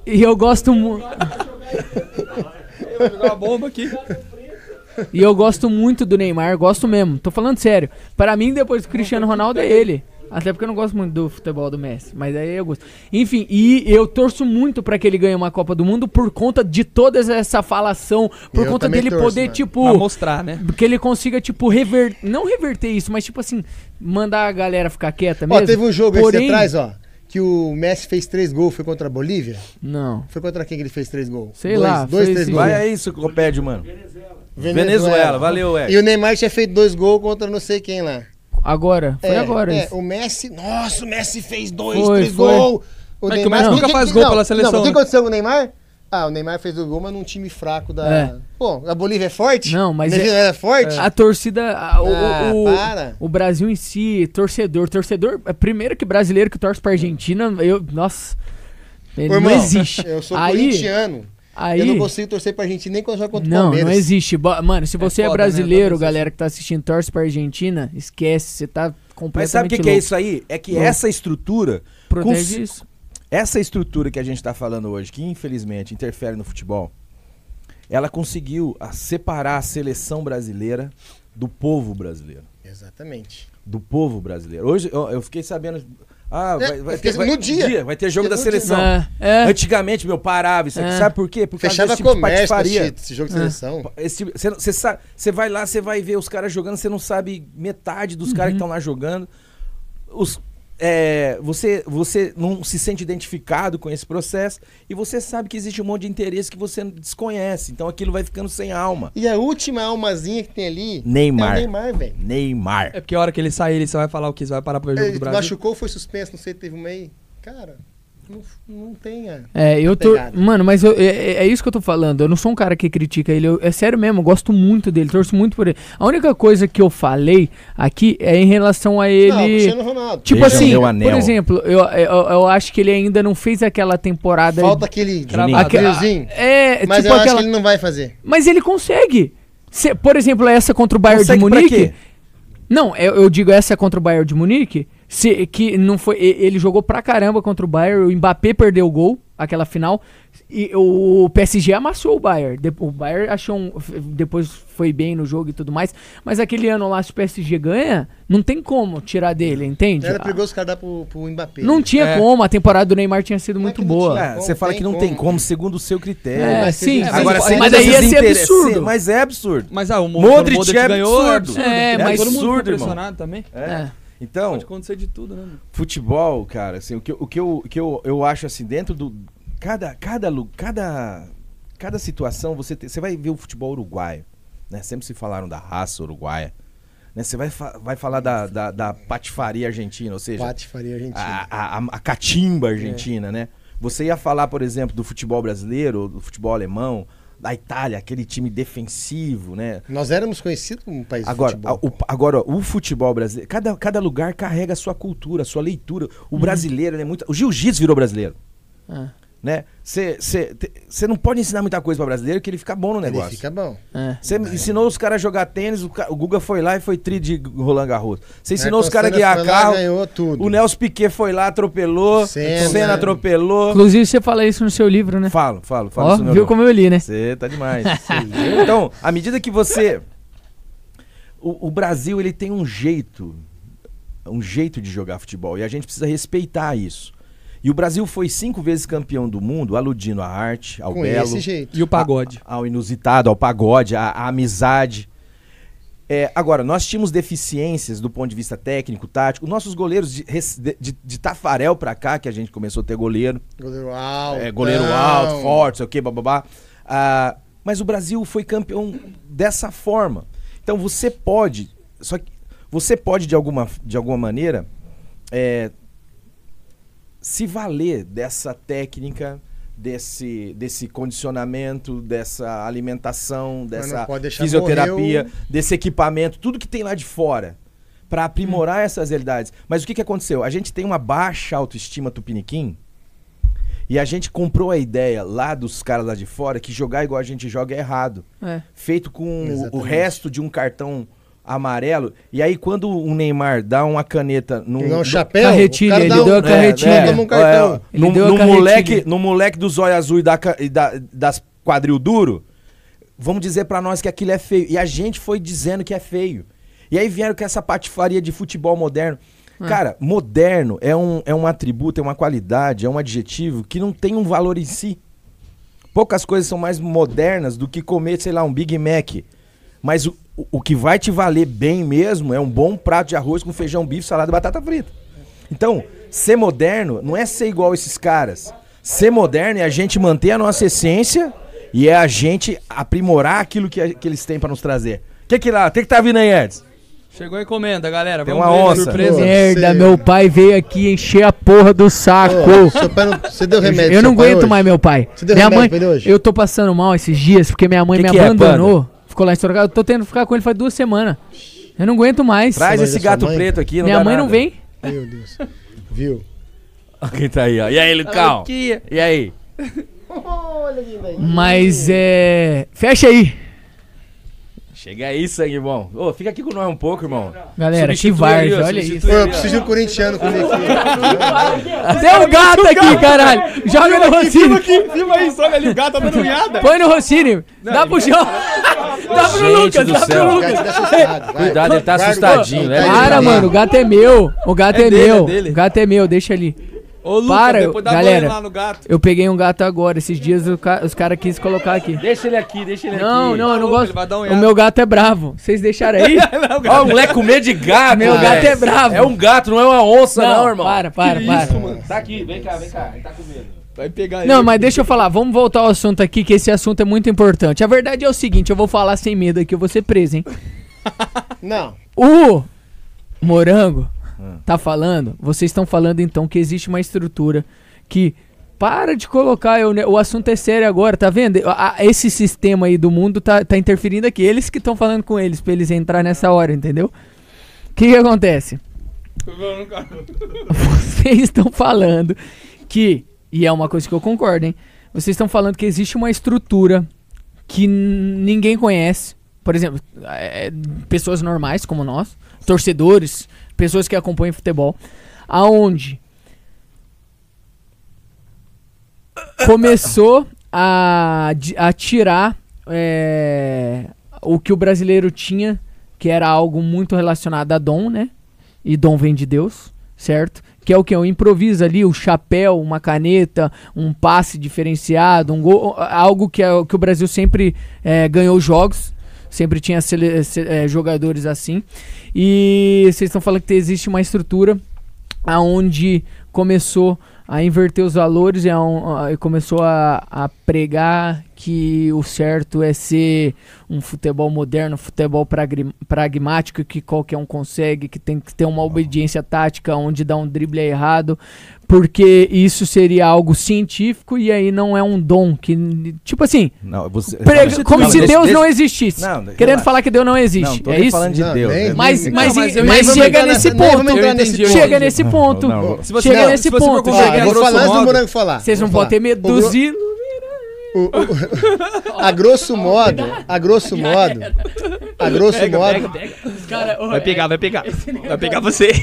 e eu gosto muito. Vou jogar uma bomba aqui. E eu gosto muito do Neymar, gosto mesmo. Tô falando sério. Para mim, depois do Cristiano Ronaldo é ele. Até porque eu não gosto muito do futebol do Messi, mas aí eu gosto. Enfim, e eu torço muito pra que ele ganhe uma Copa do Mundo por conta de toda essa falação, por Eu conta dele torço, poder, mano. tipo, Pra mostrar, né? que ele consiga, tipo, rever... não reverter isso, mas tipo assim, mandar a galera ficar quieta Ó, mesmo. teve um jogo Porém- esse atrás, ó, que o Messi fez três gols, foi contra a Bolívia. Não. Foi contra quem que ele fez três gols? Sei dois, lá, Dois, três sim. gols. Vai aí, enciclopédia, mano. Venezuela. Valeu, Ed. E o Neymar tinha feito dois gols contra não sei quem lá. Agora, foi é, agora é, isso. o Messi, nossa, o Messi fez dois, Foi, três foi. gols. O Mas que o Messi nunca faz gol não, pela seleção, Não, o que né? aconteceu com o Neymar? Ah, o Neymar fez o gol, mas num time fraco da. É. Pô, a Bolívia é forte? Não, mas A Bolívia é- é, forte? A torcida, a- o, Ah, o- para. o Brasil em si, torcedor, torcedor, é primeiro que brasileiro que torce pra Argentina, eu, nossa, ele Ô, não irmão, existe. Eu sou aí, corintiano. aí, Eu não consigo torcer pra Argentina nem quando joga contra o não, Palmeiras. não existe. Bo- Mano, se você é, foda, né? brasileiro, Talvez galera que tá assistindo, torce pra Argentina, esquece, você tá completamente Mas sabe o que, que é isso aí? É que Louco. essa estrutura, Protege com- isso. Essa estrutura que a gente tá falando hoje, que infelizmente interfere no futebol, ela conseguiu a separar a seleção brasileira do povo brasileiro. Exatamente. Do povo brasileiro. Hoje eu, eu fiquei sabendo. Ah, vai, vai eu ter, vai, no dia. vai ter jogo da No dia. seleção. É, é. Antigamente, meu, parava isso aqui. É. Sabe por quê? Por causa Fechava desse tipo de comércio assistir esse jogo de seleção. Esse tipo- Você vai lá, você vai ver os caras jogando, você não sabe metade dos caras que estão lá jogando. Os, é, você, você não se sente identificado com esse processo e você sabe que existe um monte de interesse que você desconhece. Então aquilo vai ficando sem alma. E a última almazinha que tem ali Neymar. é o Neymar, velho. Neymar. É porque a hora que ele sair, ele só vai falar o quê? Você vai parar pra ver o jogo Ele do Brasil? machucou, foi suspenso, não sei, teve um meio. Cara, não, não tem. a- É, eu tô. Pegada. Mano, mas eu- é, é isso que eu tô falando. Eu não sou um cara que critica ele. eu- é sério mesmo, eu gosto muito dele, torço muito por ele. A única coisa que eu falei aqui é em relação a Não, ele. Ronaldo. tipo Veja assim, por exemplo, eu, eu, eu acho que ele ainda não fez aquela temporada. Falta aquele travadorzinho. É, Mas tipo eu aquela. acho que ele não vai fazer. Mas ele consegue. Se- por exemplo, essa contra o Bayern Consegue de pra Munique. quê? Não, eu, eu digo essa contra o Bayern de Munique. Se, que não foi, ele jogou pra caramba contra o Bayern. O Mbappé perdeu o gol, aquela final. E o PSG amassou o Bayern. O Bayern achou um, depois foi bem no jogo e tudo mais. Mas aquele ano lá, se o PSG ganha, não tem como tirar dele, entende? Era perigoso os caras dar pro, pro Mbappé. Não tinha É. como, a temporada do Neymar tinha sido Como é muito não boa. tinha? É, você fala que não tem como? como, segundo o seu critério. É, mas sim, Agora, mas mas daí ia ser absurdo. Mas é absurdo. Mas ah, o Mo- Modric o é ganhou, absurdo. É, mas- todo mundo ficou absurdo, irmão. impressionado também. É. Então, Pode acontecer de tudo, né? futebol, cara, assim, o que, eu- o que, eu, o que eu, eu acho assim, dentro do. Cada, cada, lu- cada, cada situação, você, tem- você vai ver o futebol uruguaio. Né? Sempre se falaram da raça uruguaia. Né? Você vai, fa- vai falar da, da, da patifaria argentina, ou seja, Pati faria Argentina. a, a, a- a catimba argentina, né? Você ia falar, por exemplo, do futebol brasileiro, do futebol alemão, da Itália, aquele time defensivo, né? Nós éramos conhecidos como um país Agora, de a- futebol. o, agora o futebol brasileiro, cada, cada lugar carrega a sua cultura, a sua leitura. O brasileiro, né, muito, o jiu-jitsu virou brasileiro, É, né? Você não pode ensinar muita coisa para brasileiro que ele fica bom no Ele negócio. fica bom. é. Você ensinou os caras a jogar tênis, o, o Guga foi lá e foi tri de Roland Garros. Você ensinou os caras a guiar carro, ganhou tudo. o Nelson Piquet foi lá, atropelou, Senna. Senna, atropelou. Inclusive, você fala isso no seu livro, né? Falo, falo, falo. Meu viu como eu li, né? Você tá demais. então, à medida que você. O, o Brasil, ele tem um jeito. Um jeito de jogar futebol. E a gente precisa respeitar isso. E o Brasil foi cinco vezes campeão do mundo, aludindo à arte, ao Com belo, esse jeito. E o pagode. a- ao inusitado, ao pagode, à, amizade. É, agora, nós tínhamos deficiências do ponto de vista técnico, tático. Nossos goleiros de, de, de- de Tafarel pra cá, que a gente começou a ter goleiro, Goleiro alto. é, goleiro alto, forte, sei o que, bababá. Ah, mas o Brasil foi campeão dessa forma. Então você pode, só que você pode de alguma, de alguma maneira é, se valer dessa técnica, desse, desse condicionamento, dessa alimentação, dessa fisioterapia, morrer o- desse equipamento, tudo que tem lá de fora, para aprimorar essas realidades. Mas o que, que aconteceu? A gente tem uma baixa autoestima tupiniquim. E a gente comprou a ideia lá dos caras lá de fora que jogar igual a gente joga é errado É. feito com o- resto de um cartão amarelo. E aí, quando o Neymar dá uma caneta num. Não, do- chapéu. Carretilha, ele dá um- deu a é, carretilha. é, um cartão. é, Ele no, deu a no carretilha. moleque, no moleque do zóio azul e, da, e da- das quadril duro, vamos dizer pra nós que aquilo é feio. E a gente foi dizendo que é feio. E aí vieram com essa patifaria de futebol moderno. Cara, moderno é um, é um atributo, é uma qualidade, é um adjetivo que não tem um valor em si. Poucas coisas são mais modernas do que comer, sei lá, um Big Mac. Mas o, o- que vai te valer bem mesmo é um bom prato de arroz com feijão, bife, salada e batata frita. Então, ser moderno não é ser igual esses caras. Ser moderno é a gente manter a nossa essência e é a gente aprimorar aquilo que, que eles têm pra nos trazer. O que que lá? O que que tá vindo aí, Eds? Chegou a encomenda, galera. Tem Vamos uma ver onça. surpresa. Merda, meu pai veio aqui encher a porra do saco. Ô, seu pai não- Você deu remédio eu pro não seu pai aguento mais meu pai. Você deu minha remédio mãe, pra ele hoje? eu tô passando mal esses dias porque minha mãe Que me que é, abandonou. Ficou lá em Sorocaba. Eu tô tendo que ficar com ele faz duas semanas. Eu não aguento mais. Traz Mas esse sua gato mãe? preto aqui. Não minha dá mãe não nada. vem. Meu Deus. Viu? Quem tá aí, ó. E aí, Lucão? Aqui. E aí? Mas é. Fecha aí. Chega aí, sangue bom. Ô, fica aqui com nós um pouco, irmão. Galera, que Substitui ali, várzea, ó, olha isso. Pô, eu ali, ó. preciso de um corintiano comigo aqui. Tem um gato aqui, caralho. Joga no Rossini. Filma aí, olha ali, o gato tá dando unhada. Põe no Rossini. Dá pro João. Dá pro Gente Lucas, do dá céu. pro Lucas. tá. Cuidado, ele tá assustadinho, né? tá Para, mano, o gato é meu. O gato É é, dele, é meu. dele. O gato é meu, deixa ali. Ô, Lucas, Para, depois dá galera. banho lá no gato. Eu peguei um gato agora. Esses dias o ca- os caras quis colocar aqui. Deixa ele aqui, deixa ele Não, aqui. não, eu não Louco, gosto. ele vai dar um O meu gato é bravo. Vocês deixaram aí? Ó, o moleque com medo de gato, Meu gato velho. é bravo. É um gato, não é uma onça, não, irmão. Para, para, para. Tá aqui, vem cá, vem cá. Ele tá com medo. Vai pegar Não, ele. mas deixa eu falar, vamos voltar ao assunto aqui, que esse assunto é muito importante. A verdade é o seguinte, eu vou falar sem medo aqui, eu vou ser preso, hein? Não. O Morango tá falando, vocês estão falando então que existe uma estrutura que para de colocar, eu, o assunto é sério agora, tá vendo? A- a- esse sistema aí do mundo tá, tá interferindo aqui, eles que estão falando com eles, pra eles entrar nessa hora, entendeu? O que que acontece? Vocês estão falando que, e é uma coisa que eu concordo, hein? Vocês estão falando que existe uma estrutura que ninguém conhece. Por exemplo, é, pessoas normais como nós, torcedores, pessoas que acompanham futebol, aonde começou a, a tirar é, o que o brasileiro tinha, que era algo muito relacionado a dom, né? E dom vem de Deus, certo? Que é o que? O improviso ali, o chapéu, uma caneta, um passe diferenciado, um gol, algo que, é, que o Brasil sempre é, ganhou jogos, sempre tinha sele- se- é, jogadores assim. E vocês estão falando que existe uma estrutura aonde começou a inverter os valores e, aon- a- e começou a, a pregar que o certo é ser um futebol moderno, um futebol pragmático que qualquer um consegue, que tem que ter uma obediência tática onde dá um drible é errado, porque isso seria algo científico e aí não é um dom que tipo assim, Não, você. prega- Não, como deixa- se deixa- Deus deixa- não existisse. Não, Querendo relaxa. falar que Deus não Não, existe. tô é isso? falando de Não, Deus. nem- né? Mas, Nem- mas, Não, mas mas chega nesse ponto. entendi. Chega nesse Não, ponto. não, Se você Chega nesse ponto. Vocês não vão ter medo dos ídolos. O- o- a grosso modo, a grosso modo, a grosso modo, Cara, Vai pegar, vai pegar. Vai pegar você.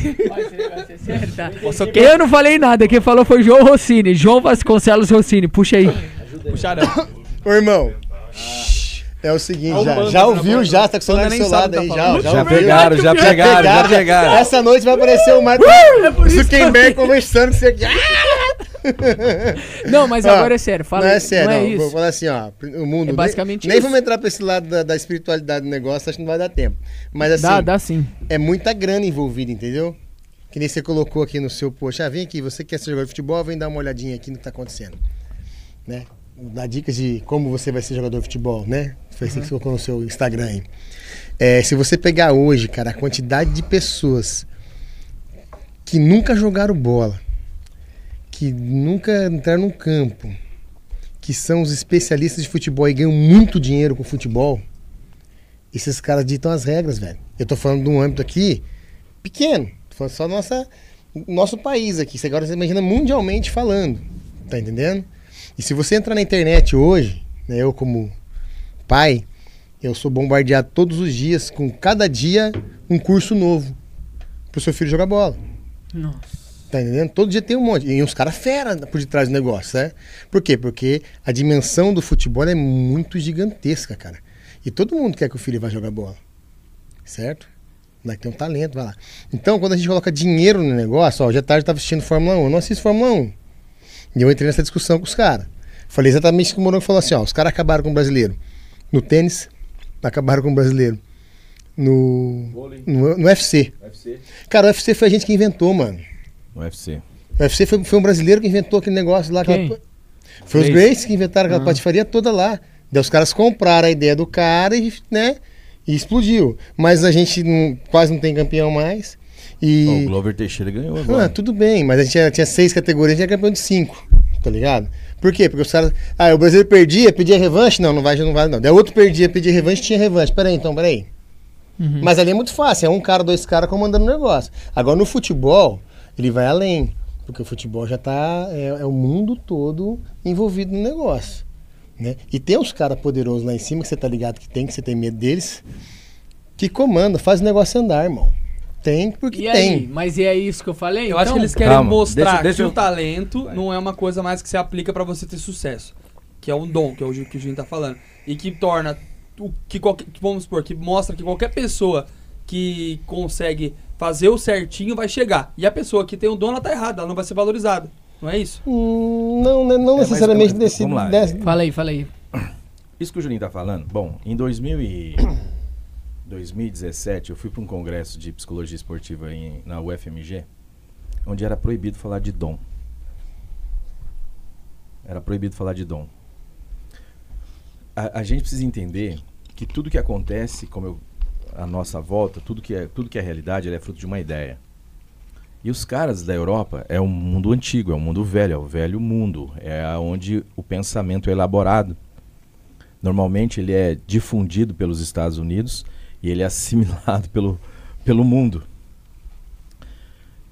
Eu não falei nada, quem falou foi João Rossini, João Vasconcelos Rossini, puxa aí. Puxarão. ô irmão, é o seguinte, já, bando já ouviu, já, tá com o celular do seu lado que aí, tá já, já Já pegaram, já pegaram, já pegaram. Essa noite vai aparecer o Marco Zuckerberg conversando com você aqui. Não, mas Ó, agora é sério, fala não é sério, não é não. Vou isso. falar assim, ó. O mundo. É basicamente nem, nem isso. vamos entrar pra esse lado da, da espiritualidade do negócio, acho que não vai dar tempo. Mas assim, Dá, dá sim. é muita grana envolvida, entendeu? Que nem você colocou aqui no seu post. Ah, vem aqui, você quer ser jogador de futebol, vem dar uma olhadinha aqui no que tá acontecendo. Né? Dá dicas de como você vai ser jogador de futebol, né? Foi assim que você colocou no seu Instagram aí. É, se você pegar hoje, cara, a quantidade de pessoas que nunca jogaram bola, que nunca entraram num campo, que são os especialistas de futebol e ganham muito dinheiro com futebol, esses caras ditam as regras, velho. Eu tô falando de um âmbito aqui pequeno. Tô falando só nossa, nosso país aqui. Você agora você imagina mundialmente falando. Tá entendendo? E se você entrar na internet hoje, né, eu como pai, eu sou bombardeado todos os dias com cada dia um curso novo pro seu filho jogar bola. Nossa. Tá entendendo? Todo dia tem um monte. E uns caras fera por detrás do negócio, né? Por quê? Porque a dimensão do futebol é muito gigantesca, cara. E todo mundo quer que o filho vá jogar bola. Certo? Lá tem um talento, vai lá. Então, quando a gente coloca dinheiro no negócio, ó, à tarde eu tava assistindo Fórmula 1. Eu não assisto Fórmula 1. E eu entrei nessa discussão com os caras. Falei exatamente o que o Morongo falou assim, ó. Os caras acabaram com o brasileiro. No tênis, acabaram com o brasileiro. No, no, no UFC. UFC. Cara, o UFC foi a gente que inventou, mano. UFC. O UFC foi, foi um brasileiro que inventou aquele negócio lá. Quem? aquela- Foi os. Grace que inventaram aquela Ah. patifaria toda lá. Daí os caras compraram a ideia do cara e, né? E explodiu. Mas a gente não- quase não tem campeão mais. E. o Glover Teixeira ganhou agora. Ah, tudo bem, mas a gente tinha, tinha seis categorias, a gente era campeão de cinco, tá ligado? Por quê? Porque os caras. Ah, o brasileiro perdia, pedia revanche? Não, não vai, não vai, não. Daí outro perdia, pedia revanche, tinha revanche. Peraí, então, peraí. Uhum. Mas ali é muito fácil, é um cara, dois caras comandando o negócio. Agora no futebol, ele vai além. Porque o futebol já tá. É, é o mundo todo envolvido no negócio. Né? E tem uns caras poderosos lá em cima que você tá ligado que tem, que você tem medo deles, que comanda, faz o negócio andar, irmão. Tem porque E tem. aí? Mas e é isso que eu falei? Eu acho então? que eles querem Calma, mostrar deixa- deixa que eu- o talento Vai. não é uma coisa mais que se aplica pra você ter sucesso. Que é um dom, que é o que o Jim tá falando. E que torna. O, que qualquer, que vamos supor, que mostra que qualquer pessoa que consegue fazer o certinho vai chegar. E a pessoa que tem o dom, ela tá errada, ela não vai ser valorizada. Não é isso? Hum, não, né, não É, mas- necessariamente mas- desse. vamos lá, desse- Fala aí, fala aí. Isso que o Juninho tá falando, bom, em 2000 e 2017 eu fui para um congresso de psicologia esportiva em, na UFMG, onde era proibido falar de dom. Era proibido falar de dom. A, a gente precisa entender que tudo que acontece, como eu, a nossa volta, tudo que é, tudo que é realidade, é fruto de uma ideia. E os caras da Europa é um mundo antigo, é um mundo velho, é o velho mundo, é onde o pensamento é elaborado. Normalmente ele é difundido pelos Estados Unidos e ele é assimilado pelo, pelo mundo.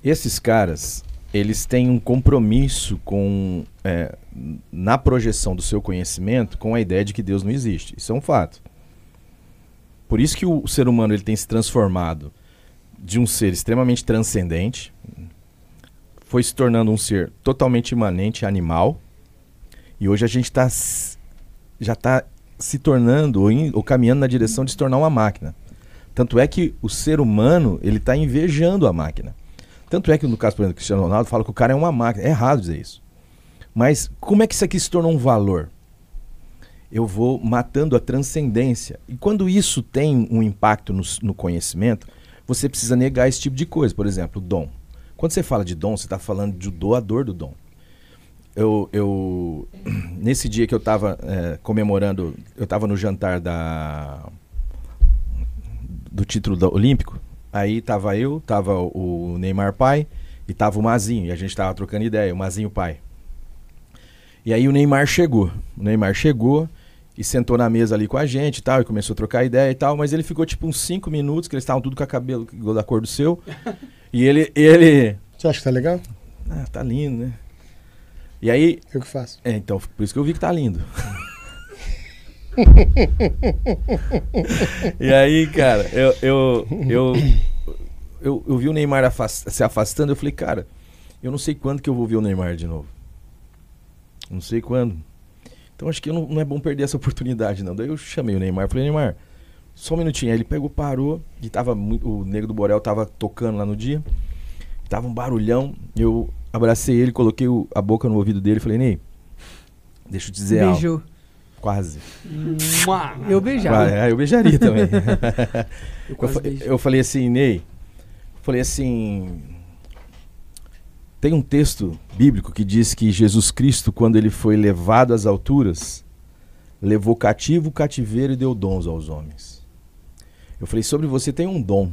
Esses caras, eles têm um compromisso com é, na projeção do seu conhecimento com a ideia de que Deus não existe. Isso é um fato. Por isso que o, ser humano ele tem se transformado de um ser extremamente transcendente, foi se tornando um ser totalmente imanente animal, e hoje a gente tá, já está se tornando ou, in- ou caminhando na direção de se tornar uma máquina. Tanto é que o ser humano ele está invejando a máquina. Tanto é que no caso, por exemplo, do Cristiano Ronaldo fala que o cara é uma máquina. É errado dizer isso. Mas como é que isso aqui se tornou um valor? Eu vou matando a transcendência. E quando isso tem um impacto no, no conhecimento, você precisa negar esse tipo de coisa. Por exemplo, dom. Quando você fala de dom, você está falando do doador do dom. Eu, eu nesse dia que eu estava comemorando, eu estava no jantar da do título da- olímpico. Aí tava eu, tava o Neymar pai e tava o Mazinho, e a gente tava trocando ideia, o Mazinho pai. E aí o Neymar chegou. O Neymar chegou e sentou na mesa ali com a gente e tal, e começou a trocar ideia e tal, mas ele ficou tipo uns 5 minutos, que eles estavam tudo com a cabelo igual da cor do seu. e ele, ele. Você acha que tá legal? Ah, tá lindo, né? E aí. Eu que faço. É, então, por isso que eu vi que tá lindo. e aí, cara, eu, eu, eu, eu, eu vi o Neymar afas- se afastando, eu falei, cara, eu não sei quando que eu vou ver o Neymar de novo. Não sei quando. Então acho que não, não é bom perder essa oportunidade, não. Daí eu chamei o Neymar, falei, Neymar, só um minutinho. Aí ele pegou, parou, e tava muito, o Nego do Borel tava tocando lá no dia. Tava um barulhão, eu abracei ele, coloquei o- a boca no ouvido dele e falei, Ney, deixa eu te dizer algo. Beijou. Quase. Mua! Eu beijava. Vai, ah, eu beijaria também. Eu eu, quase eu falei assim, Ney, falei assim, tem um texto bíblico que diz que Jesus Cristo, quando ele foi levado às alturas, levou cativo o cativeiro e deu dons aos homens. Eu falei, sobre você tem um dom.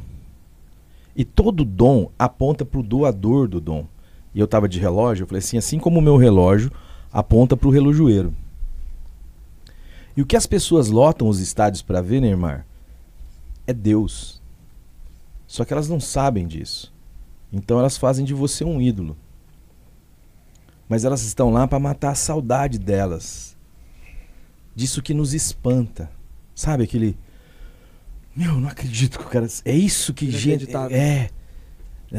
E todo dom aponta para o doador do dom. E eu estava de relógio, eu falei assim, assim como o meu relógio aponta para o relojoeiro. E o que as pessoas lotam os estádios para ver, Neymar, é Deus. Só que elas não sabem disso. Então elas fazem de você um ídolo. Mas elas estão lá para matar a saudade delas. Disso que nos espanta. Sabe aquele. Meu, não acredito que o cara. É isso que gente. É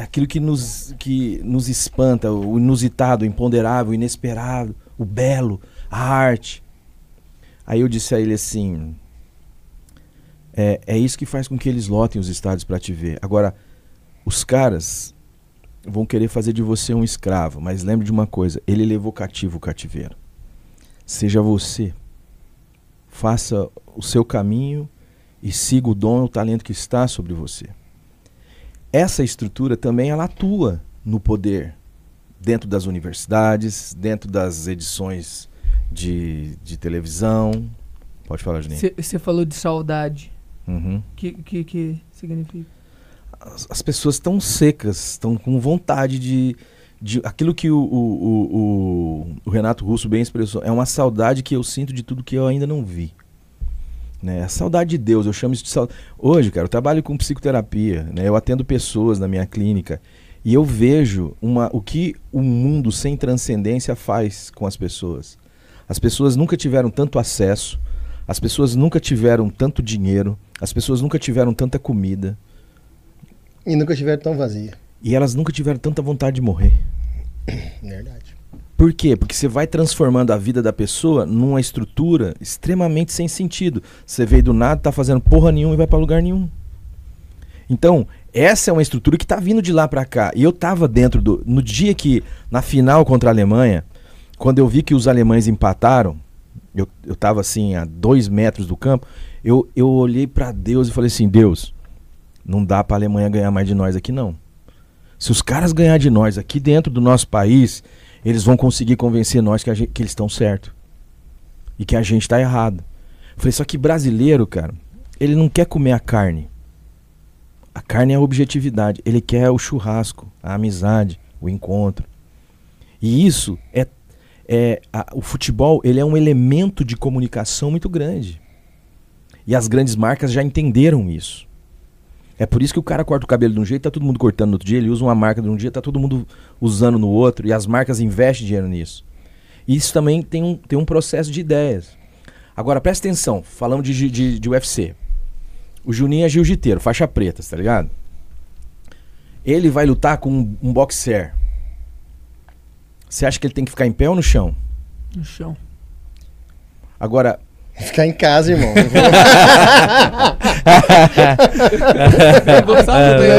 aquilo que nos, que nos espanta, o inusitado, o imponderável, o inesperado, o belo, a arte. Aí eu disse a ele assim: é, é isso que faz com que eles lotem os estádios para te ver. Agora, os caras vão querer fazer de você um escravo, mas lembre de uma coisa: ele levou cativo o cativeiro. Seja você. Faça o seu caminho e siga o dom e o talento que está sobre você. Essa estrutura também ela atua no poder dentro das universidades, dentro das edições de, de televisão. Pode falar, Juninho. Você falou de saudade. Uhum. O que, que, que significa? as, as pessoas estão secas, estão com vontade de, de. Aquilo que o, o, o- o Renato Russo bem expressou, é uma saudade que eu sinto de tudo que eu ainda não vi. Né? A saudade de Deus, eu chamo isso de saudade. Hoje, cara, eu trabalho com psicoterapia, né? eu atendo pessoas na minha clínica e eu vejo uma, o que o mundo sem transcendência faz com as pessoas. As pessoas nunca tiveram tanto acesso, as pessoas nunca tiveram tanto dinheiro, as pessoas nunca tiveram tanta comida. E nunca estiver tão vazia. E elas nunca tiveram tanta vontade de morrer. Verdade. Por quê? Porque você vai transformando a vida da pessoa numa estrutura extremamente sem sentido. Você veio do nada, tá fazendo porra nenhuma e vai pra lugar nenhum. Então, essa é uma estrutura que tá vindo de lá pra cá. E eu tava dentro do. No dia que, na final contra a Alemanha, quando eu vi que os alemães empataram, eu, eu tava assim, a dois metros do campo, eu, eu olhei pra Deus e falei assim: Deus, não dá pra Alemanha ganhar mais de nós aqui não. Se os caras ganhar de nós aqui dentro do nosso país, eles vão conseguir convencer nós que, gente- que eles estão certo. E que a gente está errado. Eu Falei, só que brasileiro, cara, ele não quer comer a carne. A carne é a objetividade. Ele quer o churrasco, a amizade, o encontro. E isso é. é a- o futebol ele é um elemento de comunicação muito grande. E as grandes marcas já entenderam isso. É por isso que o cara corta o cabelo de um jeito, tá todo mundo cortando no outro dia, ele usa uma marca de um dia, tá todo mundo usando no outro, e as marcas investem dinheiro nisso. Isso também tem um, tem um processo de ideias. Agora, presta atenção, falando de, de, de UFC. O Juninho é jiu-jiteiro, faixa preta, tá ligado? Ele vai lutar com um, um boxer. Você acha que ele tem que ficar em pé ou no chão? No chão. Agora, Ficar em casa, irmão.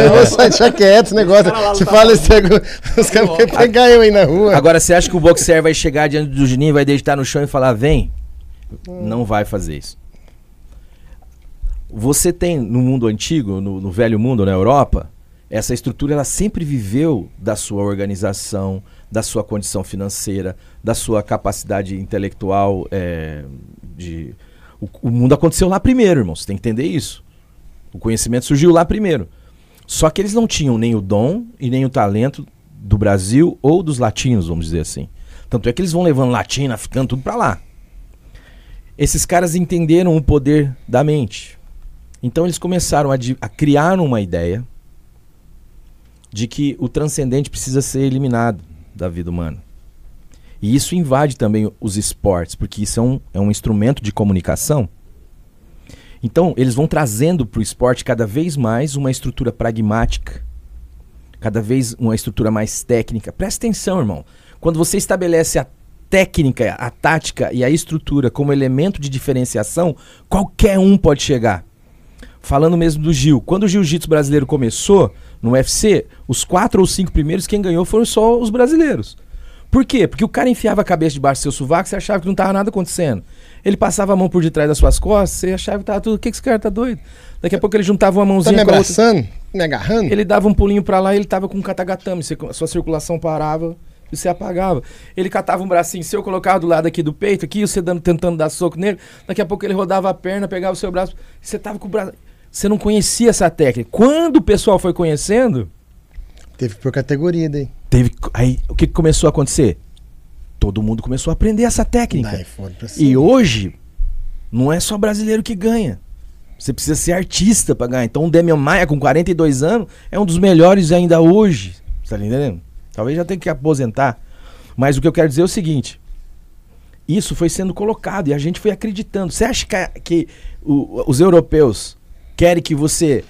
eu vou só deixar quieto esse negócio. Se fala esse negócio, os caras vão pegar eu aí na rua. Agora, você acha que o boxer vai chegar diante do Juninho, vai deitar no chão e falar, vem? Não vai fazer isso. Você tem no mundo antigo, no, no velho mundo, na Europa, essa estrutura ela sempre viveu da sua organização, da sua condição financeira, da sua capacidade intelectual. é, de... o, o mundo aconteceu lá primeiro, irmão. Você tem que entender isso. O conhecimento surgiu lá primeiro. Só que eles não tinham nem o dom e nem o talento do Brasil ou dos latinos, vamos dizer assim. Tanto é que eles vão levando latino, africano, tudo pra lá. Esses caras entenderam o poder da mente. Então eles começaram a, a criar uma ideia de que o transcendente precisa ser eliminado da vida humana. E isso invade também os esportes, porque isso é um, é um instrumento de comunicação. Então, eles vão trazendo para o esporte cada vez mais uma estrutura pragmática, cada vez uma estrutura mais técnica. Presta atenção, irmão. Quando você estabelece a técnica, a tática e a estrutura como elemento de diferenciação, qualquer um pode chegar. Falando mesmo do Gil, quando o jiu-jitsu brasileiro começou no UFC, os quatro ou cinco primeiros, quem ganhou foram só os brasileiros. Por quê? Porque o cara enfiava a cabeça debaixo do seu sovaco, você achava que não estava nada acontecendo. Ele passava a mão por detrás das suas costas, você achava que tava tudo. O que, que esse cara tá doido? Daqui a pouco ele juntava uma Tá mãozinha me com a outra. abraçando? Me agarrando? Ele dava um pulinho pra lá e ele tava com um. Você- a sua circulação parava e você apagava. Ele catava um bracinho seu, colocava do lado aqui do peito, aqui, você dando, tentando dar soco nele. Daqui a pouco ele rodava a perna, pegava o seu braço. Você tava com o braço. Você não conhecia essa técnica. Quando o pessoal foi conhecendo, Teve por categoria daí. Teve. Aí o que começou a acontecer? Todo mundo começou a aprender essa técnica. E hoje, Não é só brasileiro que ganha. Você precisa ser artista pra ganhar. Então o Demian Maia, com 42 anos, é um dos melhores ainda hoje. Você tá entendendo? Talvez já tenha que aposentar. Mas o que eu quero dizer é o seguinte: isso foi sendo colocado e a gente foi acreditando. Você acha que, que o- os europeus querem que você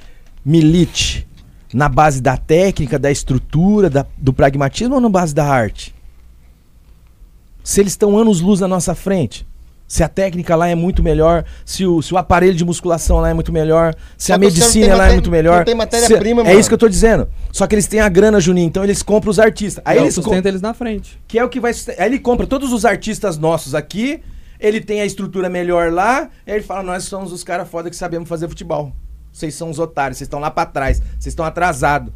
milite na base da técnica, da estrutura, da- do pragmatismo ou na base da arte? Se eles estão anos-luz na nossa frente. Se a técnica lá é muito melhor, se o, se o aparelho de musculação lá é muito melhor, se Só a medicina lá é matéria- muito melhor. tem matéria-prima, se- É isso que eu tô dizendo. Só que eles têm a grana, Juninho, então eles compram os artistas. Aí Aí eles sustenta eles na frente. que é o que vai susten- Aí ele compra todos os artistas nossos aqui, ele tem a estrutura melhor lá, aí ele fala: Nós somos os caras foda que sabemos fazer futebol. Vocês são os otários, vocês estão lá pra trás, vocês estão atrasados.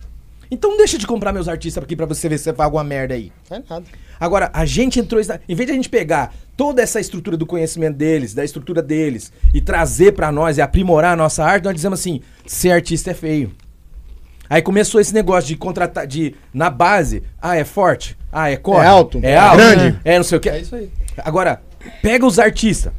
Então deixa de comprar meus artistas aqui pra você ver se você faz alguma merda aí. Não é nada. Agora, a gente entrou. Em vez de a gente pegar toda essa estrutura do conhecimento deles, da estrutura deles, e trazer pra nós e aprimorar a nossa arte, nós dizemos assim: ser artista é feio. Aí começou esse negócio de contratar, de na base, ah, é forte, ah, é corte, É alto, é é alto, grande. é não sei o que. É isso aí. Agora, pega os artistas.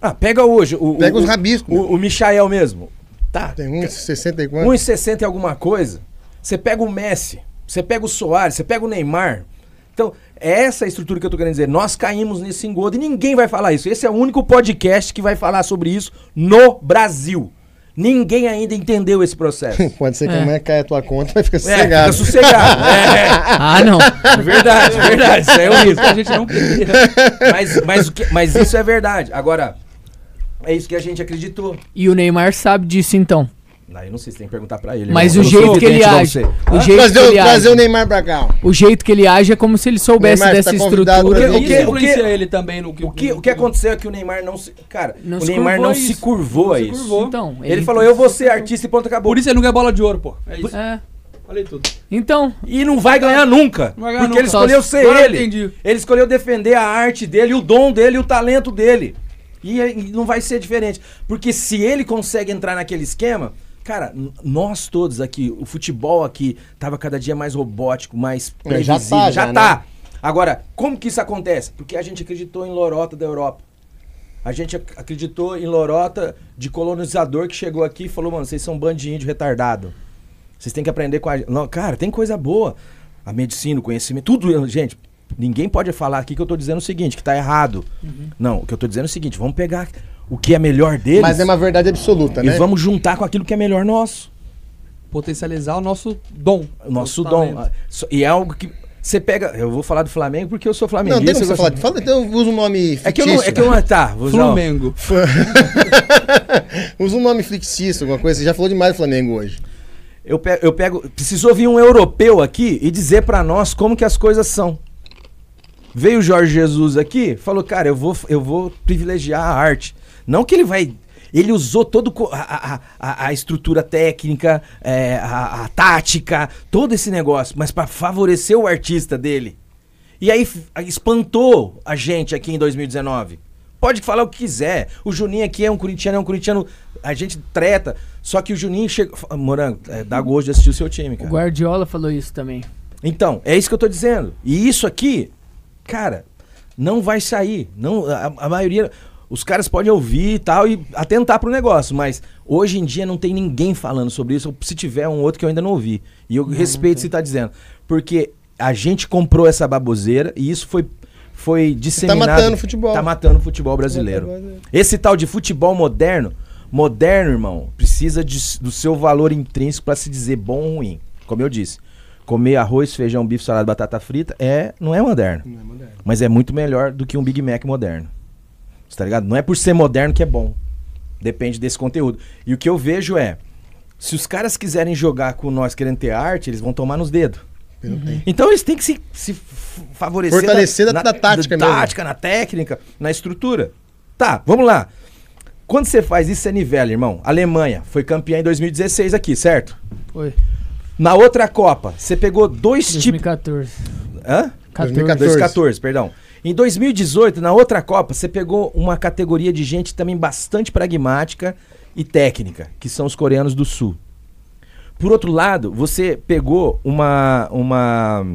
Ah, pega hoje o. Pega o, os o- rabiscos. O, o Michael mesmo. Tá. Tem uns 60 e quanto? 1,60 e alguma coisa. Você pega o Messi, você pega o Soares, você pega o Neymar. Então, é essa a estrutura que eu tô querendo dizer. Nós caímos nesse engodo e ninguém vai falar isso. Esse é o único podcast que vai falar sobre isso no Brasil. Ninguém ainda entendeu esse processo. Pode ser que É. amanhã caia a tua conta e vai ficar É, sossegado. fica sossegado. É, Ah, não. é, verdade, verdade. Isso é o risco. A gente não queria. Mas, mas, mas isso é verdade. Agora, é isso que a gente acreditou. E o Neymar sabe disso então. Aí eu não sei se tem que perguntar pra ele. Mas irmão. o jeito que ele age. O jeito Trazer, que o- ele trazer o. Neymar pra cá. O jeito que ele age é como se ele soubesse Neymar, dessa você tá estrutura. O Isso que- o influencia que- ele também no que O que, o que aconteceu é que o Neymar não se. Cara, Não o Neymar curvou não a se isso. curvou a se isso. curvou. Então, Ele falou, eu vou ser artista e ponto acabou. Por isso ele não ganha bola de ouro, pô. É isso. É. Falei tudo. Então, E não vai ganhar nunca. Não vai ganhar porque ele nunca. escolheu Só- ser eu ele. entendi. Ele escolheu defender a arte dele, o dom dele, o talento dele. E, e não vai ser diferente. Porque se ele consegue entrar naquele esquema, cara, nós todos aqui, o futebol aqui tava cada dia mais robótico, mais É, já previsível. tá, já já, tá. né? Agora, como que isso acontece? Porque a gente acreditou em lorota da Europa. A gente ac- acreditou em lorota de colonizador que chegou aqui e falou, mano, vocês são um bando de índio retardado. Vocês têm que aprender com a gente. Não, Cara, tem coisa boa. A medicina, o conhecimento, tudo. Gente, ninguém pode falar aqui que eu tô dizendo o seguinte, que tá errado. Não, o que eu tô dizendo é o seguinte, vamos pegar o que é melhor deles Mas é uma verdade absoluta, e né? vamos juntar com aquilo que é melhor nosso. Potencializar o nosso dom. O nosso Nosso dom. talento. E é algo que você pega... Eu vou falar do Flamengo porque eu sou flamenguista. Não, tem como você eu falar. gosto- Fala, então usa um nome fictício. É que eu não... É que eu não tá, vou usar- Flamengo. usa um nome fictício, alguma coisa. Você já falou demais do Flamengo hoje. Eu pego, eu pego. Precisou vir um europeu aqui e dizer pra nós como que as coisas são. Veio o Jorge Jesus aqui, falou, cara, eu vou, eu vou privilegiar a arte. Não que ele vai. Ele usou todo co- a, a, a, estrutura técnica, é, a, a tática, todo esse negócio, mas pra favorecer o artista dele. E aí espantou a gente aqui em 2019. Pode falar o que quiser. O Juninho aqui é um corintiano, é um corintiano. A gente treta. Só que o Juninho chegou. Morango, é, dá gosto de assistir o seu time, o cara. Guardiola falou isso também. Então, é isso que eu tô dizendo. E isso aqui, cara, não vai sair. Não, a, a maioria. Os caras podem ouvir e tal e atentar pro negócio, mas hoje em dia não tem ninguém falando sobre isso. Se tiver um outro que eu ainda não ouvi. E eu respeito o que você tá dizendo. Porque a gente comprou essa baboseira e isso foi, foi disseminado. matando o futebol. Tá matando o futebol brasileiro. Esse tal de futebol moderno, moderno, irmão, precisa de- do seu valor intrínseco pra se dizer bom ou ruim. Como eu disse, comer arroz, feijão, bife, salada, batata frita é não é moderno. Mas é muito melhor do que um Big Mac moderno. Você tá ligado? Não é por ser moderno que é bom. Depende desse conteúdo. E o que eu vejo é, se os caras quiserem jogar com nós querendo ter arte, eles vão tomar nos dedos. Então eles têm que se, se favorecer Fortalecer da- da tática na mesmo. tática, na técnica, na estrutura. Tá, vamos lá. Quando você faz isso, você nivela, irmão. Alemanha foi campeã em 2016 aqui, certo? Foi. Na outra Copa, você pegou dois tipos. 2014. Hã? 14. 2014. 2014, perdão. Em 2018, na outra Copa, você pegou uma categoria de gente também bastante pragmática e técnica, que são os coreanos do Sul. Por outro lado, você pegou uma uma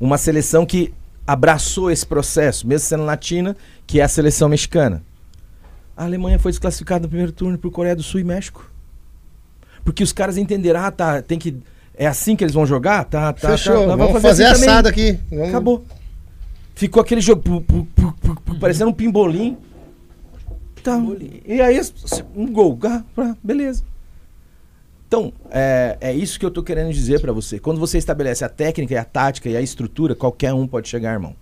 uma seleção que abraçou esse processo, mesmo sendo latina, que é a seleção mexicana. A Alemanha foi desclassificada no primeiro turno por Coreia do Sul e México. Porque os caras entenderam, ah, tá, tem que. É assim que eles vão jogar? Tá, tá. Fechou. tá, vamos, fazer, assim também. assado aqui. Vamos- Acabou. Ficou aquele jogo pu- pu- pu- parecendo um pimbolim. Tá, e aí um gol, ah, beleza. Então, é, é isso que eu tô querendo dizer pra você. Quando você estabelece a técnica e a tática e a estrutura, qualquer um pode chegar, irmão.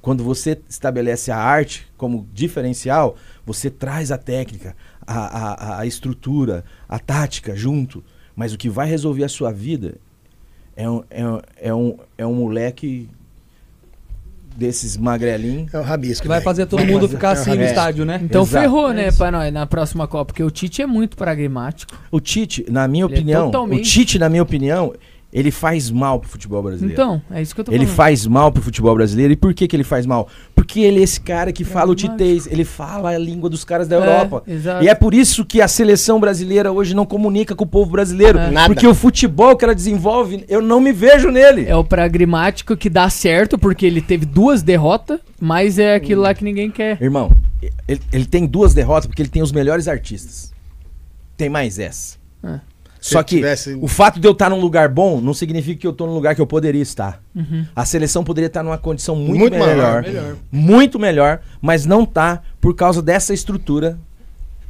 Quando você estabelece a arte como diferencial, você traz a técnica, a, a, a estrutura, a tática junto. Mas o que vai resolver a sua vida é um, é, um- é um, é um moleque desses magrelinhos. É o rabisco. Que vai velho. fazer todo Vai mundo fazer. ficar É o assim no estádio, né? Então Exato. ferrou, É né, isso. pra nós na próxima Copa, porque o Tite é muito pragmático. O Tite, na minha Ele é opinião, o totalmente- Tite, na minha opinião, ele faz mal pro futebol brasileiro. Então, é isso que eu tô Ele falando. faz mal pro futebol brasileiro. E por que, que ele faz mal? Porque ele é esse cara que fala o titez, ele fala a língua dos caras da É, Europa. exato. E é por isso que a seleção brasileira hoje não comunica com o povo brasileiro. É. Nada. Porque o futebol que ela desenvolve, eu não me vejo nele. É o pragmático que dá certo, porque ele teve duas derrotas, mas é aquilo lá que ninguém quer. Irmão, ele, ele tem duas derrotas porque ele tem os melhores artistas. Tem mais essa. É. Se Só que tivesse- o fato de eu estar num lugar bom não significa que eu tô num lugar que eu poderia estar. Uhum. A seleção poderia estar numa condição muito, Muito melhor, maior. Melhor. Muito melhor, mas não tá por causa dessa estrutura.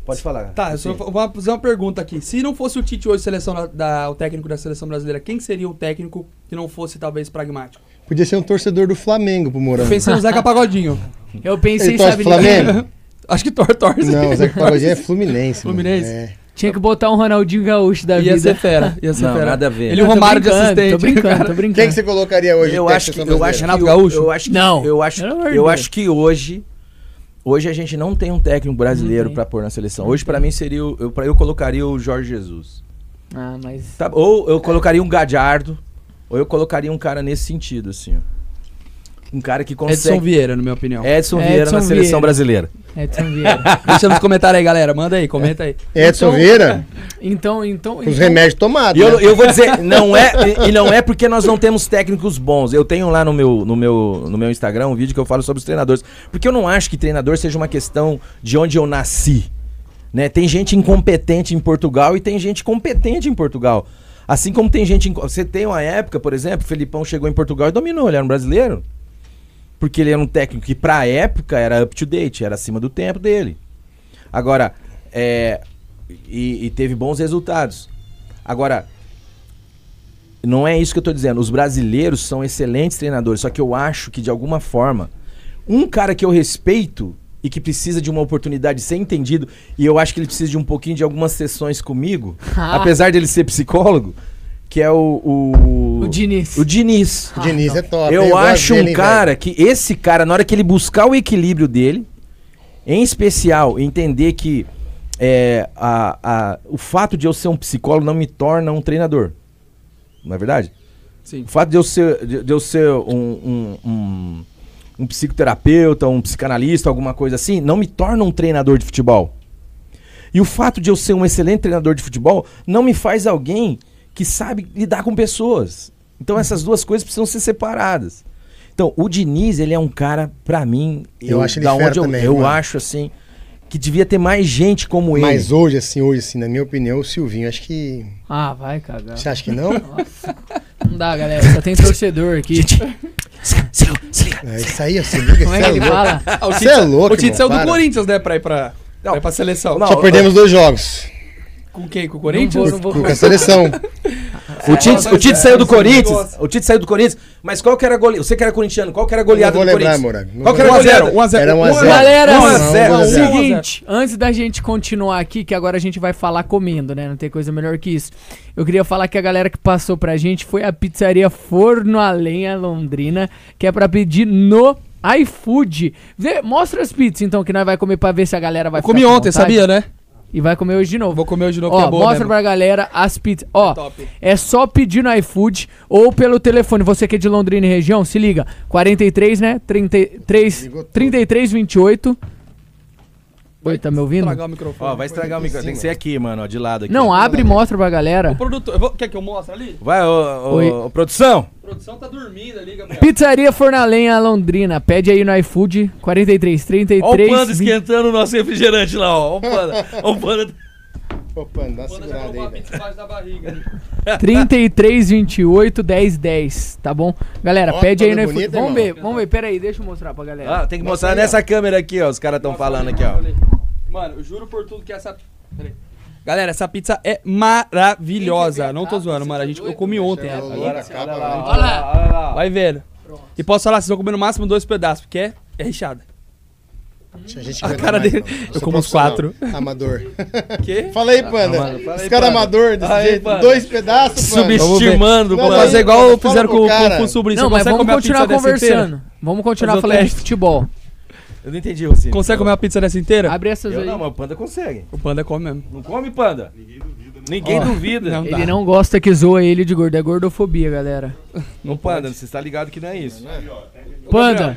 Pode falar. Tá, eu só vou fazer uma pergunta aqui. Se não fosse o Tite hoje, seleção da, da- o técnico da seleção brasileira, quem seria o técnico que não fosse talvez pragmático? Podia ser um torcedor do Flamengo pro Morango. Pensei no Zeca Pagodinho. Eu pensei, Ele torce sabe, Flamengo? Acho que tor torce. Não, o Zé Pagodinho é Fluminense. mano. Fluminense? É. tinha que botar um Ronaldinho Gaúcho da Ia vida. ser fera. Ia ser Não, fera. nada a ver. Ele e o Romário de assistente. Tô brincando, tô Quem brincando. que você colocaria hoje? Eu acho, que, eu, acho Renato Gaúcho? eu acho que Não. eu acho, Pelo amor de eu acho que hoje hoje a gente não tem um técnico brasileiro pra pôr na seleção. Hoje pra mim seria o, eu para eu colocaria o Jorge Jesus. Ah, mas... Tá? Ou eu colocaria um Gadiardo, ou eu colocaria um cara nesse sentido assim, ó. Um cara que Edson consegue Vieira, na minha opinião. Edson Edson Vieira na seleção Vieira. brasileira. Edson Vieira. Deixa nos comentários aí, galera. Manda aí, comenta aí. Edson Então- Vieira, Então, então... com então os remédios tomados. Eu, né? eu vou dizer, não é, e não é porque nós não temos técnicos bons. Eu tenho lá no meu, no, meu, no meu Instagram um vídeo que eu falo sobre os treinadores. Porque eu não acho que treinador seja uma questão de onde eu nasci. Né? Tem gente incompetente em Portugal e tem gente competente em Portugal. Assim como tem gente. Você tem uma época, por exemplo, o Felipão chegou em Portugal e dominou, ele era um brasileiro. Porque ele era um técnico que, pra época, era up to date, era acima do tempo dele. Agora, é, e, e teve bons resultados. Agora, não é isso que eu tô dizendo. Os brasileiros são excelentes treinadores, só que eu acho que de alguma forma, um cara que eu respeito e que precisa de uma oportunidade de ser entendido, e eu acho que ele precisa de um pouquinho de algumas sessões comigo, Ah. apesar dele ser psicólogo, que é o o, O Diniz. o Diniz. O Diniz é top. Eu gosto acho dele, um cara que esse cara, na hora que ele buscar o equilíbrio dele, em especial entender que é, a, a, o fato de eu ser um psicólogo não me torna um treinador. Não é verdade? Sim. O fato de eu ser, de, de eu ser um, um, um, um psicoterapeuta, um psicanalista, alguma coisa assim, não me torna um treinador de futebol. E o fato de eu ser um excelente treinador de futebol não me faz alguém que sabe lidar com pessoas. Então essas duas coisas precisam ser separadas. Então, o Diniz, ele é um cara, pra mim, Eu acho ele da onde eu, também, eu mano. acho assim que devia ter mais gente como ele. Mas hoje, assim, hoje, assim, na minha opinião, o Silvinho, acho que. Ah, vai cagar. Você acha que não? Não dá, galera. Só tem torcedor aqui. Se liga, se liga. É isso aí, assim, liga, Como é que ele louco. fala? O Você é louco, O Tite saiu do para. Corinthians, né, pra ir pra, pra, Não. ir pra seleção. Não, Só perdemos dois jogos. Com quem? Com o Não Corinthians? vou, não vou. Com a seleção. O Tite, o Tite é, saiu do você Corinthians. O Tite saiu do Corinthians. Mas qual que era a goleada? Você que era corintiano, qual que era a goleada Não do Corinthians? Não Qual que era a goleada? zero, um a zero. Era um a Um zero. Galera, Um a zero, é o um a zero. seguinte, antes da gente continuar aqui, que agora a gente vai falar comendo, né? Não tem coisa melhor que isso. Eu queria falar que a galera que passou pra gente foi a pizzaria Forno a Lenha Londrina, que é pra pedir no iFood. Vê, mostra as pizzas então que nós vai comer pra ver se a galera vai Eu comi ontem, vontade. sabia, né? E vai comer hoje de novo. Vou comer hoje de novo, que Ó, é boa mostra mesmo. pra galera as pizzas. Ó, Top. é só pedir no iFood ou pelo telefone. Você que é de Londrina e região, se liga. 43, né? 33, Ligou tudo. 33 28. Oi, tá me ouvindo? Estragar o microfone. Ó, vai estragar o microfone. Tem que ser aqui, mano, ó, de lado aqui. Não, abre e mostra pra galera. O produtor, eu vou- quer que eu mostre ali? Vai, ô, ô, Oi. ô, produção. produção tá dormindo ali, Gabriel. Pizzaria Fornalenha Londrina. Pede aí no iFood 43 33 Olha o panda 20. esquentando o nosso refrigerante lá, ó. Olha o panda. Olha o panda. Ô, Pano, dá uma Quando já segurada colocou a aí, pizza velho. embaixo da barriga. ali. 33 28 10 10, tá bom? Galera, Ó, pede aí no iFood. Vamos irmão. ver, vamos ver. Pera aí, deixa eu mostrar pra galera. Ah, tem que Mostra mostrar aí, nessa câmera aqui, ó. Os caras estão falando aqui, ó. Mano, eu juro por tudo que essa. Peraí. Galera, essa pizza é maravilhosa. Não tô zoando, mano. A gente, eu comi ontem Olha ela. lá, olha lá. Olha lá. Olha lá. Vai vendo. E posso falar, vocês vão comer no máximo dois pedaços, porque é, é recheada. Tinha gente que A aguenta cara mais, dele. não. Eu sou como uns profissional. quatro. Amador. Quê? Fala aí, Panda. Mano, fala aí, Os caras Panda. amador desse Aí, jeito. Panda. Dois pedaços, Panda. Subestimando, Vou não, fazer igual fala fizeram pro com, com, cara. com o sobrinho. Não, Você mas consegue vamos continuar conversando. Vamos continuar falando de futebol. Eu não entendi, Rocinho. Consegue comer a pizza dessa inteira? Abre essas Eu aí. não, mas o panda consegue. O panda come mesmo. Não come, panda? Ninguém Ó, duvida. não. Ele não gosta que zoa ele de gordo. É gordofobia, galera. Não, panda, você está ligado que não é isso. Panda.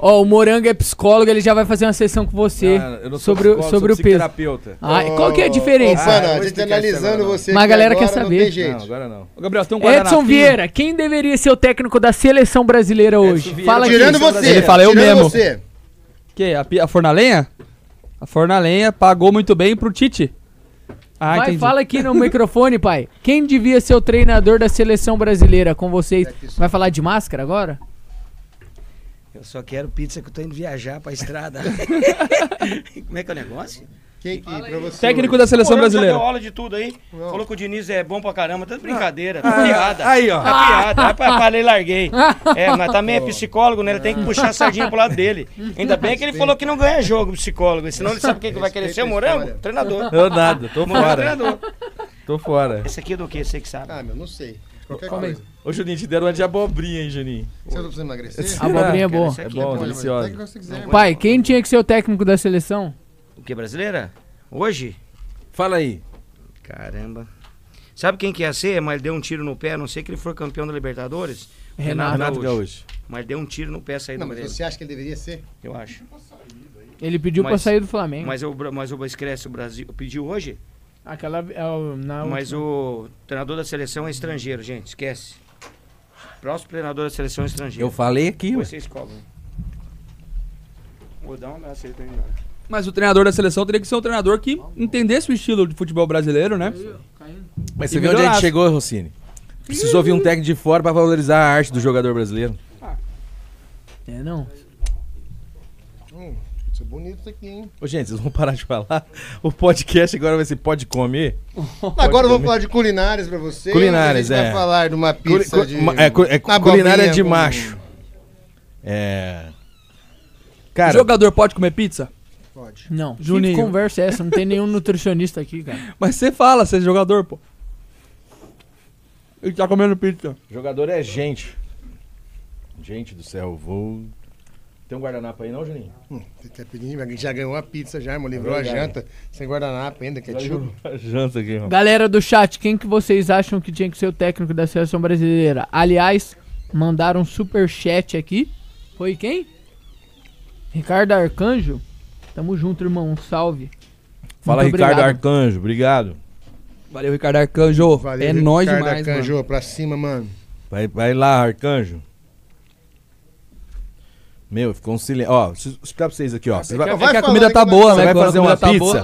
Ó, o Morango é psicólogo, ele já vai fazer uma sessão com você eu não sou sobre, o- psicólogo, sobre sou o peso. psicoterapeuta. Ah, qual que é a diferença? Ô, Pana, Ah, eu a vou gente explicar isso analisando agora, você Mas a aqui galera quer agora, Não saber. tem jeito. Não, agora não. Ô, Gabriel, tem um Edson? Vieira, quem deveria ser o técnico da seleção brasileira hoje? Vieira, Fala aqui. Tirando você. Ele fala, eu tirando mesmo. você. Que? A, a fornalenha? A fornalenha pagou muito bem pro Tite. Ah, Vai, entendi. fala aqui no microfone, pai. Quem devia ser o treinador da seleção brasileira com vocês? Vai falar de máscara agora? Eu só quero pizza que eu tô indo viajar pra estrada. Como é que é o negócio? Quem que pra você? Técnico da seleção Pô, brasileira. Já deu aula de tudo aí. Não. Falou que o Diniz é bom pra caramba. Tudo brincadeira. Tá piada. Aí, ó. Tá piada. Aí pa- falei, larguei. É, mas também é psicólogo, né? Ele tem que puxar a sardinha pro lado dele. Ainda bem que ele falou que não ganha jogo, psicólogo. Senão ele sabe quem que vai querer ser o morango? Treinador. Eu nada, tô Morango é fora. treinador. Tô fora. Esse aqui é do quê? Você que sabe. Ah, meu, não sei. Qualquer aí. coisa. Ô, Juninho, te deram uma de abobrinha, hein, Juninho? Você não precisa emagrecer? A abobrinha é boa. É aqui. bom, deliciosa. o que. Pai, quem tinha que ser o técnico da seleção? O que, brasileira? Hoje? Fala aí. Caramba. Sabe quem que ia ser? Mas ele deu um tiro no pé, a não sei que ele for campeão da Libertadores. Renato. Renato Gaúcho. Mas deu um tiro no pé sair Não, do mas Grêmio, você acha que ele deveria ser? eu acho. Ele pediu pra Mas- sair do Flamengo. Mas o, mas o esquece o Brasil. Pediu hoje? Aquela. é na Mas o treinador da seleção é estrangeiro, gente. Esquece. Próximo treinador da seleção é estrangeiro. Eu falei aqui, ué. Vocês cobram. Vou dar um abraço aí pra ele. Mas o treinador da seleção teria que ser um treinador que entendesse o estilo de futebol brasileiro, né? Mas você viu onde a gente melhorasse. chegou, Rossini? Precisou vir um técnico de fora pra valorizar a arte do jogador brasileiro. É, não. Hum, isso é bonito isso aqui, hein? Ô, gente, vocês vão parar de falar? O podcast agora vai ser Pode Comer? Agora eu vou comer. falar de culinárias pra vocês. Culinárias, a gente é. vai falar de uma Culi- pizza cu- de... é, cu- é uma culinária abobrinha de com- macho. É. Cara, Jogador pode comer pizza? Pode. Não. Juninho. Que conversa é essa? Não tem nenhum nutricionista aqui, cara. Mas você fala, você é jogador, pô. Ele tá comendo pizza. jogador é gente. Gente do céu, vou. Tem um guardanapo aí não, Juninho? Hum, você tá pedindo, já ganhou a pizza já, irmão. Livrou a verdade. janta. Sem guardanapo ainda, ketchup. Janta aqui, irmão. Galera do chat, quem que vocês acham que tinha que ser o técnico da seleção brasileira? Aliás, mandaram um super chat aqui. Foi quem? Ricardo Arcanjo. Tamo junto, irmão. Um salve. Fala, Muito Ricardo obrigado. Arcanjo, obrigado. Valeu, Ricardo Arcanjo. Valeu, é nóis Ricardo demais, Arcanjo, mano. pra cima, mano. Vai, vai lá, Arcanjo. Meu, ficou um silêncio. Ó, deixa eu explicar pra vocês aqui, ó. Você vai, É Vai que a falando comida tá boa, que você né? vai fazer uma tá pizza?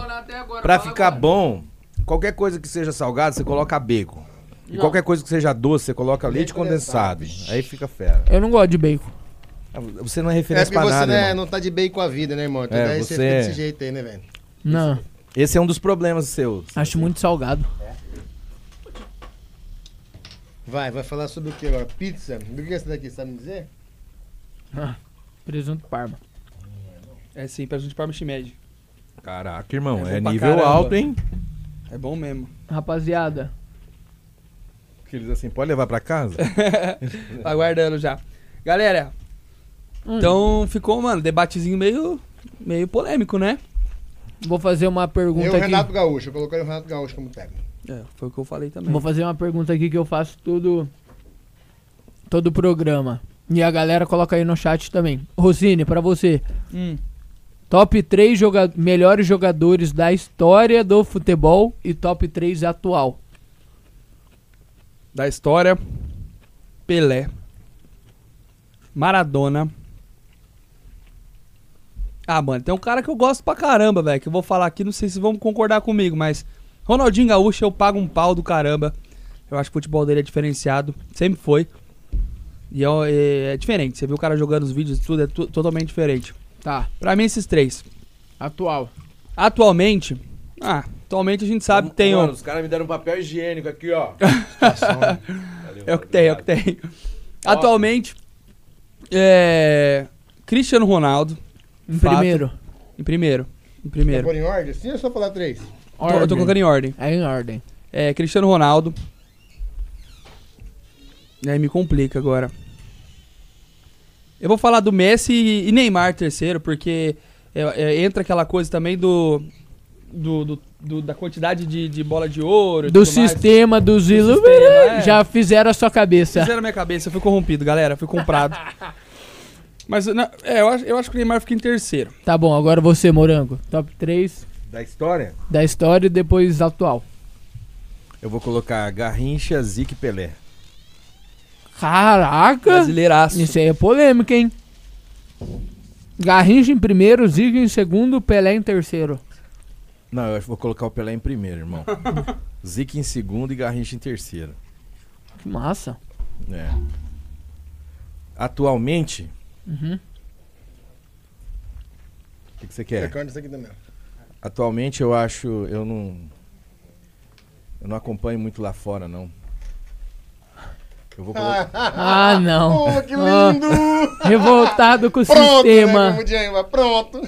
boa- pra ficar bom, qualquer coisa que seja salgado, você coloca bacon. E qualquer coisa que seja doce, você coloca leite Leite condensado. condensado. Aí fica fera. Eu não gosto de bacon. Você não é É referência porque pra você nada, né, irmão. não tá de bem com a vida, né, irmão? Então É, daí você- você fica desse jeito aí, né, velho? Não. Esse é um dos problemas seus. Acho muito salgado. Vai, vai falar sobre o que agora? Pizza? Do que é essa daqui, sabe me dizer? Presunto parma. É sim, presunto parma chimed. Caraca, irmão, É é, nível caramba. alto, hein? É bom mesmo. Rapaziada, Aqueles assim, pode levar pra casa? Tá aguardando já. Galera, Hum. então ficou, mano, debatezinho meio, meio polêmico, né? vou fazer uma pergunta Eu, o aqui. Renato Gaúcho. Eu coloquei o Renato Gaúcho como técnico. É, foi o que eu falei também. Vou fazer uma pergunta aqui que eu faço todo todo o programa. E a galera coloca aí no chat também. Rosine, pra você, Hum. top 3 joga melhores jogadores da história do futebol e top 3 atual. Da história. Pelé. Maradona. Ah, mano, tem um cara que eu gosto pra caramba, velho. Que eu vou falar aqui, não sei se vão concordar comigo, mas. Ronaldinho Gaúcho, eu pago um pau do caramba. Eu acho que o futebol dele é diferenciado. Sempre foi. E é, é- é diferente. Você viu o cara jogando os vídeos e tudo, é totalmente diferente. Tá. Pra mim, esses três. Atual. Atualmente. Ah, atualmente a gente sabe que tem Mano, um. os caras me deram um papel higiênico aqui, ó. É o que tem, é o que tem. Atualmente. É. Cristiano Ronaldo. Em Fato. primeiro. Em primeiro. Em primeiro. pôr em ordem assim ou só falar três? Tô- eu tô colocando em ordem. É em ordem. É, Cristiano Ronaldo. E aí me complica agora. Eu vou falar do Messi e Neymar terceiro, porque é, é, entra aquela coisa também do. do, do- do- da quantidade de, de bola de ouro. Do tudo mais. sistema dos sistema, é. Já fizeram a sua cabeça. Fizeram minha cabeça, eu fui corrompido, galera. Fui comprado. Mas na- é, eu, acho, eu acho que o Neymar fica em terceiro. Tá bom, agora você, Morango. Top 3 Da história? da história e depois atual. Eu vou colocar Garrincha, Zico e Pelé. Caraca! Brasileiraço. Isso aí é polêmica, hein? Garrincha em primeiro, Zico em segundo, Pelé em terceiro. Não, eu acho que vou colocar o Pelé em primeiro, irmão. Zico em segundo e Garrincha em terceiro. Que massa. É. Atualmente, Uhum. o que, que você quer? Recorda isso aqui também. Atualmente eu acho, eu não eu não acompanho muito lá fora não. Eu vou colocar Ah, não. Oh, que lindo! revoltado com o Pronto, né, sistema. como diz aí, Pronto.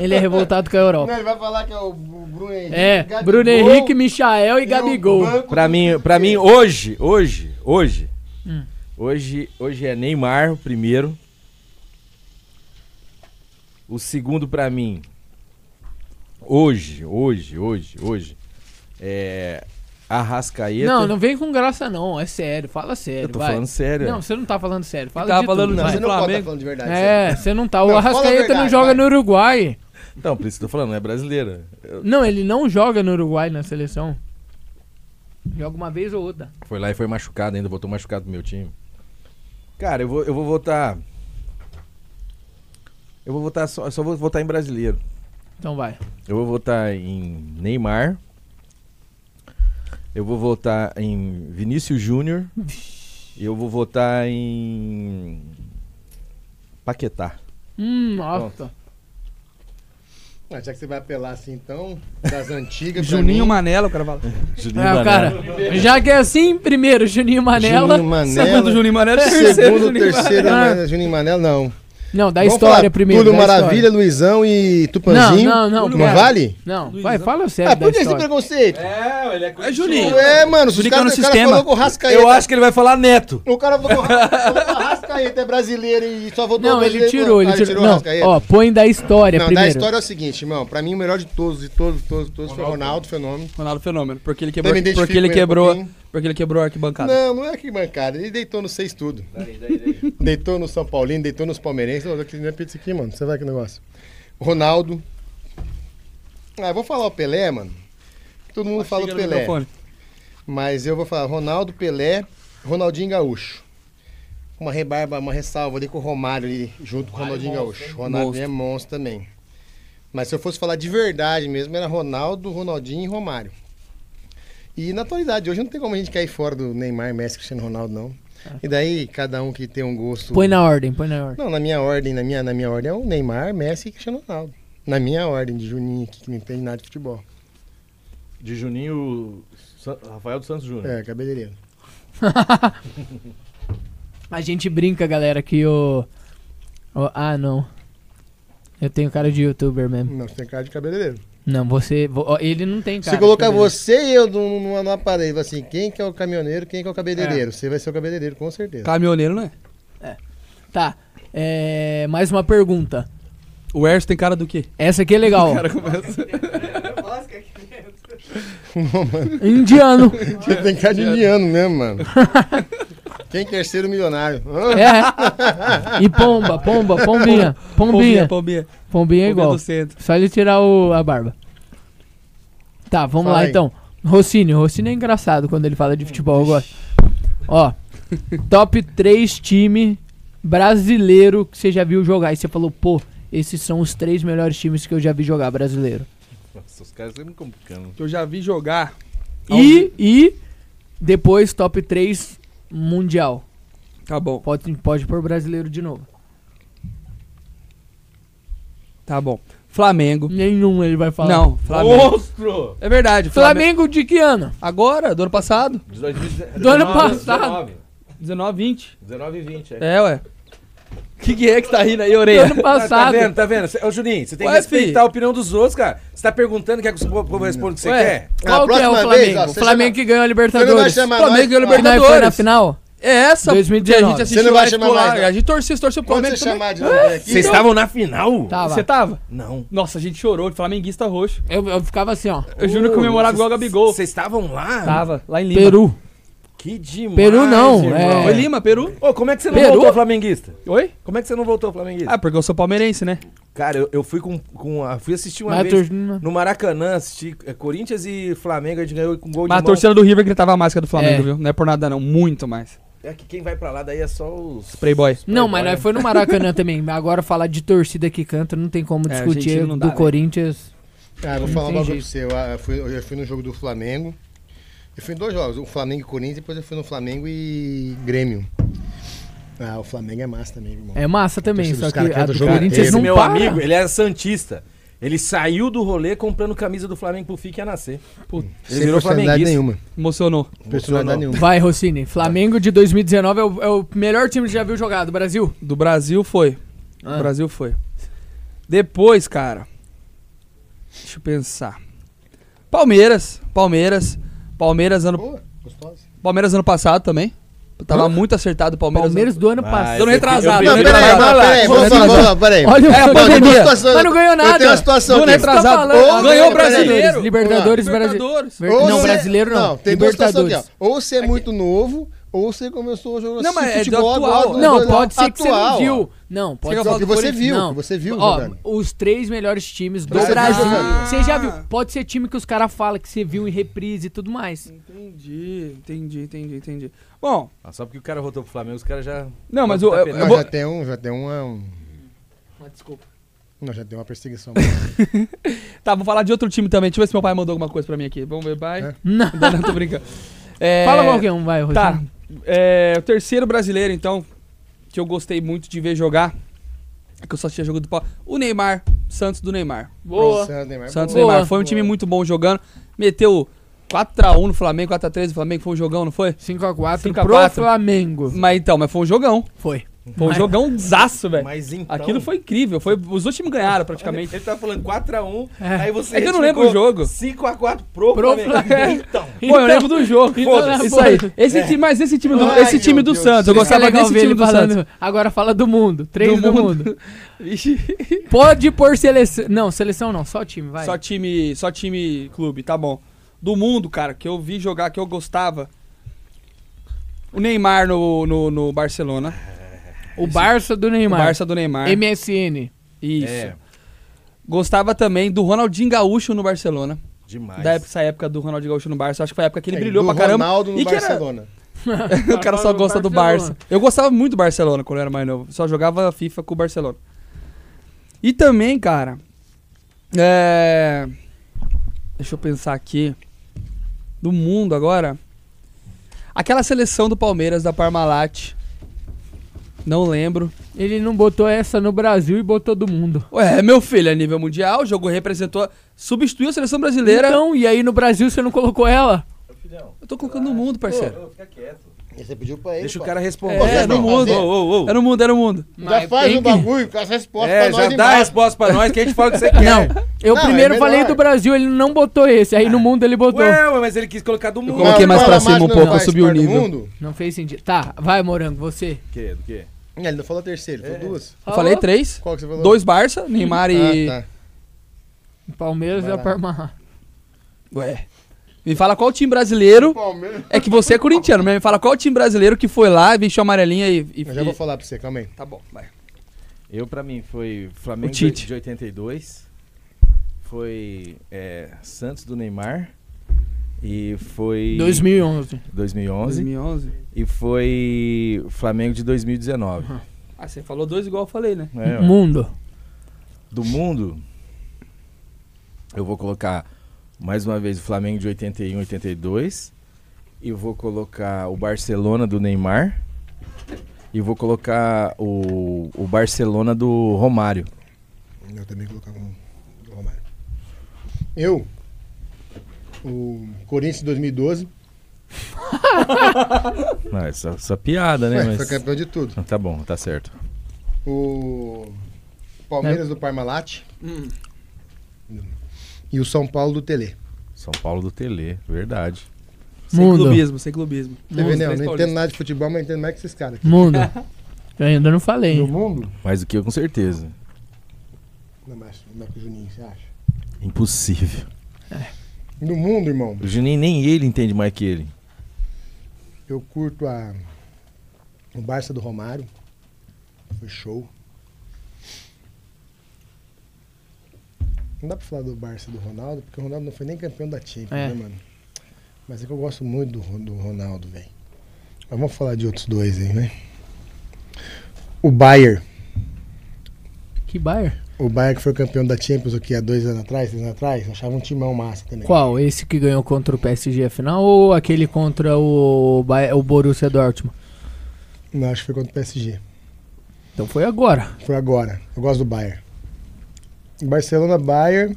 Ele é revoltado com a Europa. Não, ele vai falar que é o Bruno Henrique. É, Gabigol Bruno Henrique, Michael e o Gabigol. Pra mim, para mim hoje, hoje, hoje. Hum. Hoje, hoje é Neymar o primeiro. O segundo pra mim hoje, hoje, hoje, hoje é Arrascaeta. Não, não vem com graça não, é sério, fala sério, Eu tô vai. falando sério. Não, você não tá falando sério, fala tava de falando tudo, Não, você não pode estar falando de verdade. É, sério. você não tá. O Não, Arrascaeta não verdade, joga vai. no Uruguai. Então, por isso que eu tô falando, não é brasileira. Eu- Não, ele não joga no Uruguai na seleção. Joga uma vez ou outra. Foi lá e foi machucado ainda, voltou machucado pro meu time. Cara, eu vou, eu vou votar. Eu vou votar só, só vou votar em brasileiro. Então vai. Eu vou votar em Neymar. Eu vou votar em Vinícius Júnior. E eu vou votar em Paquetá. Hum, nossa. Ah, já que você vai apelar assim, então, das antigas. Juninho mim, Manela, o cara fala. Juninho É, Mané. cara, já que é assim, primeiro Juninho Manela. Juninho Manela. Segundo Juninho Manela, terceiro Segundo, Juninho terceiro, Manela. Manela, Juninho Manela, não. Não, da Vamos história falar primeiro. Da Maravilha, história. Luizão e Tupanzinho. Não, não, não. Não vale? Não, Luizão. vai, fala sério Ah, por que esse preconceito? É, ele é É Juninho. É, mano, os Juninho cara, no o cara sistema. falou com o Rascaeta. Eu acho que ele vai falar neto. O cara falou com o Rascaeta é brasileiro e só votou Não, ele tirou, ele Ah, tirou. o Não, Rascaeta. ó, põe da história Não, da primeiro. história é o seguinte, irmão. Pra mim, o melhor de todos, de todos, todos, todos, foi o Ronaldo, fenômeno. Ronaldo Fenômeno. Porque ele quebrou, Também porque ele um quebrou, pouquinho. porque ele quebrou a arquibancada. Não, não é que bancada. Ele deitou no seis tudo. Deitou no São Paulino, deitou nos palmeirenses. Não é pizza aqui, mano. Você vai que negócio. Ronaldo. Ah, eu vou falar o Pelé, mano. Todo mundo fala o Pelé. Mas eu vou falar Ronaldo, Pelé, Ronaldinho Gaúcho. Uma rebarba, uma ressalva ali com o Romário ali, junto com o Ronaldinho Gaúcho. Ronaldo Monstro. é monstro também. Mas se eu fosse falar de verdade mesmo, era Ronaldo, Ronaldinho e Romário. E na atualidade, hoje não tem como a gente cair fora do Neymar, Messi, Cristiano Ronaldo, não. E daí, cada um que tem um gosto. Põe na ordem, põe na ordem. Não, na minha ordem, na minha, na minha ordem é o Neymar, Messi e Cristiano Ronaldo. Na minha ordem de Juninho aqui, que não entende nada de futebol. De Juninho. Rafael dos Santos Júnior. É, cabeleireiro. A gente brinca, galera, que o. o- ah, não. Eu tenho cara de youtuber mesmo. Não, você tem cara de cabeleireiro. Não, você. vo- Ele não tem cara. Se de colocar cabeleireiro. você e eu num, num, num aparelho, assim, quem que é o caminhoneiro, quem que é o cabeleireiro? Você vai ser o cabeleireiro, com certeza. Caminhoneiro, não é? Tá. É, mais uma pergunta. O Erso tem cara do quê? Essa aqui é legal. ó. cara começa. Indiano. Você tem cara de indiano mesmo, mano. quem quer ser o milionário? Hã? É. E pomba, pomba, pombinha. Pombinha. Pombinha. Pombinha é Pombinha igual. do centro. Só ele tirar o, a barba. Tá, vamos Fala lá aí. então. Rossini. Rossini é engraçado quando ele fala de futebol, eu gosto. Ó, top 3 time brasileiro que você já viu jogar. E você falou, pô, esses são os três melhores times que eu já vi jogar brasileiro. Nossa, os caras estão me complicando. Que eu já vi jogar. E, e depois top 3 mundial. Tá bom, Pode, pode pôr brasileiro de novo. tá bom. Flamengo. Nenhum ele vai falar. Não, Flamengo. Monstro! É verdade. Flamengo de que ano? Agora, do ano passado. De 2019, Do ano passado. 19, 20. 19 e 20, é. É, ué. O que, que é que tá rindo aí, orelha? ano Tá, passado. tá vendo, tá vendo? Ô, Juninho, você tem que Ué, respeitar fi. a opinião dos outros, cara. Você tá perguntando, quer que o povo responda o que você Ué. quer? Qual que é o Flamengo? vez, ó, o Flamengo chama- que ganhou a Você não vai Libertadores. chamar Flamengo nós? ganhou Que nós foi na Libertadores. final? É essa. 2019. A gente assistiu Você não vai a chamar mais, não. A gente torcia, torceu pro Flamengo você também. chamar de novo aqui... Vocês estavam na final? Tava. Você tava? Não. Nossa, a gente chorou de flamenguista roxo. Eu, eu ficava assim, ó. Eu juro que comemorava igual o Gabigol. Vocês estavam lá? Tava, lá em Lima. Peru. Que demais. Peru não, irmão. é- Foi Lima, Peru. Ô, como é que você não Peru? voltou flamenguista? Oi? Como é que você não voltou flamenguista? Ah, porque eu sou palmeirense, né? Cara, eu, eu fui com, com a, fui assistir uma Mas a vez torcida- no Maracanã, assisti é, Corinthians e Flamengo, a gente ganhou com gol de Mas a mão. torcida do River gritava a máscara do Flamengo, É. viu? Não é por nada não, muito mais. É que quem vai pra lá daí é só os... Playboy. Não, mas nós foi no Maracanã também. Agora falar de torcida que canta, não tem como É, discutir não dá, do né? Corinthians. Ah, vou Não falar tem uma coisa pra jeito. você. Eu, ah, fui, eu já fui no jogo do Flamengo. Eu fui em dois jogos, o Flamengo e Corinthians, depois eu fui no Flamengo e Grêmio. Ah, o Flamengo é massa também, irmão. É massa também, só que a do o jogo Corinthians não Esse meu para. amigo, ele era santista. Ele saiu do rolê comprando camisa do Flamengo pro FIC ia nascer. Puta, Ele Sem virou personalidade nenhuma. emocionou. Personalidade nenhuma. Vai, Rossini. Flamengo de 2019 é o, é o melhor time que já viu jogar do Brasil. Do Brasil foi. Ah. Do Brasil foi. Depois, cara. Deixa eu pensar. Palmeiras. Palmeiras. Palmeiras ano, Boa. Palmeiras ano passado também. Tava muito acertado o Palmeiras. Palmeiras do ano Vai, passado. Eu- retrasado, Não, peraí, peraí, vamos retrasado. vamos lá, peraí. Olha o É, a Eu tenho uma pandemia. situação- Mas não ganhou Eu tenho nada. uma situação aqui. retrasado. Ah, ganhou o brasileiro. Libertadores. Libertadores. Não, brasileiro não. Não, tem duas situações aqui, ó. Ou você é muito novo, ou você começou a jogar Não, mas é do futebol atual. agora. Não, pode ser que você não atual, viu. Não, pode ser que você viu, Não. que você viu Ó, jogando. os três melhores times do Você viu Brasil. jogando. Você já viu? Pode ser time que os caras falam que você viu em reprise e tudo mais. Entendi, entendi, entendi, entendi. Bom, Ah, só porque o cara voltou pro Flamengo, os caras já... não, mas Tá eu, eu, pegando. eu Não, vou... já tem um, já tem uma... Um... Desculpa. Não, já tem uma perseguição. Tá, vou falar de outro time também. Deixa eu ver se meu pai mandou alguma coisa pra mim aqui. Vamos ver, pai. É. Não. Não, não, tô brincando. É, Fala qualquer um, vai, Tá. É, o terceiro brasileiro, então, que eu gostei muito de ver jogar, é que eu só tinha jogo do pau. O Neymar, Santos do Neymar. Boa. Neymar, Santos Boa. Neymar. Foi um Boa. time muito bom jogando. Meteu 4x1 no Flamengo, 4x3 no Flamengo. Foi um jogão, não foi? 5x4 5 a pro 4. Flamengo. Mas então, mas foi um jogão. Foi. Um Mas- jogão zaço, velho. Mas então... Aquilo foi incrível. Foi, os dois times ganharam praticamente. Ele tá falando 4x1, É. aí você É que eu não lembro o jogo. 5x4 pro, Pro. Então, Pô, eu lembro do jogo. Foda-se. Isso aí. Esse time, mas esse time do, Ai, esse time do Deus. Santos. Eu é gostava legal desse ver time ele do falando. Santos. Agora fala do mundo. Três do, Do mundo. mundo. Pode pôr seleção. Não, seleção não, só time, vai. Só time, só time clube, tá bom. Do mundo, cara, que eu vi jogar, que eu gostava. O Neymar no, no, no Barcelona. O Barça do O Neymar. Barça do Neymar. MSN. Isso. é, Gostava também do Ronaldinho Gaúcho no Barcelona. demais. Da época, essa época do Ronaldinho Gaúcho no Barça. Acho que foi a época que ele É, brilhou pra caramba. Ronaldo no E que era- Barcelona. o cara só gosta do. Barça. Eu gostava muito do Barcelona quando eu era mais novo. Só jogava FIFA com o Barcelona. E também, cara. É. Deixa eu pensar aqui. Do mundo agora. Aquela seleção do Palmeiras da Parmalat. Não lembro. Ele não botou essa no Brasil e botou do mundo. Ué, meu filho, é nível mundial. O jogo representou. Substituiu a seleção brasileira. Então, e aí no Brasil você não colocou ela? Eu tô colocando no mundo, parceiro. Fica quieto. Você pediu pra ele. Deixa o pô. cara responder. É, no mundo. Ô, ô, ô. É no mundo, é no mundo. Já Mas faz tem um bagulho com as respostas É, pra já nós dá a resposta pra nós que a gente fala o que você quer. Não. Eu Não, primeiro é falei do Brasil, ele não botou esse. Aí no mundo ele botou. Ué, ué, mas ele quis colocar do mundo. coloquei mais pra o cima um pouco, não eu faz subi o nível. mundo? Não fez sentido. Tá, vai, Morango, você. Do quê? Do quê? Ele não falou terceiro, ele falou duas. Eu falei três. Qual que você falou? Dois Barça, Neymar e. Ah, tá. Palmeiras Vai e a lá. Parma. Ué. Me fala qual time brasileiro. Palmeiras. É que você é corintiano, mas me fala qual time brasileiro que foi lá, vestiu a amarelinha e. e- Eu já vou falar pra você, calma aí. Tá bom, vai. Eu, pra mim, foi Flamengo O Tite. de 82. Foi é, Santos do Neymar. E foi 2011. 2011 2011. e foi Flamengo de 2019. Ah, você falou dois igual eu falei, né? É. Mundo. do mundo, eu vou colocar mais uma vez o Flamengo de 81, 82. E vou colocar o Barcelona do Neymar. E vou colocar o, o Barcelona do Romário. Eu também colocava do Romário. Eu, o Corinthians de 2012, Não, essa, essa piada, né? ué, Mas... foi campeão de tudo. Tá bom, tá certo. O Palmeiras do Parmalat Hum. e o São Paulo do Tele. São Paulo do Tele, verdade. Sem Mundo. clubismo, sem clubismo. Você vê, né? Eu não entendo nada de futebol, mas entendo mais que esses caras aqui. Mundo. Eu ainda não falei. No mundo? Mais do que eu, com certeza. Não, mas não é que o Juninho, você acha? Impossível. No mundo, irmão, O Juninho nem ele entende mais que ele. eu curto a o Barça do Romário. Foi show. Não dá pra falar do Barça do Ronaldo, porque o Ronaldo não foi nem campeão da Champions, É. né, mano? Mas é que eu gosto muito do, do Ronaldo, velho. Mas vamos falar de outros dois aí, né? O Bayern. Que Bayern? O Bayern que foi campeão da Champions aqui há dois anos atrás, três anos atrás, achava um timão massa também. Qual? Esse que ganhou contra o PSG a final ou aquele contra o, Bay- o Borussia Dortmund? Não, acho que foi contra o PSG. Então foi agora. Foi agora. Eu gosto do Bayern. Barcelona, Bayern.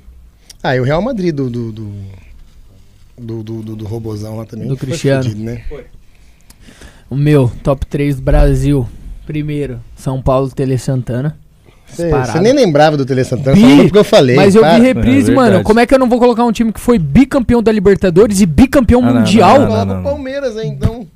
Ah, e o Real Madrid do. do, do, do, do, do- do robozão lá também. Do foi Cristiano. fudido, né? O meu, top 3 Brasil. Primeiro, São Paulo, Tele Santana. Você nem lembrava do Tele Santana, Bi, porque eu falei. Mas eu vi reprise, É mano. Como é que eu não vou colocar um time que foi bicampeão da Libertadores e bicampeão Ah, não, mundial? não, não, não. o Palmeiras, hein, então.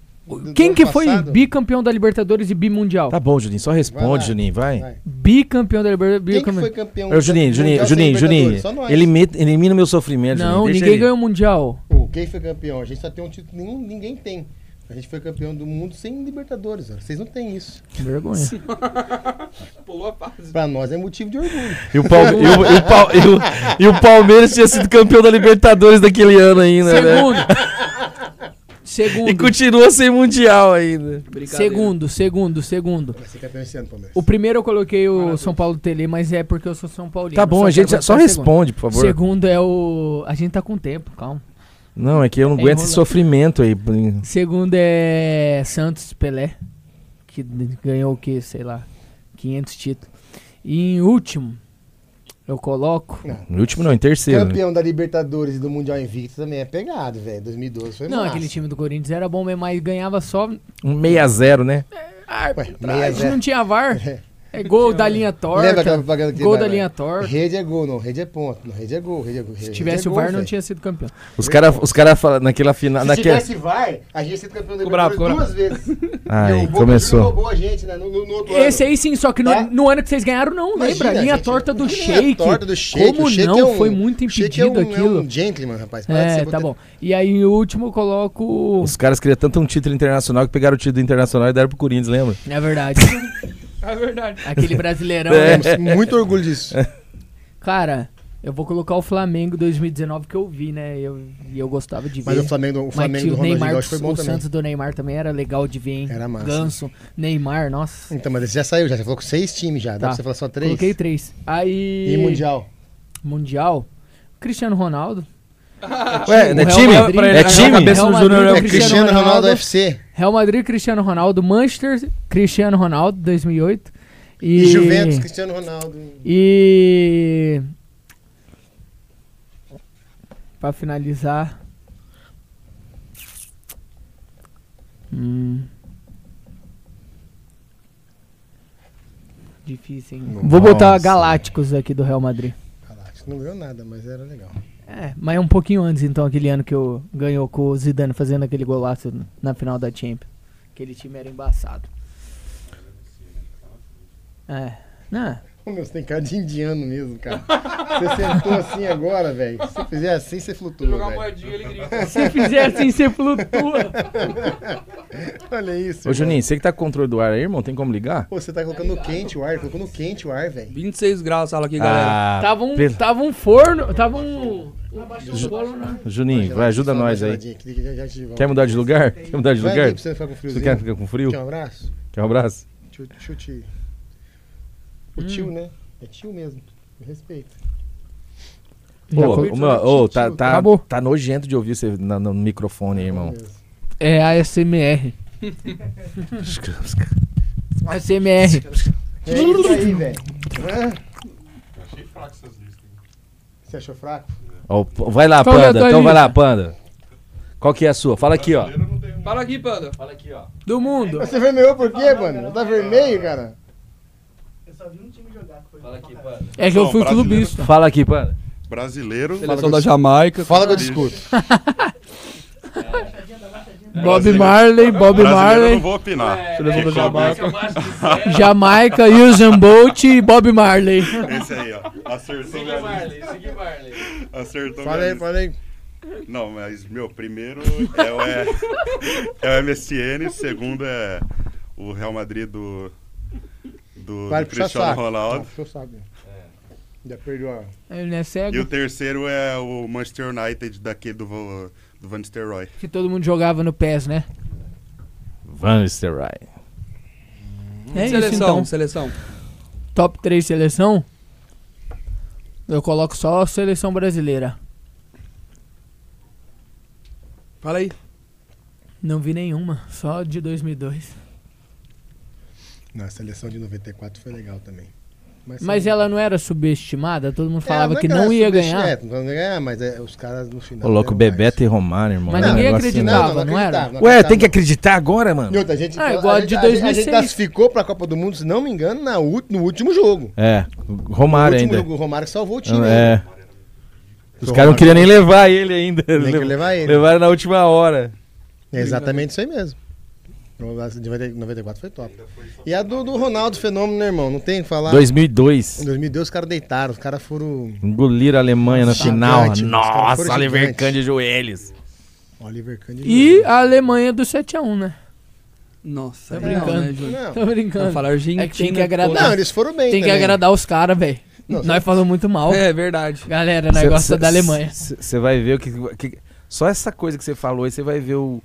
Quem que foi passado. bicampeão da Libertadores e bimundial? Tá bom, Juninho, só Vai responde, lá. Juninho, vai. Vai. Bicampeão da Libertadores. Quem que bicampeão- foi campeão? Ô, Juninho, Juninho, Juninho, Juninho. Elimina, elimina meu sofrimento, Não, Juninho. ninguém ele. ganhou o mundial. Pô, quem foi campeão? A gente só tem um título, nenhum, ninguém tem. A gente foi campeão do mundo sem Libertadores, ó. vocês não têm isso. Vergonha. Pulou a fase. Pra nós é motivo de orgulho. E o, Palme- e o- e o Pal- e o- e o Palmeiras tinha sido campeão da Libertadores daquele ano ainda, né? Segundo. E Segundo. continua sem Mundial ainda. Segundo, segundo, segundo. Vai ser campeão esse ano, Palmeiras. O primeiro eu coloquei o São Paulo Tele, mas é porque eu sou São Paulino. Tá bom, a que gente só segundo. responde, por favor. Segundo é o. A gente tá com tempo, calma. Não, é que eu não É aguento esse sofrimento aí. Segundo é Santos Pelé, que ganhou o que, sei lá, 500 títulos. E em último, eu coloco. No último não, em terceiro. né? Campeão da Libertadores e do Mundial Invicto também é pegado, velho. 2012 foi Não, massa. aquele time do Corinthians era bom mesmo, mas ganhava só. Um 6x0, né? Ué, A meia gente zero. não tinha VAR. É gol da linha torta. Lembra aquela propaganda que Gol vai, da vai? linha torta. Rede é gol, não. Rede é ponto. Não, rede é gol. Rede é gol. Se tivesse o VAR, não tinha sido campeão. Os caras os cara falam naquela final. Se Naquela... tivesse VAR, a gente ia ser campeão da Libertadores ficou duas vezes. Ai, E começou. roubou a gente, né? No, no- no outro Esse ano. aí sim, só que no, Tá? no ano que vocês ganharam, não, Imagina, lembra? Linha gente, torta do linha Shake. torta do Sheik. Como Sheik não? é um- Foi muito Sheik impedido é um, aquilo. É um gentleman, rapaz. É, tá bom. E aí, em último, eu coloco. Os caras queriam tanto um título internacional que pegaram o título internacional e deram pro Corinthians, lembra? É verdade. É verdade. Aquele brasileirão. É. né? Muito orgulho disso. Cara, eu vou colocar o Flamengo 2019 que eu vi, né? E eu, eu gostava de ver. Mas o Flamengo, o Mas Flamengo do o Ronaldinho Neymar, Gaúcho foi bom o também. Santos do Neymar também era legal de ver, hein? Era massa. Ganso, Neymar, nossa. Então, mas esse já saiu, já. Você falou com seis times já. Dá Tá. pra você falar só três? Coloquei três. Aí. E Mundial? Mundial. Cristiano Ronaldo. Ué, é Real time? É time? Madrid- é o É Cristiano Cristiano Ronaldo Ronaldo. FC. Real Madrid, Cristiano Ronaldo. Manchester, Cristiano Ronaldo, 2008. E, E Juventus, Cristiano Ronaldo. E. Pra finalizar. Hum. Difícil, hein? Vou botar Nossa. Galácticos aqui do Real Madrid. Galáctico. Não ganhou nada, mas era legal. É, mas um pouquinho antes, então, aquele ano que eu ganhou com o Zidane fazendo aquele golaço na final da Champions. Aquele time era embaçado. É. Não, Ô, meu, você tem cara de indiano mesmo, cara. Você sentou assim agora, velho. Se você fizer assim, você flutua, Jogar uma moedinha, ele grita. se fizer assim, você flutua. Olha isso. Ô. Juninho, você que tá com o controle do ar aí, irmão, tem como ligar? Pô, você tá colocando quente o ar, colocou no quente o ar, velho. 26 graus a sala aqui, galera. Ah, Tava um, pelo- tava um forno, tava um, Juninho, vai, ajuda nós aí. Quer mudar de lugar? Quer mudar de Vai lugar? aqui pra você ficar com Você friozinho. quer ficar com frio? Quer um abraço? Quer um abraço? Tio, tio, tio. O tio, né? É tio mesmo. Me respeita. Ô, meu, ô, tá, tá, Acabou. tá nojento de ouvir você na- no microfone aí, irmão. É ASMR. ASMR. É isso aí, velho. Hã? Você achou fraco? Ó, vai lá, é a Panda. Então vai lá? Panda. Qual que é a sua? Fala aqui, ó. Fala aqui, Panda. Fala aqui, ó. Do mundo. Você vermelhou por quê, mano? Tá vermelho, cara? Fala aqui, Panda. É que eu fui brasileiro. clubista. Fala aqui, Panda. Brasileiro. Seleção da Jamaica. Fala que eu discuto. Bob Marley, Bob Brasileiro eu Marley, não vou opinar. Seleção da Jamaica. Jamaica, Usain Bolt e Bob Marley. Esse aí, ó. Acertou minha lista. Acertou Fala minha aí, lista. fala aí. Não, mas, meu, primeiro é o, é, é o MSN, segundo é o Real Madrid do, do, Vai do Cristiano saco. Ronaldo. Puxou saco. Já perdeu a... Ele não é E o cego. terceiro é o Manchester United daquele do, do Van Nistelrooy. Que todo mundo jogava no PES, né? Van Nistelrooy. É isso seleção, então. seleção. Top 3 seleção. Eu coloco só a seleção brasileira. Fala aí. Não vi nenhuma, só de 2002. Na seleção de 94 foi legal também. Mas ela não era subestimada? Todo mundo É, falava é que ela não ia ganhar. É, não ia ganhar, mas é, os caras no final. Ô, louco, Bebeto e Romário, irmão. Mas É um ninguém né? acreditava. não era? acreditava, não Ué, acreditava, tem que não. acreditar agora, mano. E outra, a gente, Ah, igual a gente- de a gente- A 2006. gente classificou pra Copa do Mundo, se não me engano, na, no último jogo. É, Romário ainda. jogo, o Romário salvou o time. É. ainda. Os caras não queriam nem levar ele ainda. Nem que levar ele. Levaram na última hora. É exatamente isso aí mesmo. A de 90 94 foi top. E a do, do Ronaldo Fenômeno, né, irmão? Não tem o que falar. 2002. Em 2002 os caras deitaram, os caras foram. Engoliram a Alemanha na final. Nossa, Oliver. Kahn de joelhos. Oliver Kahn de E joelho. a Alemanha do 7x1, né? Nossa, legal, brincando. né? Não, Tô brincando. Falar Argentina. É que tem que agradar. não, eles foram bem. Tem que também. agradar os caras, velho. Nós falamos muito mal. É verdade. Galera, nós gosta da Alemanha. Você vai ver o que, que- Só essa coisa que você falou aí, você vai ver o.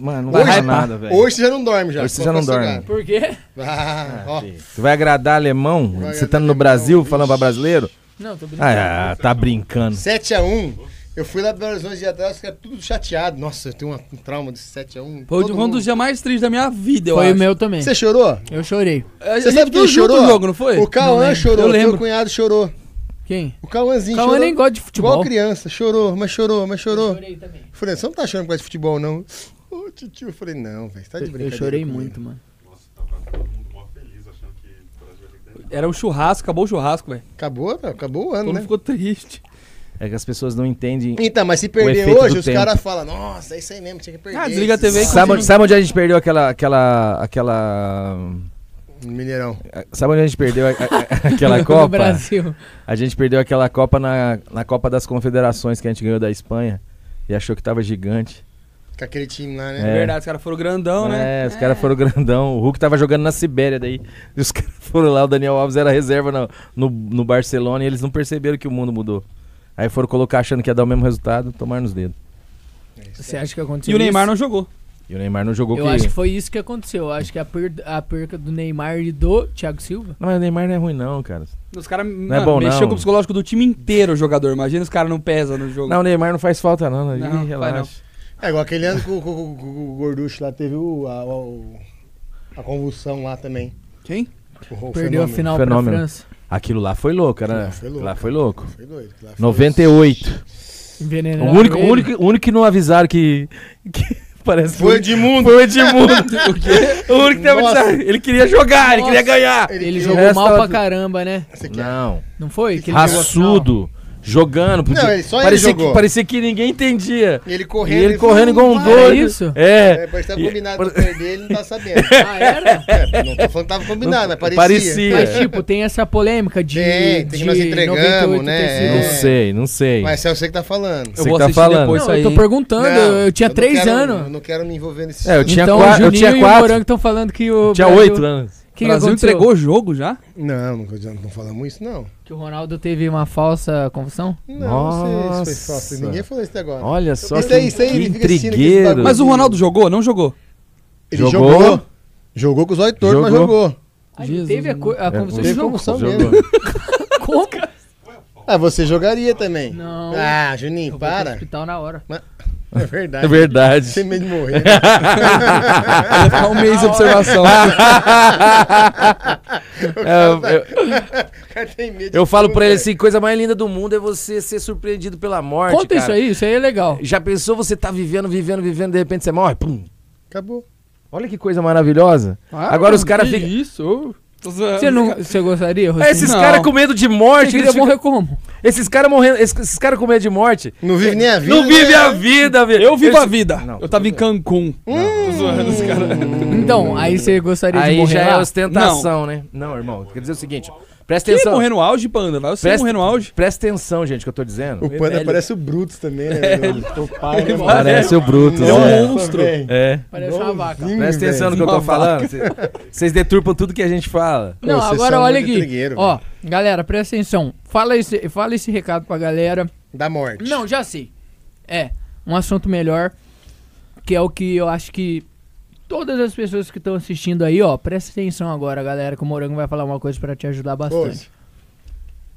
Mano, não Hoje- vai nada, velho. Hoje você já não dorme já. Hoje você já não dorme. Por quê? Ah, ó. Você vai agradar alemão? Vai Você tá no alemão, Brasil vixe. falando pra brasileiro? Não, tô brincando. Ah, tá brincando. 7x1. Eu fui lá para Belo Horizonte de atrás, fiquei tudo chateado. Nossa, eu tenho uma- um trauma desse 7x1. Foi um mundo- dos dias mais tristes da minha vida, eu Foi acho. o meu também. Você chorou? Eu chorei. Você sabe quem junto chorou? o jogo, não foi? O Cauã chorou, Eu lembro. teu cunhado chorou. Quem? O Cauãzinho Cauã chorou. nem gosta de Igual futebol. criança, chorou, mas chorou, mas chorou. chorei também. Eu falei, você não tá chorando por causa de futebol, não? Ô, tio, eu falei, não, velho, você tá de Eu, eu brincadeira. chorei comigo. muito, mano. Nossa, tava todo mundo mó feliz achando que o Brasil ia ganhar. Era um churrasco, acabou o churrasco, velho. Acabou, acabou o Todo ano, mundo né? ficou triste. É que as pessoas não entendem. Então, mas se perder hoje, os caras falam, nossa, é isso aí mesmo, tinha que perder. Ah, desliga a TV e Sabe? Sabe, onde- sabe onde a gente perdeu aquela. aquela. aquela. Mineirão. Sabe onde a gente perdeu a- a- aquela No Copa? Brasil. A gente perdeu aquela Copa na, na Copa das Confederações que a gente ganhou da Espanha. E achou que tava gigante. Com aquele time lá, né? É. verdade, os caras foram grandão, né? É, os caras foram grandão. O Hulk tava jogando na Sibéria daí. E os caras foram lá, o Daniel Alves era reserva no, no, no Barcelona e eles não perceberam que o mundo mudou. Aí foram colocar achando que ia dar o mesmo resultado, tomaram nos dedos. Você acha que aconteceu E o Neymar isso? não jogou. E o Neymar não jogou Eu que... acho que foi isso que aconteceu. Eu acho que a, per a perca do Neymar e do Thiago Silva. Não, mas o Neymar não é ruim não, cara. Os caras é bom, mexeu não. com o psicológico do time inteiro, o jogador. Imagina os caras não pesam no jogo. Não, o Neymar não faz falta não. Não, faz relaxa. É igual aquele ano que o, com o Gorducho lá teve o, a, o- a convulsão lá também. Quem? O, o Perdeu a fenômeno. final Fenômeno. pra França. Aquilo lá foi louco, lá foi louco. lá foi louco. Foi doido. lá foi- 98. O Envenenaram único, o único, o único que não avisaram que. que parece Foi o Edmundo. Foi o Edmundo. o quê? O único que tava Nossa. Ele queria jogar, ele Nossa. queria ganhar. Ele queria- jogou mal pra caramba, né? Não. Não foi? Que ele jogou. Jogando. podia- Não, ele- só ele parecia, jogou. que, parecia que ninguém entendia. Ele E correndo. ele correndo igual um doido. isso? É. É, parece que tava E- combinado pra perder, ele não tá sabendo. Ah, era? É, não tô falando que tava combinado, mas parecia. Parecia. Mas, tipo, tem essa polêmica de. Tem, tem que de nós entregamos, né? Não É. sei, não sei. Mas é você que tá falando. Você Eu que vou tá assistir falando. depois Não, isso aí. eu tô perguntando, Não, eu tinha não três quero- anos. Eu não quero me envolver nesse É, eu tinha então, quatro- o eu tinha Juninho e o. Morango estão falando que o. Tinha oito anos. Que o Brasil aconteceu? entregou o jogo já? Não, não, não falamos isso, não. Que o Ronaldo teve uma falsa confusão? Não, não sei se Nossa. foi falso. Ninguém falou isso até agora. Olha só Isso que, aí, isso aí, que intrigueiro. Mas o Ronaldo jogou? Não jogou? Ele Jogou. jogou. Jogou com os olhos tortos, mas Jogou. Ah, Jesus, teve a, co- a É, confusão Teve de jogo? convulsão Jogou. mesmo. Como? Ah, você jogaria também. Não. Ah, Juninho, Eu vou para. hospital na hora. É verdade. É verdade. Sem medo de morrer. Vai ficar um mês de observação. É, eu- eu- cara tem medo de Eu falo pra ele assim, coisa mais linda do mundo é você ser surpreendido pela morte, Conta isso cara. aí, isso aí é legal. Já pensou você tá vivendo, vivendo, vivendo, de repente você morre? Pum. Acabou. Olha que coisa maravilhosa. Ah, Agora os caras que ficam... Isso. Você, não, você gostaria, Rocinho? Esses caras com medo de Você morte, queria eles ficam- morrer como? Esses caras morrendo, esses, esses caras com medo de morte, Não vive nem a vida. não vive né? a vida, velho. Eu vivo Eles- a vida. Não, eu tava em Cancún. Tô zoando os caras. Então, aí você gostaria de Aí morrer já é ostentação, né? Não, irmão, quer dizer o seguinte, presta Quem atenção. morrer no auge, Panda? Vai você Presta- morrer no auge. Presta atenção, gente, que eu tô dizendo. O Panda velho. parece o Brutus também, né? velho? O pai, né, mano? Parece o Brutus, É um é. monstro. velho. É. Parece uma vaca. Igualzinho, Presta atenção no que eu tô falando. Cê- Vocês deturpam tudo que a gente fala. Não, vocês agora são olha muito aqui. Ó, galera, presta atenção. Fala esse, fala esse recado pra galera. Da morte. Não, já sei. É, um assunto melhor, que é o que eu acho que todas as pessoas que estão assistindo aí, ó, presta atenção agora, galera, que o Morango vai falar uma coisa pra te ajudar bastante. Close.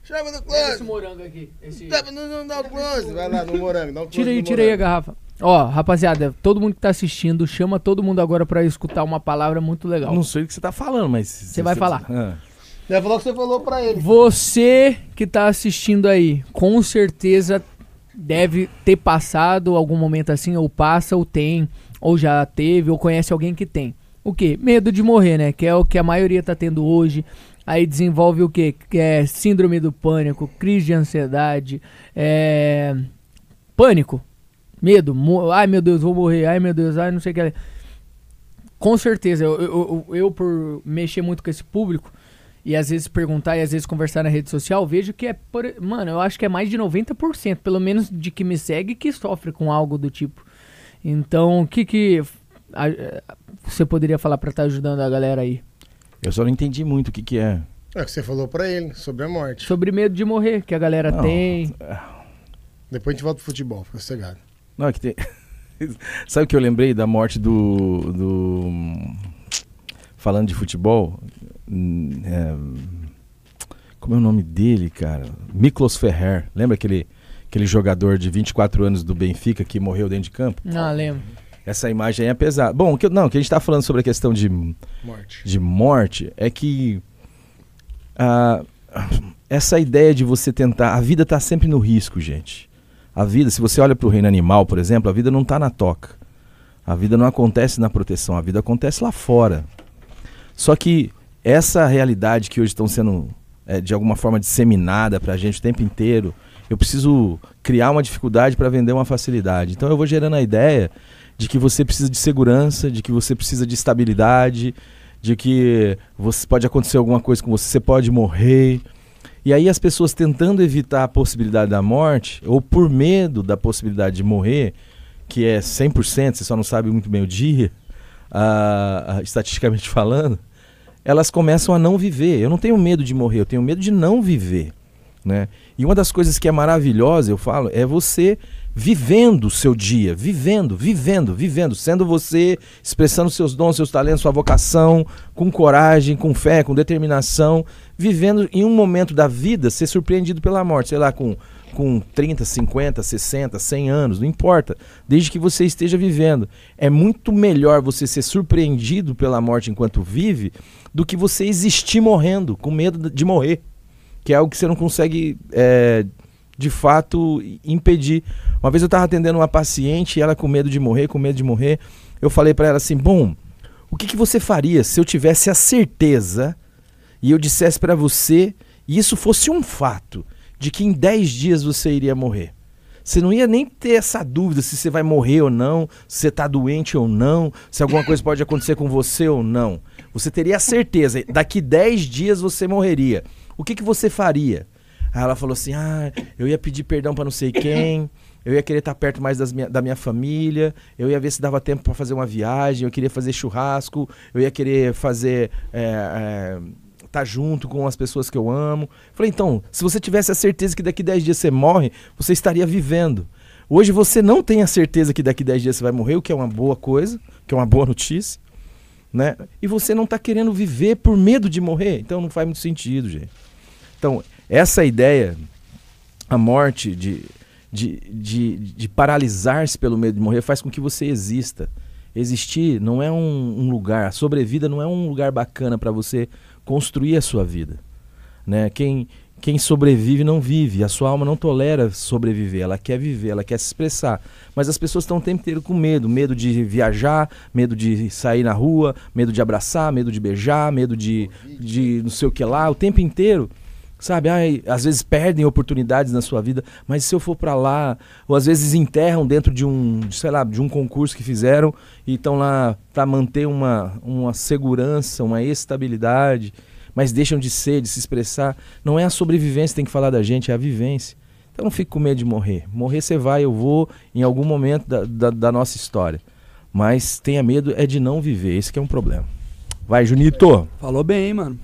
Chama no Pega esse close. morango aqui. Esse... Chama no, no, dá o close. Vai lá no morango. Dá um close Tira aí, tira aí a garrafa. Ó, rapaziada, todo mundo que tá assistindo, chama todo mundo agora pra escutar uma palavra muito legal. Não sei o que você tá falando, mas. Você vai falar. Já falou o que você falou pra ele. Você que tá assistindo aí, com certeza deve ter passado algum momento assim, ou passa, ou tem, ou já teve, ou conhece alguém que tem. O quê? Medo de morrer, né? Que é o que a maioria tá tendo hoje. Aí desenvolve o quê? Que é síndrome do pânico, crise de ansiedade, é... pânico, medo. mo- Ai meu Deus, vou morrer. Ai meu Deus, ai não sei o que. Com certeza, eu, eu, eu, eu, por mexer muito com esse público, e às vezes perguntar e às vezes conversar na rede social, vejo que é, por, mano, eu acho que é mais de 90%, pelo menos de que me segue, que sofre com algo do tipo. Então, o que que a- a- você poderia falar pra estar ajudando a galera aí? Eu só não entendi muito o que, que é. É o que você falou pra ele, sobre a morte. Sobre medo de morrer, que a galera Não. tem. Depois a gente volta pro futebol, fica sossegado. Não, é que tem. Sabe o que eu lembrei da morte do. do... Falando de futebol? hum, é, Como é o nome dele, cara? Miklos Ferrer. Lembra aquele, aquele jogador de 24 anos do Benfica que morreu dentro de campo? Não, lembro. Essa imagem aí é pesada. Bom, o que, não, o que a gente tá falando sobre a questão de, Morte. de morte é que ah, essa ideia de você tentar. A vida está sempre no risco, gente. A vida, se você olha para o reino animal, por exemplo, a vida não está na toca. A vida não acontece na proteção, a vida acontece lá fora. Só que essa realidade que hoje estão sendo eh, de alguma forma disseminada para a gente o tempo inteiro, eu preciso criar uma dificuldade para vender uma facilidade. Então eu vou gerando a ideia de que você precisa de segurança, de que você precisa de estabilidade, de que você pode acontecer alguma coisa com você, você pode morrer. E aí as pessoas tentando evitar a possibilidade da morte, ou por medo da possibilidade de morrer, que é 100%, você só não sabe muito bem o dia, ah, estatisticamente falando, elas começam a não viver. Eu não tenho medo de morrer, eu tenho medo de não viver. Né? E uma das coisas que é maravilhosa, eu falo, é você vivendo o seu dia, vivendo, vivendo, vivendo, sendo você, expressando seus dons, seus talentos, sua vocação, com coragem, com fé, com determinação, vivendo em um momento da vida, ser surpreendido pela morte, sei lá, com, com 30, 50, 60, 100 anos, não importa, desde que você esteja vivendo. É muito melhor você ser surpreendido pela morte enquanto vive do que você existir morrendo, com medo de morrer que é algo que você não consegue, é, de fato, impedir. Uma vez eu estava atendendo uma paciente e ela com medo de morrer, com medo de morrer, eu falei para ela assim: bom, o que, que você faria se eu tivesse a certeza e eu dissesse para você, e isso fosse um fato, de que em 10 dias você iria morrer? Você não ia nem ter essa dúvida se você vai morrer ou não, se você está doente ou não, se alguma coisa pode acontecer com você ou não. Você teria a certeza, daqui 10 dias você morreria. O que, que você faria? Aí ela falou assim: ah, eu ia pedir perdão para não sei quem, eu ia querer estar perto mais das minha, da minha família, eu ia ver se dava tempo para fazer uma viagem, eu queria fazer churrasco, eu ia querer fazer. É, é, estar junto com as pessoas que eu amo. Falei, então, se você tivesse a certeza que daqui 10 dias você morre, você estaria vivendo. Hoje você não tem a certeza que daqui 10 dias você vai morrer, o que é uma boa coisa, que é uma boa notícia. Né? E você não está querendo viver por medo de morrer. Então não faz muito sentido, gente. Então, essa ideia, a morte de, de, de, de paralisar-se pelo medo de morrer, faz com que você exista. Existir não é um, um lugar, a sobrevida não é um lugar bacana para você construir a sua vida. Né? Quem, quem sobrevive não vive, a sua alma não tolera sobreviver, ela quer viver, ela quer se expressar. Mas as pessoas estão o tempo inteiro com medo, medo de viajar, medo de sair na rua, medo de abraçar, medo de beijar, medo de, de não sei o que lá, o tempo inteiro. Sabe, ai, às vezes perdem oportunidades na sua vida, mas se eu for para lá, ou às vezes enterram dentro de um, sei lá, de um concurso que fizeram e estão lá para manter uma, uma segurança, uma estabilidade, mas deixam de ser, de se expressar. Não é a sobrevivência que tem que falar da gente, é a vivência. Então não fique com medo de morrer. Morrer você vai, eu vou, em algum momento da, da, da nossa história. Mas tenha medo é de não viver, esse que é um problema. Vai, Junito! Falou bem, hein, mano.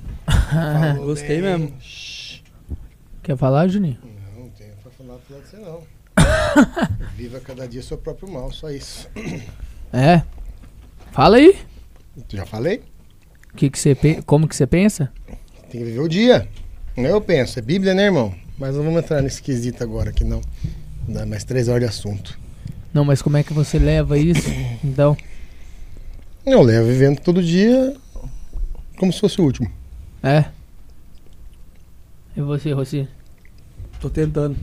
Gostei bem. mesmo. Quer falar, Juninho? Não, não tenho pra falar pra você não. Viva cada dia seu próprio mal, só isso. É. Fala aí. Já falei? Que que você como que você pensa? Tem que viver o dia. Não é eu penso, é Bíblia, né, irmão? Mas não vamos entrar nesse quesito agora aqui, não. Dá mais três horas de assunto. Não, mas como é que você leva isso? Então, Eu levo vivendo todo dia como se fosse o último. é. E você, Rossi? Tô tentando.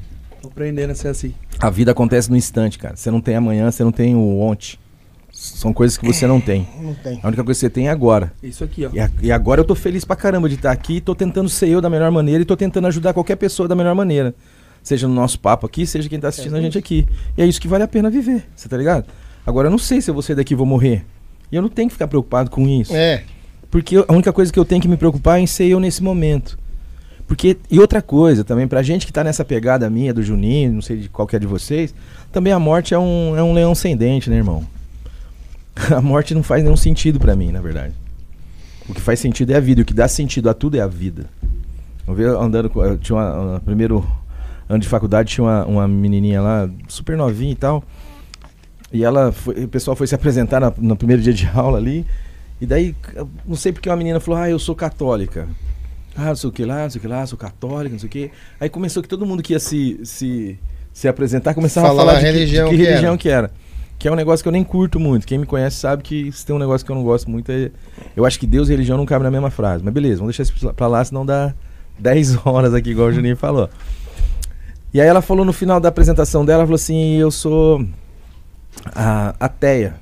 Tô aprendendo a ser assim. A vida acontece no instante, cara. Você não tem amanhã, você não tem o ontem. São coisas que você não tem. Não tem. A única coisa que você tem é agora. Isso aqui, ó. E, a- e agora eu tô feliz pra caramba de estar aqui, tô tentando ser eu da melhor maneira e tô tentando ajudar qualquer pessoa da melhor maneira. Seja no nosso papo aqui, seja quem tá assistindo a gente aqui. E é isso que vale a pena viver, você tá ligado? Agora eu não sei se eu vou sair daqui e vou morrer. E eu não tenho que ficar preocupado com isso. É, Porque eu- a única coisa que eu tenho que me preocupar é em ser eu nesse momento. Porque, e outra coisa também, pra gente que tá nessa pegada minha, do Juninho, não sei de qual que é de vocês, também a morte é um, é um leão sem dente, né, irmão? A morte não faz nenhum sentido pra mim, na verdade. O que faz sentido é a vida, o que dá sentido a tudo é a vida. Eu vi andando eu Tinha uma. no primeiro ano de faculdade tinha uma, uma menininha lá, super novinha e tal. E ela foi, o pessoal foi se apresentar na- no primeiro dia de aula ali. E daí, não sei porque uma menina falou: Ah, eu sou católica. Ah, não sei o que lá, não sei o que lá, sou católica, não sei o que. Aí começou que todo mundo que ia se, se, se apresentar começava Falar a falar a de que- religião de que, que religião era. que era. Que é um negócio que eu nem curto muito. Quem me conhece sabe que se tem um negócio que eu não gosto muito é. Eu acho que Deus e religião não cabem na mesma frase. Mas beleza, vamos deixar isso pra lá, senão dá 10 horas aqui, igual o Juninho falou. E aí ela falou no final da apresentação dela, ela falou assim, eu sou a, ateia.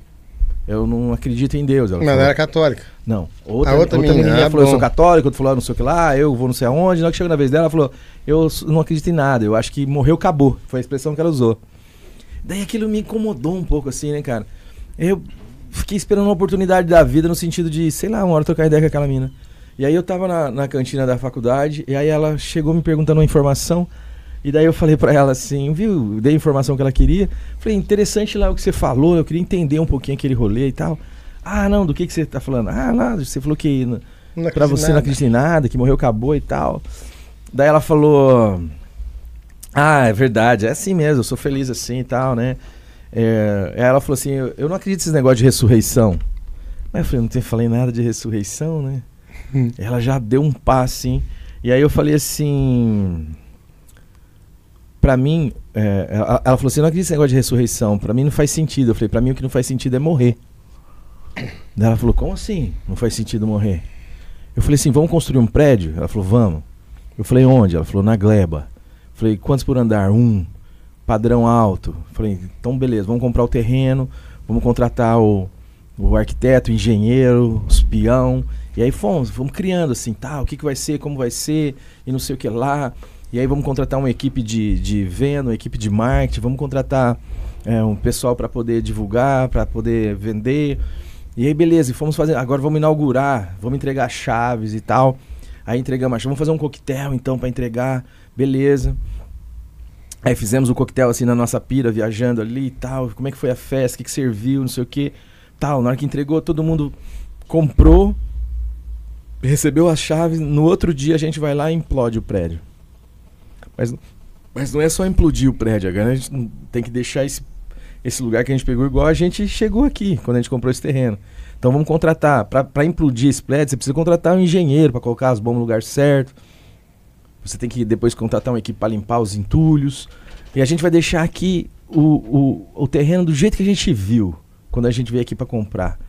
Eu não acredito em Deus. Ela mas ela falou. era católica. Não. Outra, A outra menina, menininha ah, falou, eu sou bom. católico, outro falou, não sei o que lá, eu vou não sei aonde. Na hora que chegou na vez dela, ela falou, eu não acredito em nada, eu acho que morreu, acabou. Foi a expressão que ela usou. Daí aquilo me incomodou um pouco assim, né, cara? Eu fiquei esperando uma oportunidade da vida no sentido de, sei lá, uma hora trocar ideia com aquela mina. E aí eu tava na, na cantina da faculdade, e aí ela chegou me perguntando uma informação, e daí eu falei pra ela assim, viu, dei a informação que ela queria. Falei, interessante lá o que você falou, eu queria entender um pouquinho aquele rolê e tal. Ah, não, do que, que você tá falando? Ah, nada, você falou que acredito você não acredita em nada, que morreu, acabou e tal. Daí ela falou: Ah, é verdade, é assim mesmo, eu sou feliz assim e tal, né? É, aí ela falou assim: eu, não acredito nesse negócio de ressurreição. Mas eu falei: Não te falei nada de ressurreição, né? Ela já deu um passo, assim. E aí eu falei assim. Pra mim, é, ela, ela falou assim: não acredito nesse negócio de ressurreição. Pra mim não faz sentido. Eu falei: Pra mim o que não faz sentido é morrer. Daí ela falou: Como assim? Não faz sentido morrer? Eu falei assim: Vamos construir um prédio? Ela falou: Vamos. Eu falei: Onde? Ela falou: Na Gleba. Eu falei: Quantos por andar? Um. Padrão alto. Eu falei: Então, beleza, vamos comprar o terreno, vamos contratar o, o arquiteto, o engenheiro, os peão. E aí fomos, fomos criando assim, tá, o que, que vai ser, como vai ser, e não sei o que lá. E aí vamos contratar uma equipe de, de venda, uma equipe de marketing, vamos contratar é, um pessoal para poder divulgar, para poder vender. E aí, beleza, e fomos fazer. Agora vamos inaugurar, vamos entregar chaves e tal. Aí entregamos vamos fazer um coquetel então para entregar, beleza. Aí fizemos o coquetel assim na nossa pira, viajando ali e tal. Como é que foi a festa? O que, que serviu? Não sei o que. Tal. Na hora que entregou, todo mundo comprou, recebeu as chaves. No outro dia a gente vai lá e implode o prédio. Mas, mas não é só implodir o prédio, agora a gente tem que deixar esse, esse lugar que a gente pegou igual a gente chegou aqui, quando a gente comprou esse terreno. Então vamos contratar. Para implodir esse prédio, você precisa contratar um engenheiro para colocar as bombas no lugar certo. Você tem que depois contratar uma equipe para limpar os entulhos. E a gente vai deixar aqui o, o, o terreno do jeito que a gente viu quando a gente veio aqui para comprar.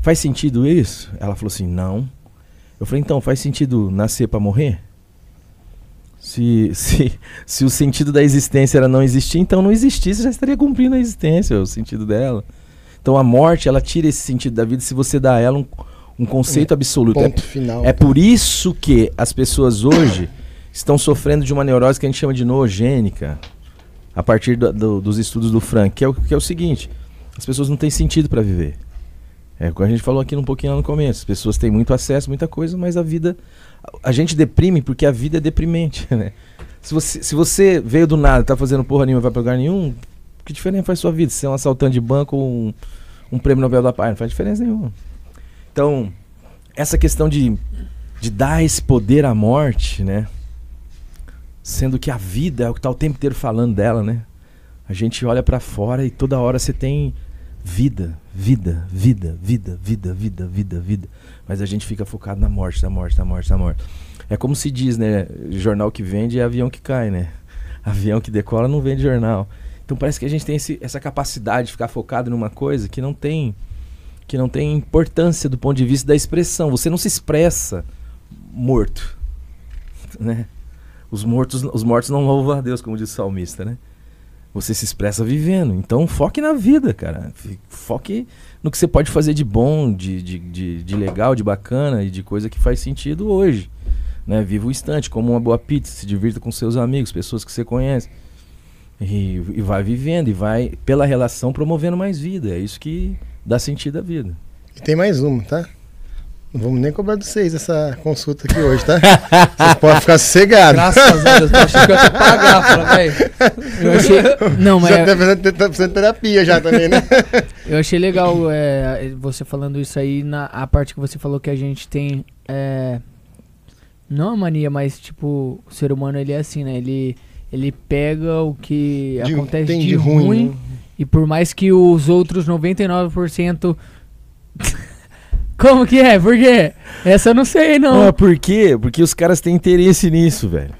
Faz sentido isso? Ela falou assim: não. Eu falei: então, faz sentido nascer para morrer? Se, se, se o sentido da existência era não existir, então não existisse, já estaria cumprindo a existência, o sentido dela. Então a morte, ela tira esse sentido da vida se você dá a ela um, um conceito absoluto. É Ponto final. é por isso que as pessoas hoje estão sofrendo de uma neurose que a gente chama de noogênica, a partir do- do- dos estudos do Frank, que é, o, que é o seguinte: as pessoas não têm sentido para viver. É o que a gente falou aqui um pouquinho lá no começo. As pessoas têm muito acesso, muita coisa, mas a vida. A, gente deprime porque a vida é deprimente, né? Se você, se você veio do nada, tá fazendo porra nenhuma, vai pra lugar nenhum, que diferença faz sua vida? Se é um assaltante de banco ou um, um prêmio Nobel da Paz, não faz diferença nenhuma. Então, essa questão de, de dar esse poder à morte, né? Sendo que a vida é o que tá o tempo inteiro falando dela, né? A gente olha pra fora e toda hora você tem vida, vida, vida, vida, vida, vida, vida, vida. Mas a gente fica focado na morte, na morte, na morte, na morte. É como se diz, né? Jornal que vende é avião que cai, né? Avião que decola não vende jornal. Então parece que a gente tem esse- essa capacidade de ficar focado numa coisa que não tem que não tem importância do ponto de vista da expressão. Você não se expressa morto, né? Os mortos, os mortos não louvam a Deus, como diz o salmista, né? Você se expressa vivendo. Então foque na vida, cara. Foque no que você pode fazer de bom, de, de, de, de legal, de bacana e de coisa que faz sentido hoje. Né? Viva o instante, como uma boa pizza, se divirta com seus amigos, pessoas que você conhece. E, e vai vivendo, e vai, pela relação, promovendo mais vida. É isso que dá sentido à vida. E tem mais uma, tá? Não vamos nem cobrar de vocês essa consulta aqui hoje, tá? Vocês podem ficar sossegados. Graças a Deus, eu achei que eu ia pagar, falei, velho. Eu achei. Não, mas Já tá precisando, tá precisando de terapia já também, né? eu achei legal é, você falando isso aí, na a parte que você falou que a gente tem. É, não a mania, mas tipo, o ser humano ele é assim, né? Ele, ele pega o que De- acontece tem de, de ruim, ruim, né? e por mais que os outros 99%. Como que é? Por quê? Essa eu não sei, não. Ah, por quê? Porque os caras têm interesse nisso, velho.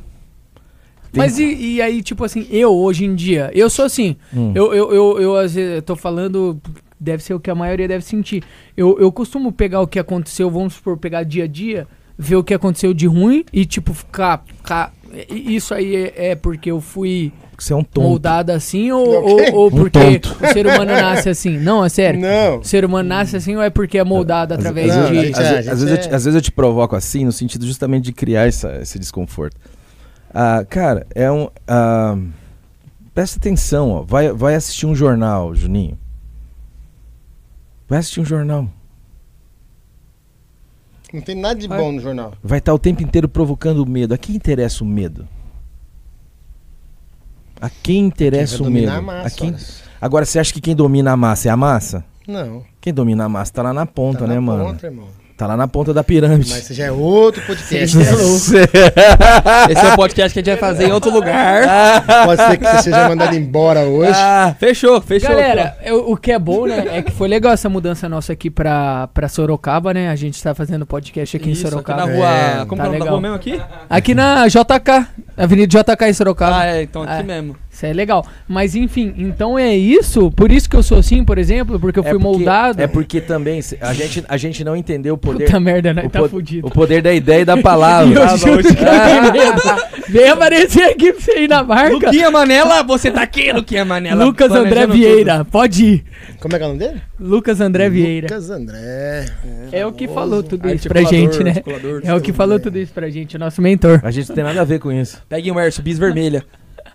Tem- Mas e, e aí, tipo assim, eu hoje em dia, eu sou assim, Hum. eu, eu, eu, eu às vezes eu tô falando, deve ser o que a maioria deve sentir. Eu, eu costumo pegar o que aconteceu, vamos supor, pegar dia a dia, ver o que aconteceu de ruim e, tipo, ficar. ficar isso aí é, é porque eu fui Você é um tonto. moldado assim ou, ou, ou Um porque tonto. o ser humano nasce assim? Não, é sério. Não. O ser humano nasce assim ou é porque é moldado Às- através Não, de. às- é- vezes eu te, é- às vezes eu te provoco assim, no sentido justamente de criar essa- esse desconforto. Ah, cara, é um. ah, presta atenção, ó. Vai, vai assistir um jornal, Juninho. Vai assistir um jornal. Não tem nada de Vai. bom no jornal. Vai estar o tempo inteiro provocando medo. A quem interessa o medo? A quem interessa Vai o medo? a massa, a quem... Agora, você acha que quem domina a massa é a massa? Não. Quem domina a massa tá lá na ponta, tá né, na mano? ponta, irmão. Tá lá na ponta da pirâmide. Mas isso já é outro podcast. Você né? Esse é o podcast que a gente vai fazer em outro lugar. Pode ser que você seja mandado embora hoje. Ah, fechou, fechou. Galera, eu- o que é bom, né, é que foi legal essa mudança nossa aqui pra, pra Sorocaba, né? A gente tá fazendo podcast aqui Isso, em aqui Sorocaba. na rua. É, como tá que é o nome da legal. rua mesmo aqui? Aqui na JK, Avenida JK em Sorocaba. Ah, é, então aqui É. mesmo. Isso é legal. Mas enfim, então é isso. Por isso que eu sou assim, por exemplo, porque eu fui É porque- moldado. É porque também a gente, a gente não entendeu o poder. Puta merda, né? o, Tá po- fudido. o poder da ideia e da palavra. Eu Ah, juro que eu tenho medo. Vem aparecer aqui pra você ir na marca. Luquinha Manela, você tá aqui, Luquinha Manela. Lucas André Vieira, pode ir. Como é que é o nome dele? Lucas André Vieira. Lucas André. É o que falou tudo tudo. isso pra Articulador, gente, né? É o que falou tudo isso pra gente, o nosso mentor. A gente não tem nada a ver com isso. Peguem o Erso, bis vermelha.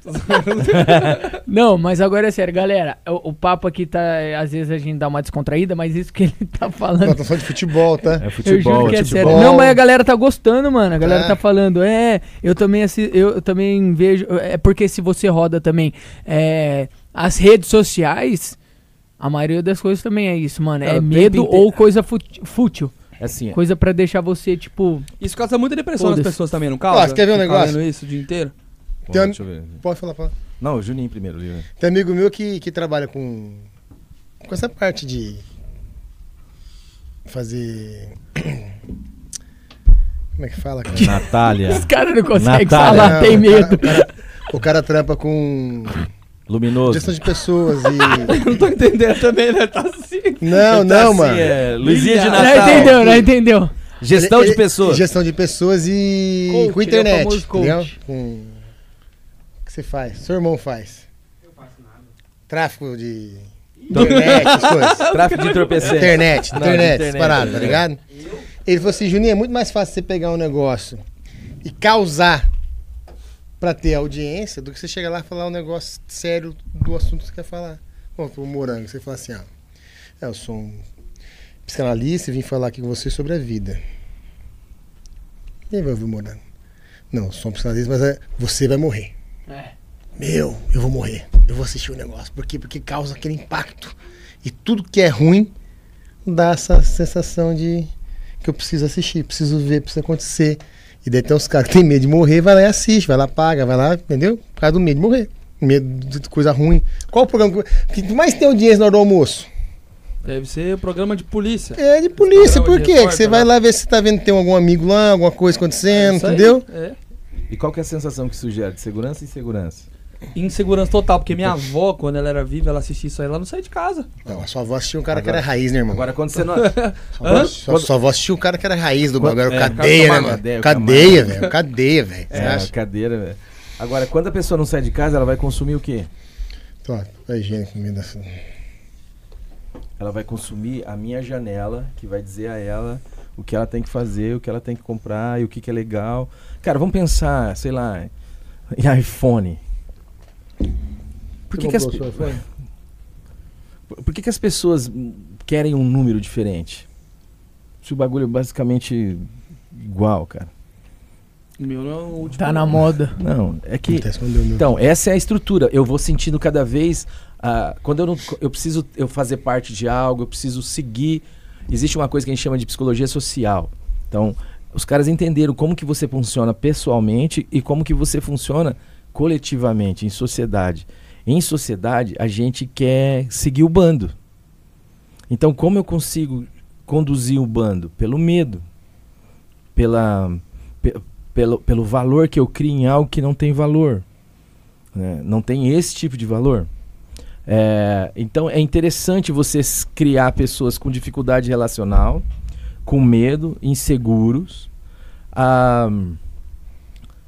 Não, mas agora é sério, galera. O, o papo aqui tá. Às vezes a gente dá uma descontraída, mas isso que ele tá falando. Nós tô falando de futebol, tá? É Eu futebol, juro que é futebol. sério. Não, mas a galera tá gostando, mano. A galera É. tá falando. É, eu também assi- eu, eu também vejo. É porque se você roda também é, as redes sociais, a maioria das coisas também é isso, mano. É, É, medo inteiro. ou coisa fútil. Assim, Coisa pra deixar você, tipo. Isso causa muita depressão nas pessoas também, não causa? Você quer ver um negócio? isso o dia inteiro? Tem um- deixa eu ver. Pode falar, fala. Não, o Juninho primeiro, Lívia. Tem amigo meu que, que trabalha com, com essa parte de fazer. Como é que fala, cara? Natália, Os caras não conseguem Natália. falar, Não, tem medo. o, cara, o cara trampa com Luminoso. gestão de pessoas e. Não tô entendendo também, né? Tá assim. Não, tá não, assim, mano. É, Luizinha de Natal. entendeu, já entendeu. Gestão Ele- de pessoas. Gestão de pessoas e Coach, com é internet. entendeu? Com... Você faz? Seu irmão faz. Eu faço nada. Tráfico de internet, essas coisas. Tráfico de entorpecente. Internet, Não, internet, internet, paradas, tá é. ligado? Ele falou assim, Juninho, é muito mais fácil você pegar um negócio e causar pra ter audiência do que você chegar lá e falar um negócio sério do assunto que você quer falar. Bom, o morango, você fala assim, ó. é, Eu sou um psicanalista e vim falar aqui com você sobre a vida. Quem vai ouvir o morango? Não, eu sou um psicanalista, mas é, você vai morrer. É. Meu, eu vou morrer. Eu vou assistir o negócio. Por quê? Porque causa aquele impacto. E tudo que é ruim dá essa sensação de que eu preciso assistir, preciso ver, precisa acontecer. E daí tem uns caras que tem medo de morrer, vai lá e assiste, vai lá, paga, vai lá, entendeu? Por causa do medo de morrer. Medo de coisa ruim. Qual o programa que que mais tem audiência na hora do almoço? Deve ser programa de polícia. É de polícia, por quê? Que repórter você vai lá. ver se tá vendo que tem algum amigo lá, alguma coisa acontecendo, aí, entendeu? É. E qual que é a sensação que isso gera? De segurança e insegurança? Insegurança total, porque minha avó, quando ela era viva, ela assistia isso aí, ela não saía de casa. Não, a sua avó assistiu um cara Agora- que era raiz, né, irmão? Agora, quando você não. Sua avó- sua, sua avó assistiu um cara que era raiz do bagulho. é, cadeia, né, mano? cadeia, o Cadeia, camarada. velho. Cadeia, velho. Você É, acha? cadeira, velho. Agora, quando a pessoa não sai de casa, ela vai consumir o quê? Tô, vai higiene comida assim. Ela vai consumir a minha janela, que vai dizer a ela o que ela tem que fazer, o que ela tem que comprar e o que, que é legal. Cara, vamos pensar, sei lá, em iPhone. Por que, que, as, Você comprou o seu iPhone? por que, que as pessoas querem um número diferente? Se o bagulho é basicamente igual, cara. O meu não é o último. Tá na moda. Não, é que. Então, essa é a estrutura. Eu vou sentindo cada vez. ah, quando eu não. Eu preciso eu fazer parte de algo, eu preciso seguir. Existe uma coisa que a gente chama de psicologia social. Então, os caras entenderam como que você funciona pessoalmente e como que você funciona coletivamente, em sociedade. Em sociedade, a gente quer seguir o bando. Então, como eu consigo conduzir o bando? Pelo medo. Pela, pe- pelo, pelo valor que eu crio em algo que não tem valor. né? Não tem esse tipo de valor. É, então é interessante você criar pessoas com dificuldade relacional, com medo, inseguros. Ah,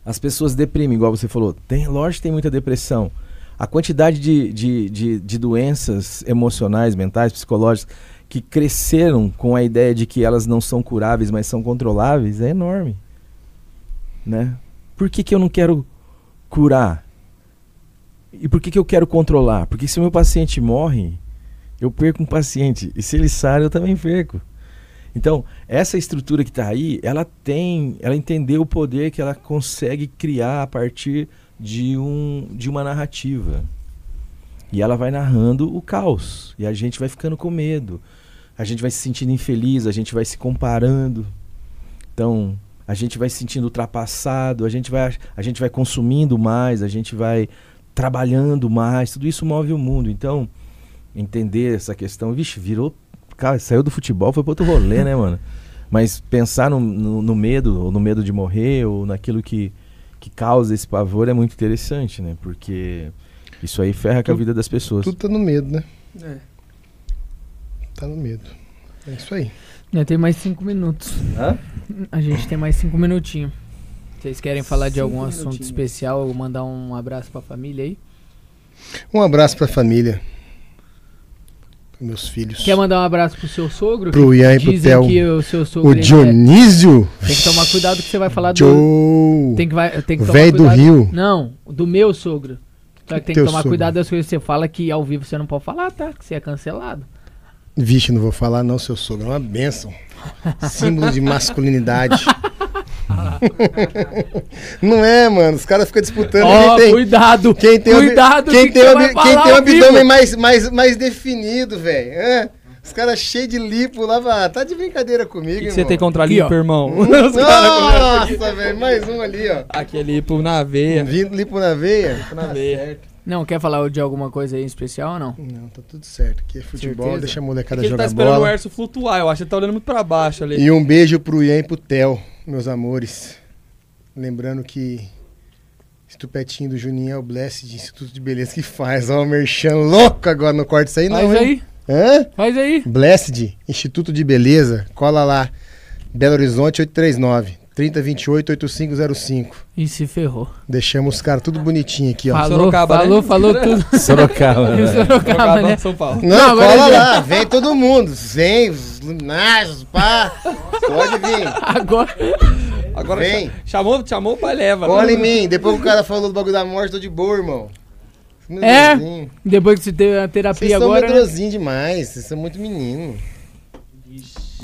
as pessoas deprimem, igual você falou. Tem, lógico que tem muita depressão. A quantidade de, de, de, de doenças emocionais, mentais, psicológicas que cresceram com a ideia de que elas não são curáveis, mas são controláveis, é enorme. Né? Por que, que eu não quero curar? E por que, que eu quero controlar? Porque se o meu paciente morre, eu perco um paciente. E se ele sai, eu também perco. Então, essa estrutura que está aí, ela tem, ela entendeu o poder que ela consegue criar a partir de, um, de uma narrativa. E ela vai narrando o caos. E a gente vai ficando com medo. A gente vai se sentindo infeliz, a gente vai se comparando. Então, a gente vai se sentindo ultrapassado, a gente vai, a gente vai consumindo mais, a gente vai trabalhando mais. Tudo isso move o mundo. Então, entender essa questão. Vixe, virou. Cara, saiu do futebol, foi para outro rolê, né, mano? Mas pensar no, no, no medo, ou no medo de morrer, ou naquilo que, que causa esse pavor é muito interessante, né? Porque isso aí ferra com a vida das pessoas. Tudo tá no medo, né? É. Tá no medo. É isso aí. Já tem mais cinco minutos. Hã? A gente tem mais cinco minutinhos. Vocês querem falar de algum assunto especial ou mandar um abraço pra família aí? Um abraço pra família. Meus filhos. Quer mandar um abraço pro seu sogro? Pro Ian e pro Theo. que o seu sogro O ele é- Dionísio. tem que tomar cuidado que você vai falar do tem que vai tem que tomar velho do cuidado- Rio. Não, do meu sogro. Só que tem que tomar sogro. cuidado das coisas que você fala que ao vivo você não pode falar, tá? Que você é cancelado. Vixe, não vou falar não, seu sogro. É uma bênção. Símbolo de masculinidade. não é, mano. Os caras ficam disputando. Ó, quem tem, cuidado! quem tem, cuidado! quem que tem, que quem tem o abdômen mais, mais, mais definido, velho. Hã? Os caras cheios de lipo lá. ah, Tá de brincadeira comigo, que, irmão. você tem contra Aqui, ó. lipo, irmão? Os caras começam Nossa, velho. Mais um ali, ó. aqui é lipo na veia. Vindo lipo na veia. Na veia. Não, quer falar de alguma coisa aí em especial ou não? Não, tá tudo certo. Aqui é futebol, Certeza? deixa a É molecada que ele tá jogar esperando o bola. Erso flutuar, eu acho que ele tá olhando muito pra baixo ali. E um beijo pro Ian e pro Theo, meus amores. Lembrando que Estupetinho do Juninho é o Blessed Instituto de Beleza que faz. Ó, o merchan louco agora no corte isso aí, não, Faz hein? aí, Hã? faz aí. Blessed Instituto de Beleza, cola lá. Belo Horizonte 839 3028 8505. E se ferrou. Deixamos os caras tudo bonitinho aqui, ó. Falou, Sorocaba, falou, né? falou tudo. Sorocaba. Né? Sorocaba, né? São Paulo. Não, Não, agora cola já- lá, vem todo mundo. Vem, os luminares, pá. Pode vir. Agora, Agora Vem. cha- chamou, chamou o pai leva. Cola em mim. Depois que o cara falou do bagulho da morte, tô de boa, irmão. É? Medrosinho. depois que você teve a Vocês terapia são agora, né? medrosinhos demais, vocês são muito menino.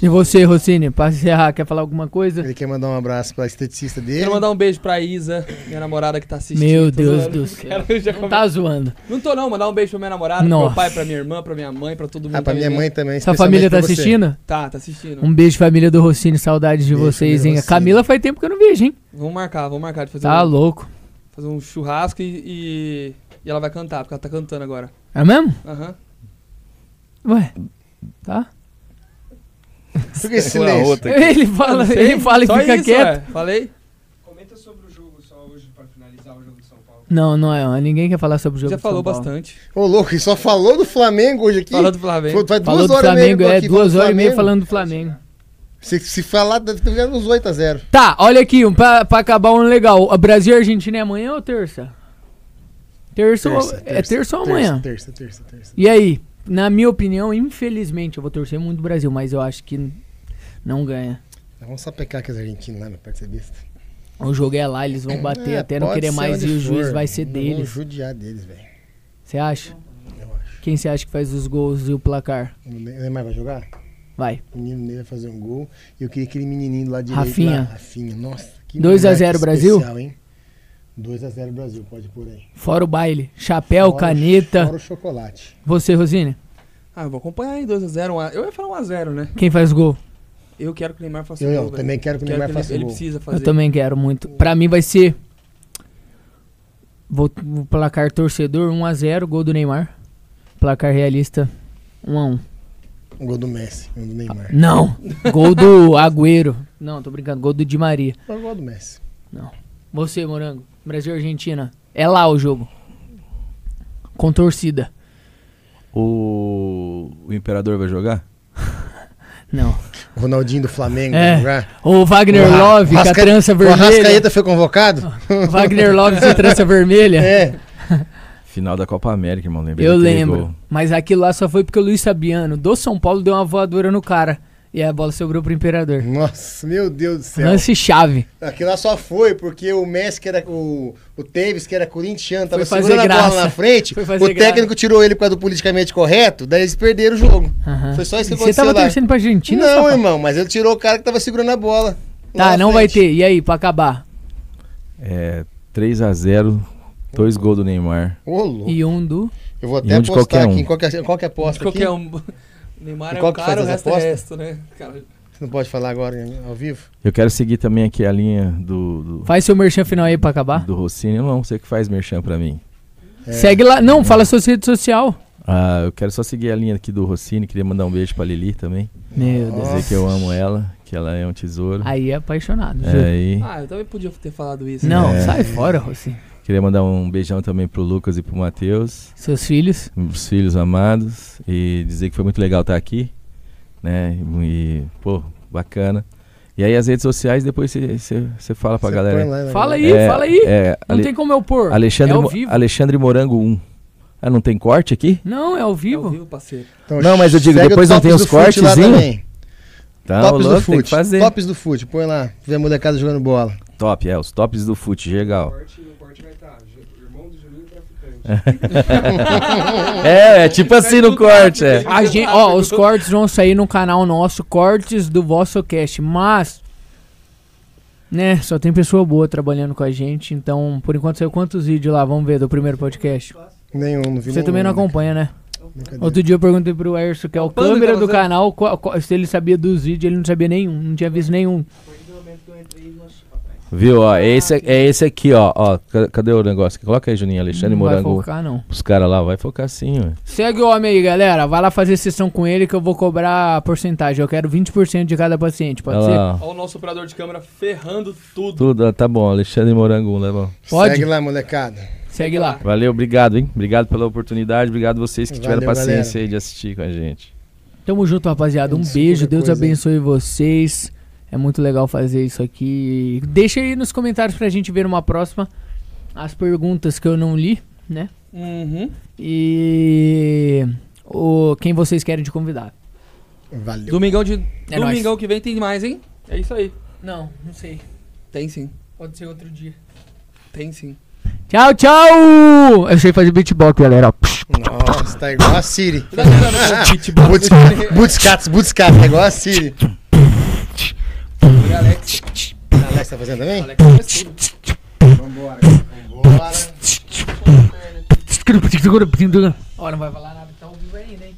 E você, Rossini, pra encerrar, quer falar alguma coisa? Ele quer mandar um abraço pra esteticista dele. Quero mandar um beijo pra Isa, minha namorada que tá assistindo. Meu Deus zoando. do céu. Quero já Não come- tá zoando. Não tô não, mandar um beijo pra minha namorada, pro Nossa. meu pai, pra minha irmã, pra minha mãe, pra todo mundo. Ah, pra que minha vem. mãe também. Sua família tá assistindo? Tá, tá assistindo. Um beijo, família do Rossini. Saudade de Beijo, vocês, hein? A. Camila faz tempo que eu não vejo, hein? Vamos marcar, vamos marcar de fazer, Tá um, louco. fazer um churrasco e, e, e ela vai cantar, porque ela tá cantando agora. É mesmo? Aham. Ué, tá? Por que esse Uma silêncio? Ele fala, sei, ele fala e só fica isso, quieto. ué. Falei? Comenta sobre o jogo só hoje pra finalizar o jogo de São Paulo. Não, não é. Ninguém quer falar sobre o jogo Já de falou São Paulo. bastante. Ô, louco, ele só falou do Flamengo hoje aqui. Falou do Flamengo. Foi- Faz duas Falou do horas e meia é. aqui Duas horas e meia falando do Flamengo. Se, se falar, deve ter uns 8 a 0 Tá, olha aqui, um, pra, pra acabar um legal. A Brasil e Argentina é amanhã ou terça? Terça, ou- é terça ou amanhã? Terça, terça, terça. E aí, na minha opinião, infelizmente, eu vou torcer muito do Brasil, mas eu acho que não ganha. Vamos sapecar com as argentinas lá, meu besta. O jogo é lá, eles vão bater É, até não querer mais e o juiz for. vai ser Vamos deles. judiar deles, velho. Você acha? Eu acho. Quem você acha que faz os gols e o placar? O Ne- Neymar vai jogar? Vai. O menino Ney vai fazer um gol. E eu queria aquele menininho lado direito Rafinha. lá. Rafinha. Nossa, que 2 a moleque 0 Brasil? especial, hein? 2x0 Brasil, pode pôr aí. Fora o baile. Chapéu, Fora o- caneta. Fora o chocolate. Você, Rosine? Ah, eu vou acompanhar aí 2x0. Eu ia falar 1x0, né? Quem faz gol? Eu quero que o Neymar faça Eu, o eu gol. velho. também quero que o Neymar que faça ele, ele gol. precisa fazer. Eu também quero muito. Pra mim vai ser. Vou o placar torcedor 1x0, gol do Neymar. Placar realista 1x1. Um gol do Messi, um do Neymar. Não! Gol do Agüero. Não, tô brincando. Gol do Di Maria. Um gol do Messi. Você, Morango. Brasil e Argentina. É lá o jogo. Com torcida. O... o Imperador vai jogar? Não. O Ronaldinho do Flamengo É. vai jogar. O Wagner O Love com a trança O vermelha. Arrascaeta foi convocado? Wagner Love com a trança vermelha. É. Final da Copa América, irmão. Lembrei Eu lembro. Mas aquilo lá só foi porque o Luiz Fabiano, do São Paulo, deu uma voadora no cara. E a bola sobrou pro Imperador. Nossa, meu Deus do céu. Lance chave. Aquilo lá só foi porque o Messi, que era o, o Tevez, que era corintiano, tava segurando a bola graça. na frente. Foi O fazer técnico graça. tirou ele por causa do politicamente correto, daí eles perderam o jogo. Foi só isso que E Você aconteceu tava lá. torcendo pra Argentina? não, irmão, mas ele tirou o cara que tava segurando a bola. Tá, não vai frente. ter. E aí, pra acabar? É 3x0, dois gols do Neymar. Ô, louco. E um do. Eu vou E até um apostar qualquer aqui um. em qualquer, qualquer aposta Qualquer aqui. um. Neymar E é que cara, faz o resto é resto, né? Cara, Você não pode falar agora ao vivo? Eu quero seguir também aqui a linha do, do, Faz seu merchan final aí pra acabar. do Rossini. Eu não, você que faz merchan pra mim. É. Segue lá. Não, fala sua rede social. Ah, eu quero só seguir a linha aqui do Rossini. Queria mandar um beijo pra Lili também. Meu Deus. Dizer que eu amo ela, que ela é um tesouro. Aí é apaixonado. É, e ah, eu também podia ter falado isso. Não, É. sai fora, Rossi. Queria mandar um beijão também pro Lucas e pro Matheus, Seus filhos. os filhos amados, e dizer que foi muito legal estar aqui, né? E, pô, bacana. E aí as redes sociais, depois você fala pra Você galera. lá, né? Fala aí, É, fala aí. É, Não Ale- tem como eu pôr. Alexandre, é ao vivo. Alexandre Morango 1. Ah, não tem corte aqui? Não, é ao É ao vivo. vivo, parceiro. Então, Não, mas eu digo, depois não tem os do Fute lá cortezinho? também. Tá, Tops do louco, que Fute. Tops do Fute, põe lá. Vê a molecada jogando bola. Top, é, os tops do fute, legal. corte, no corte vai estar. Irmão do Juninho traficante. É, é tipo assim no corte, é. A gente, ó, os cortes vão sair no canal nosso, cortes do Vosso Cast, mas né, só tem pessoa boa trabalhando com a gente, então por enquanto saiu quantos vídeos lá, vamos ver do primeiro podcast. Nenhum, não vi Você nenhum, também não né? acompanha, né? Brincadeira. Outro dia eu perguntei pro Erso, que é o câmera que do canal, qual- qual- se ele sabia dos vídeos, ele não sabia nenhum, não tinha visto nenhum. Viu, ó, é esse, é esse aqui, ó, ó. Ca- Cadê o negócio? Coloca aí, Juninho, Alexandre não vai Morango. focar, não. Os caras lá, vai focar sim, ué. Segue o homem aí, galera. Vai lá fazer sessão com ele que eu vou cobrar a porcentagem. Eu quero 20% de cada paciente, pode Olha ser? lá, ó. Olha o nosso operador de câmera ferrando tudo. Tudo, ó, tá bom, Alexandre Morango, né, bom? Pode? Segue lá, molecada. Segue lá. Valeu, obrigado, hein? Obrigado pela oportunidade, obrigado vocês que tiveram Valeu, paciência galera. aí de assistir com a gente. Tamo junto, rapaziada. Um beijo. Deus coisa abençoe vocês. É muito legal fazer isso aqui. Deixa aí nos comentários pra gente ver uma próxima as perguntas que eu não li, né? Uhum. E o quem vocês querem de convidado. Valeu. Domingão, de... É Domingão que vem tem mais, hein? É isso aí. Não, não sei. Tem sim. Pode ser outro dia. Tem sim. Tchau, tchau! Eu sei fazer beatbox, galera. Nossa, tá igual a Siri. Tá o pitbull? Boots- Bootscats, Bootscats, tá igual a Siri. E Alex. Alex tá fazendo também? Alex faz tudo. Vambora. Vambora. Ó, não vai falar nada, tá ao vivo ainda, hein?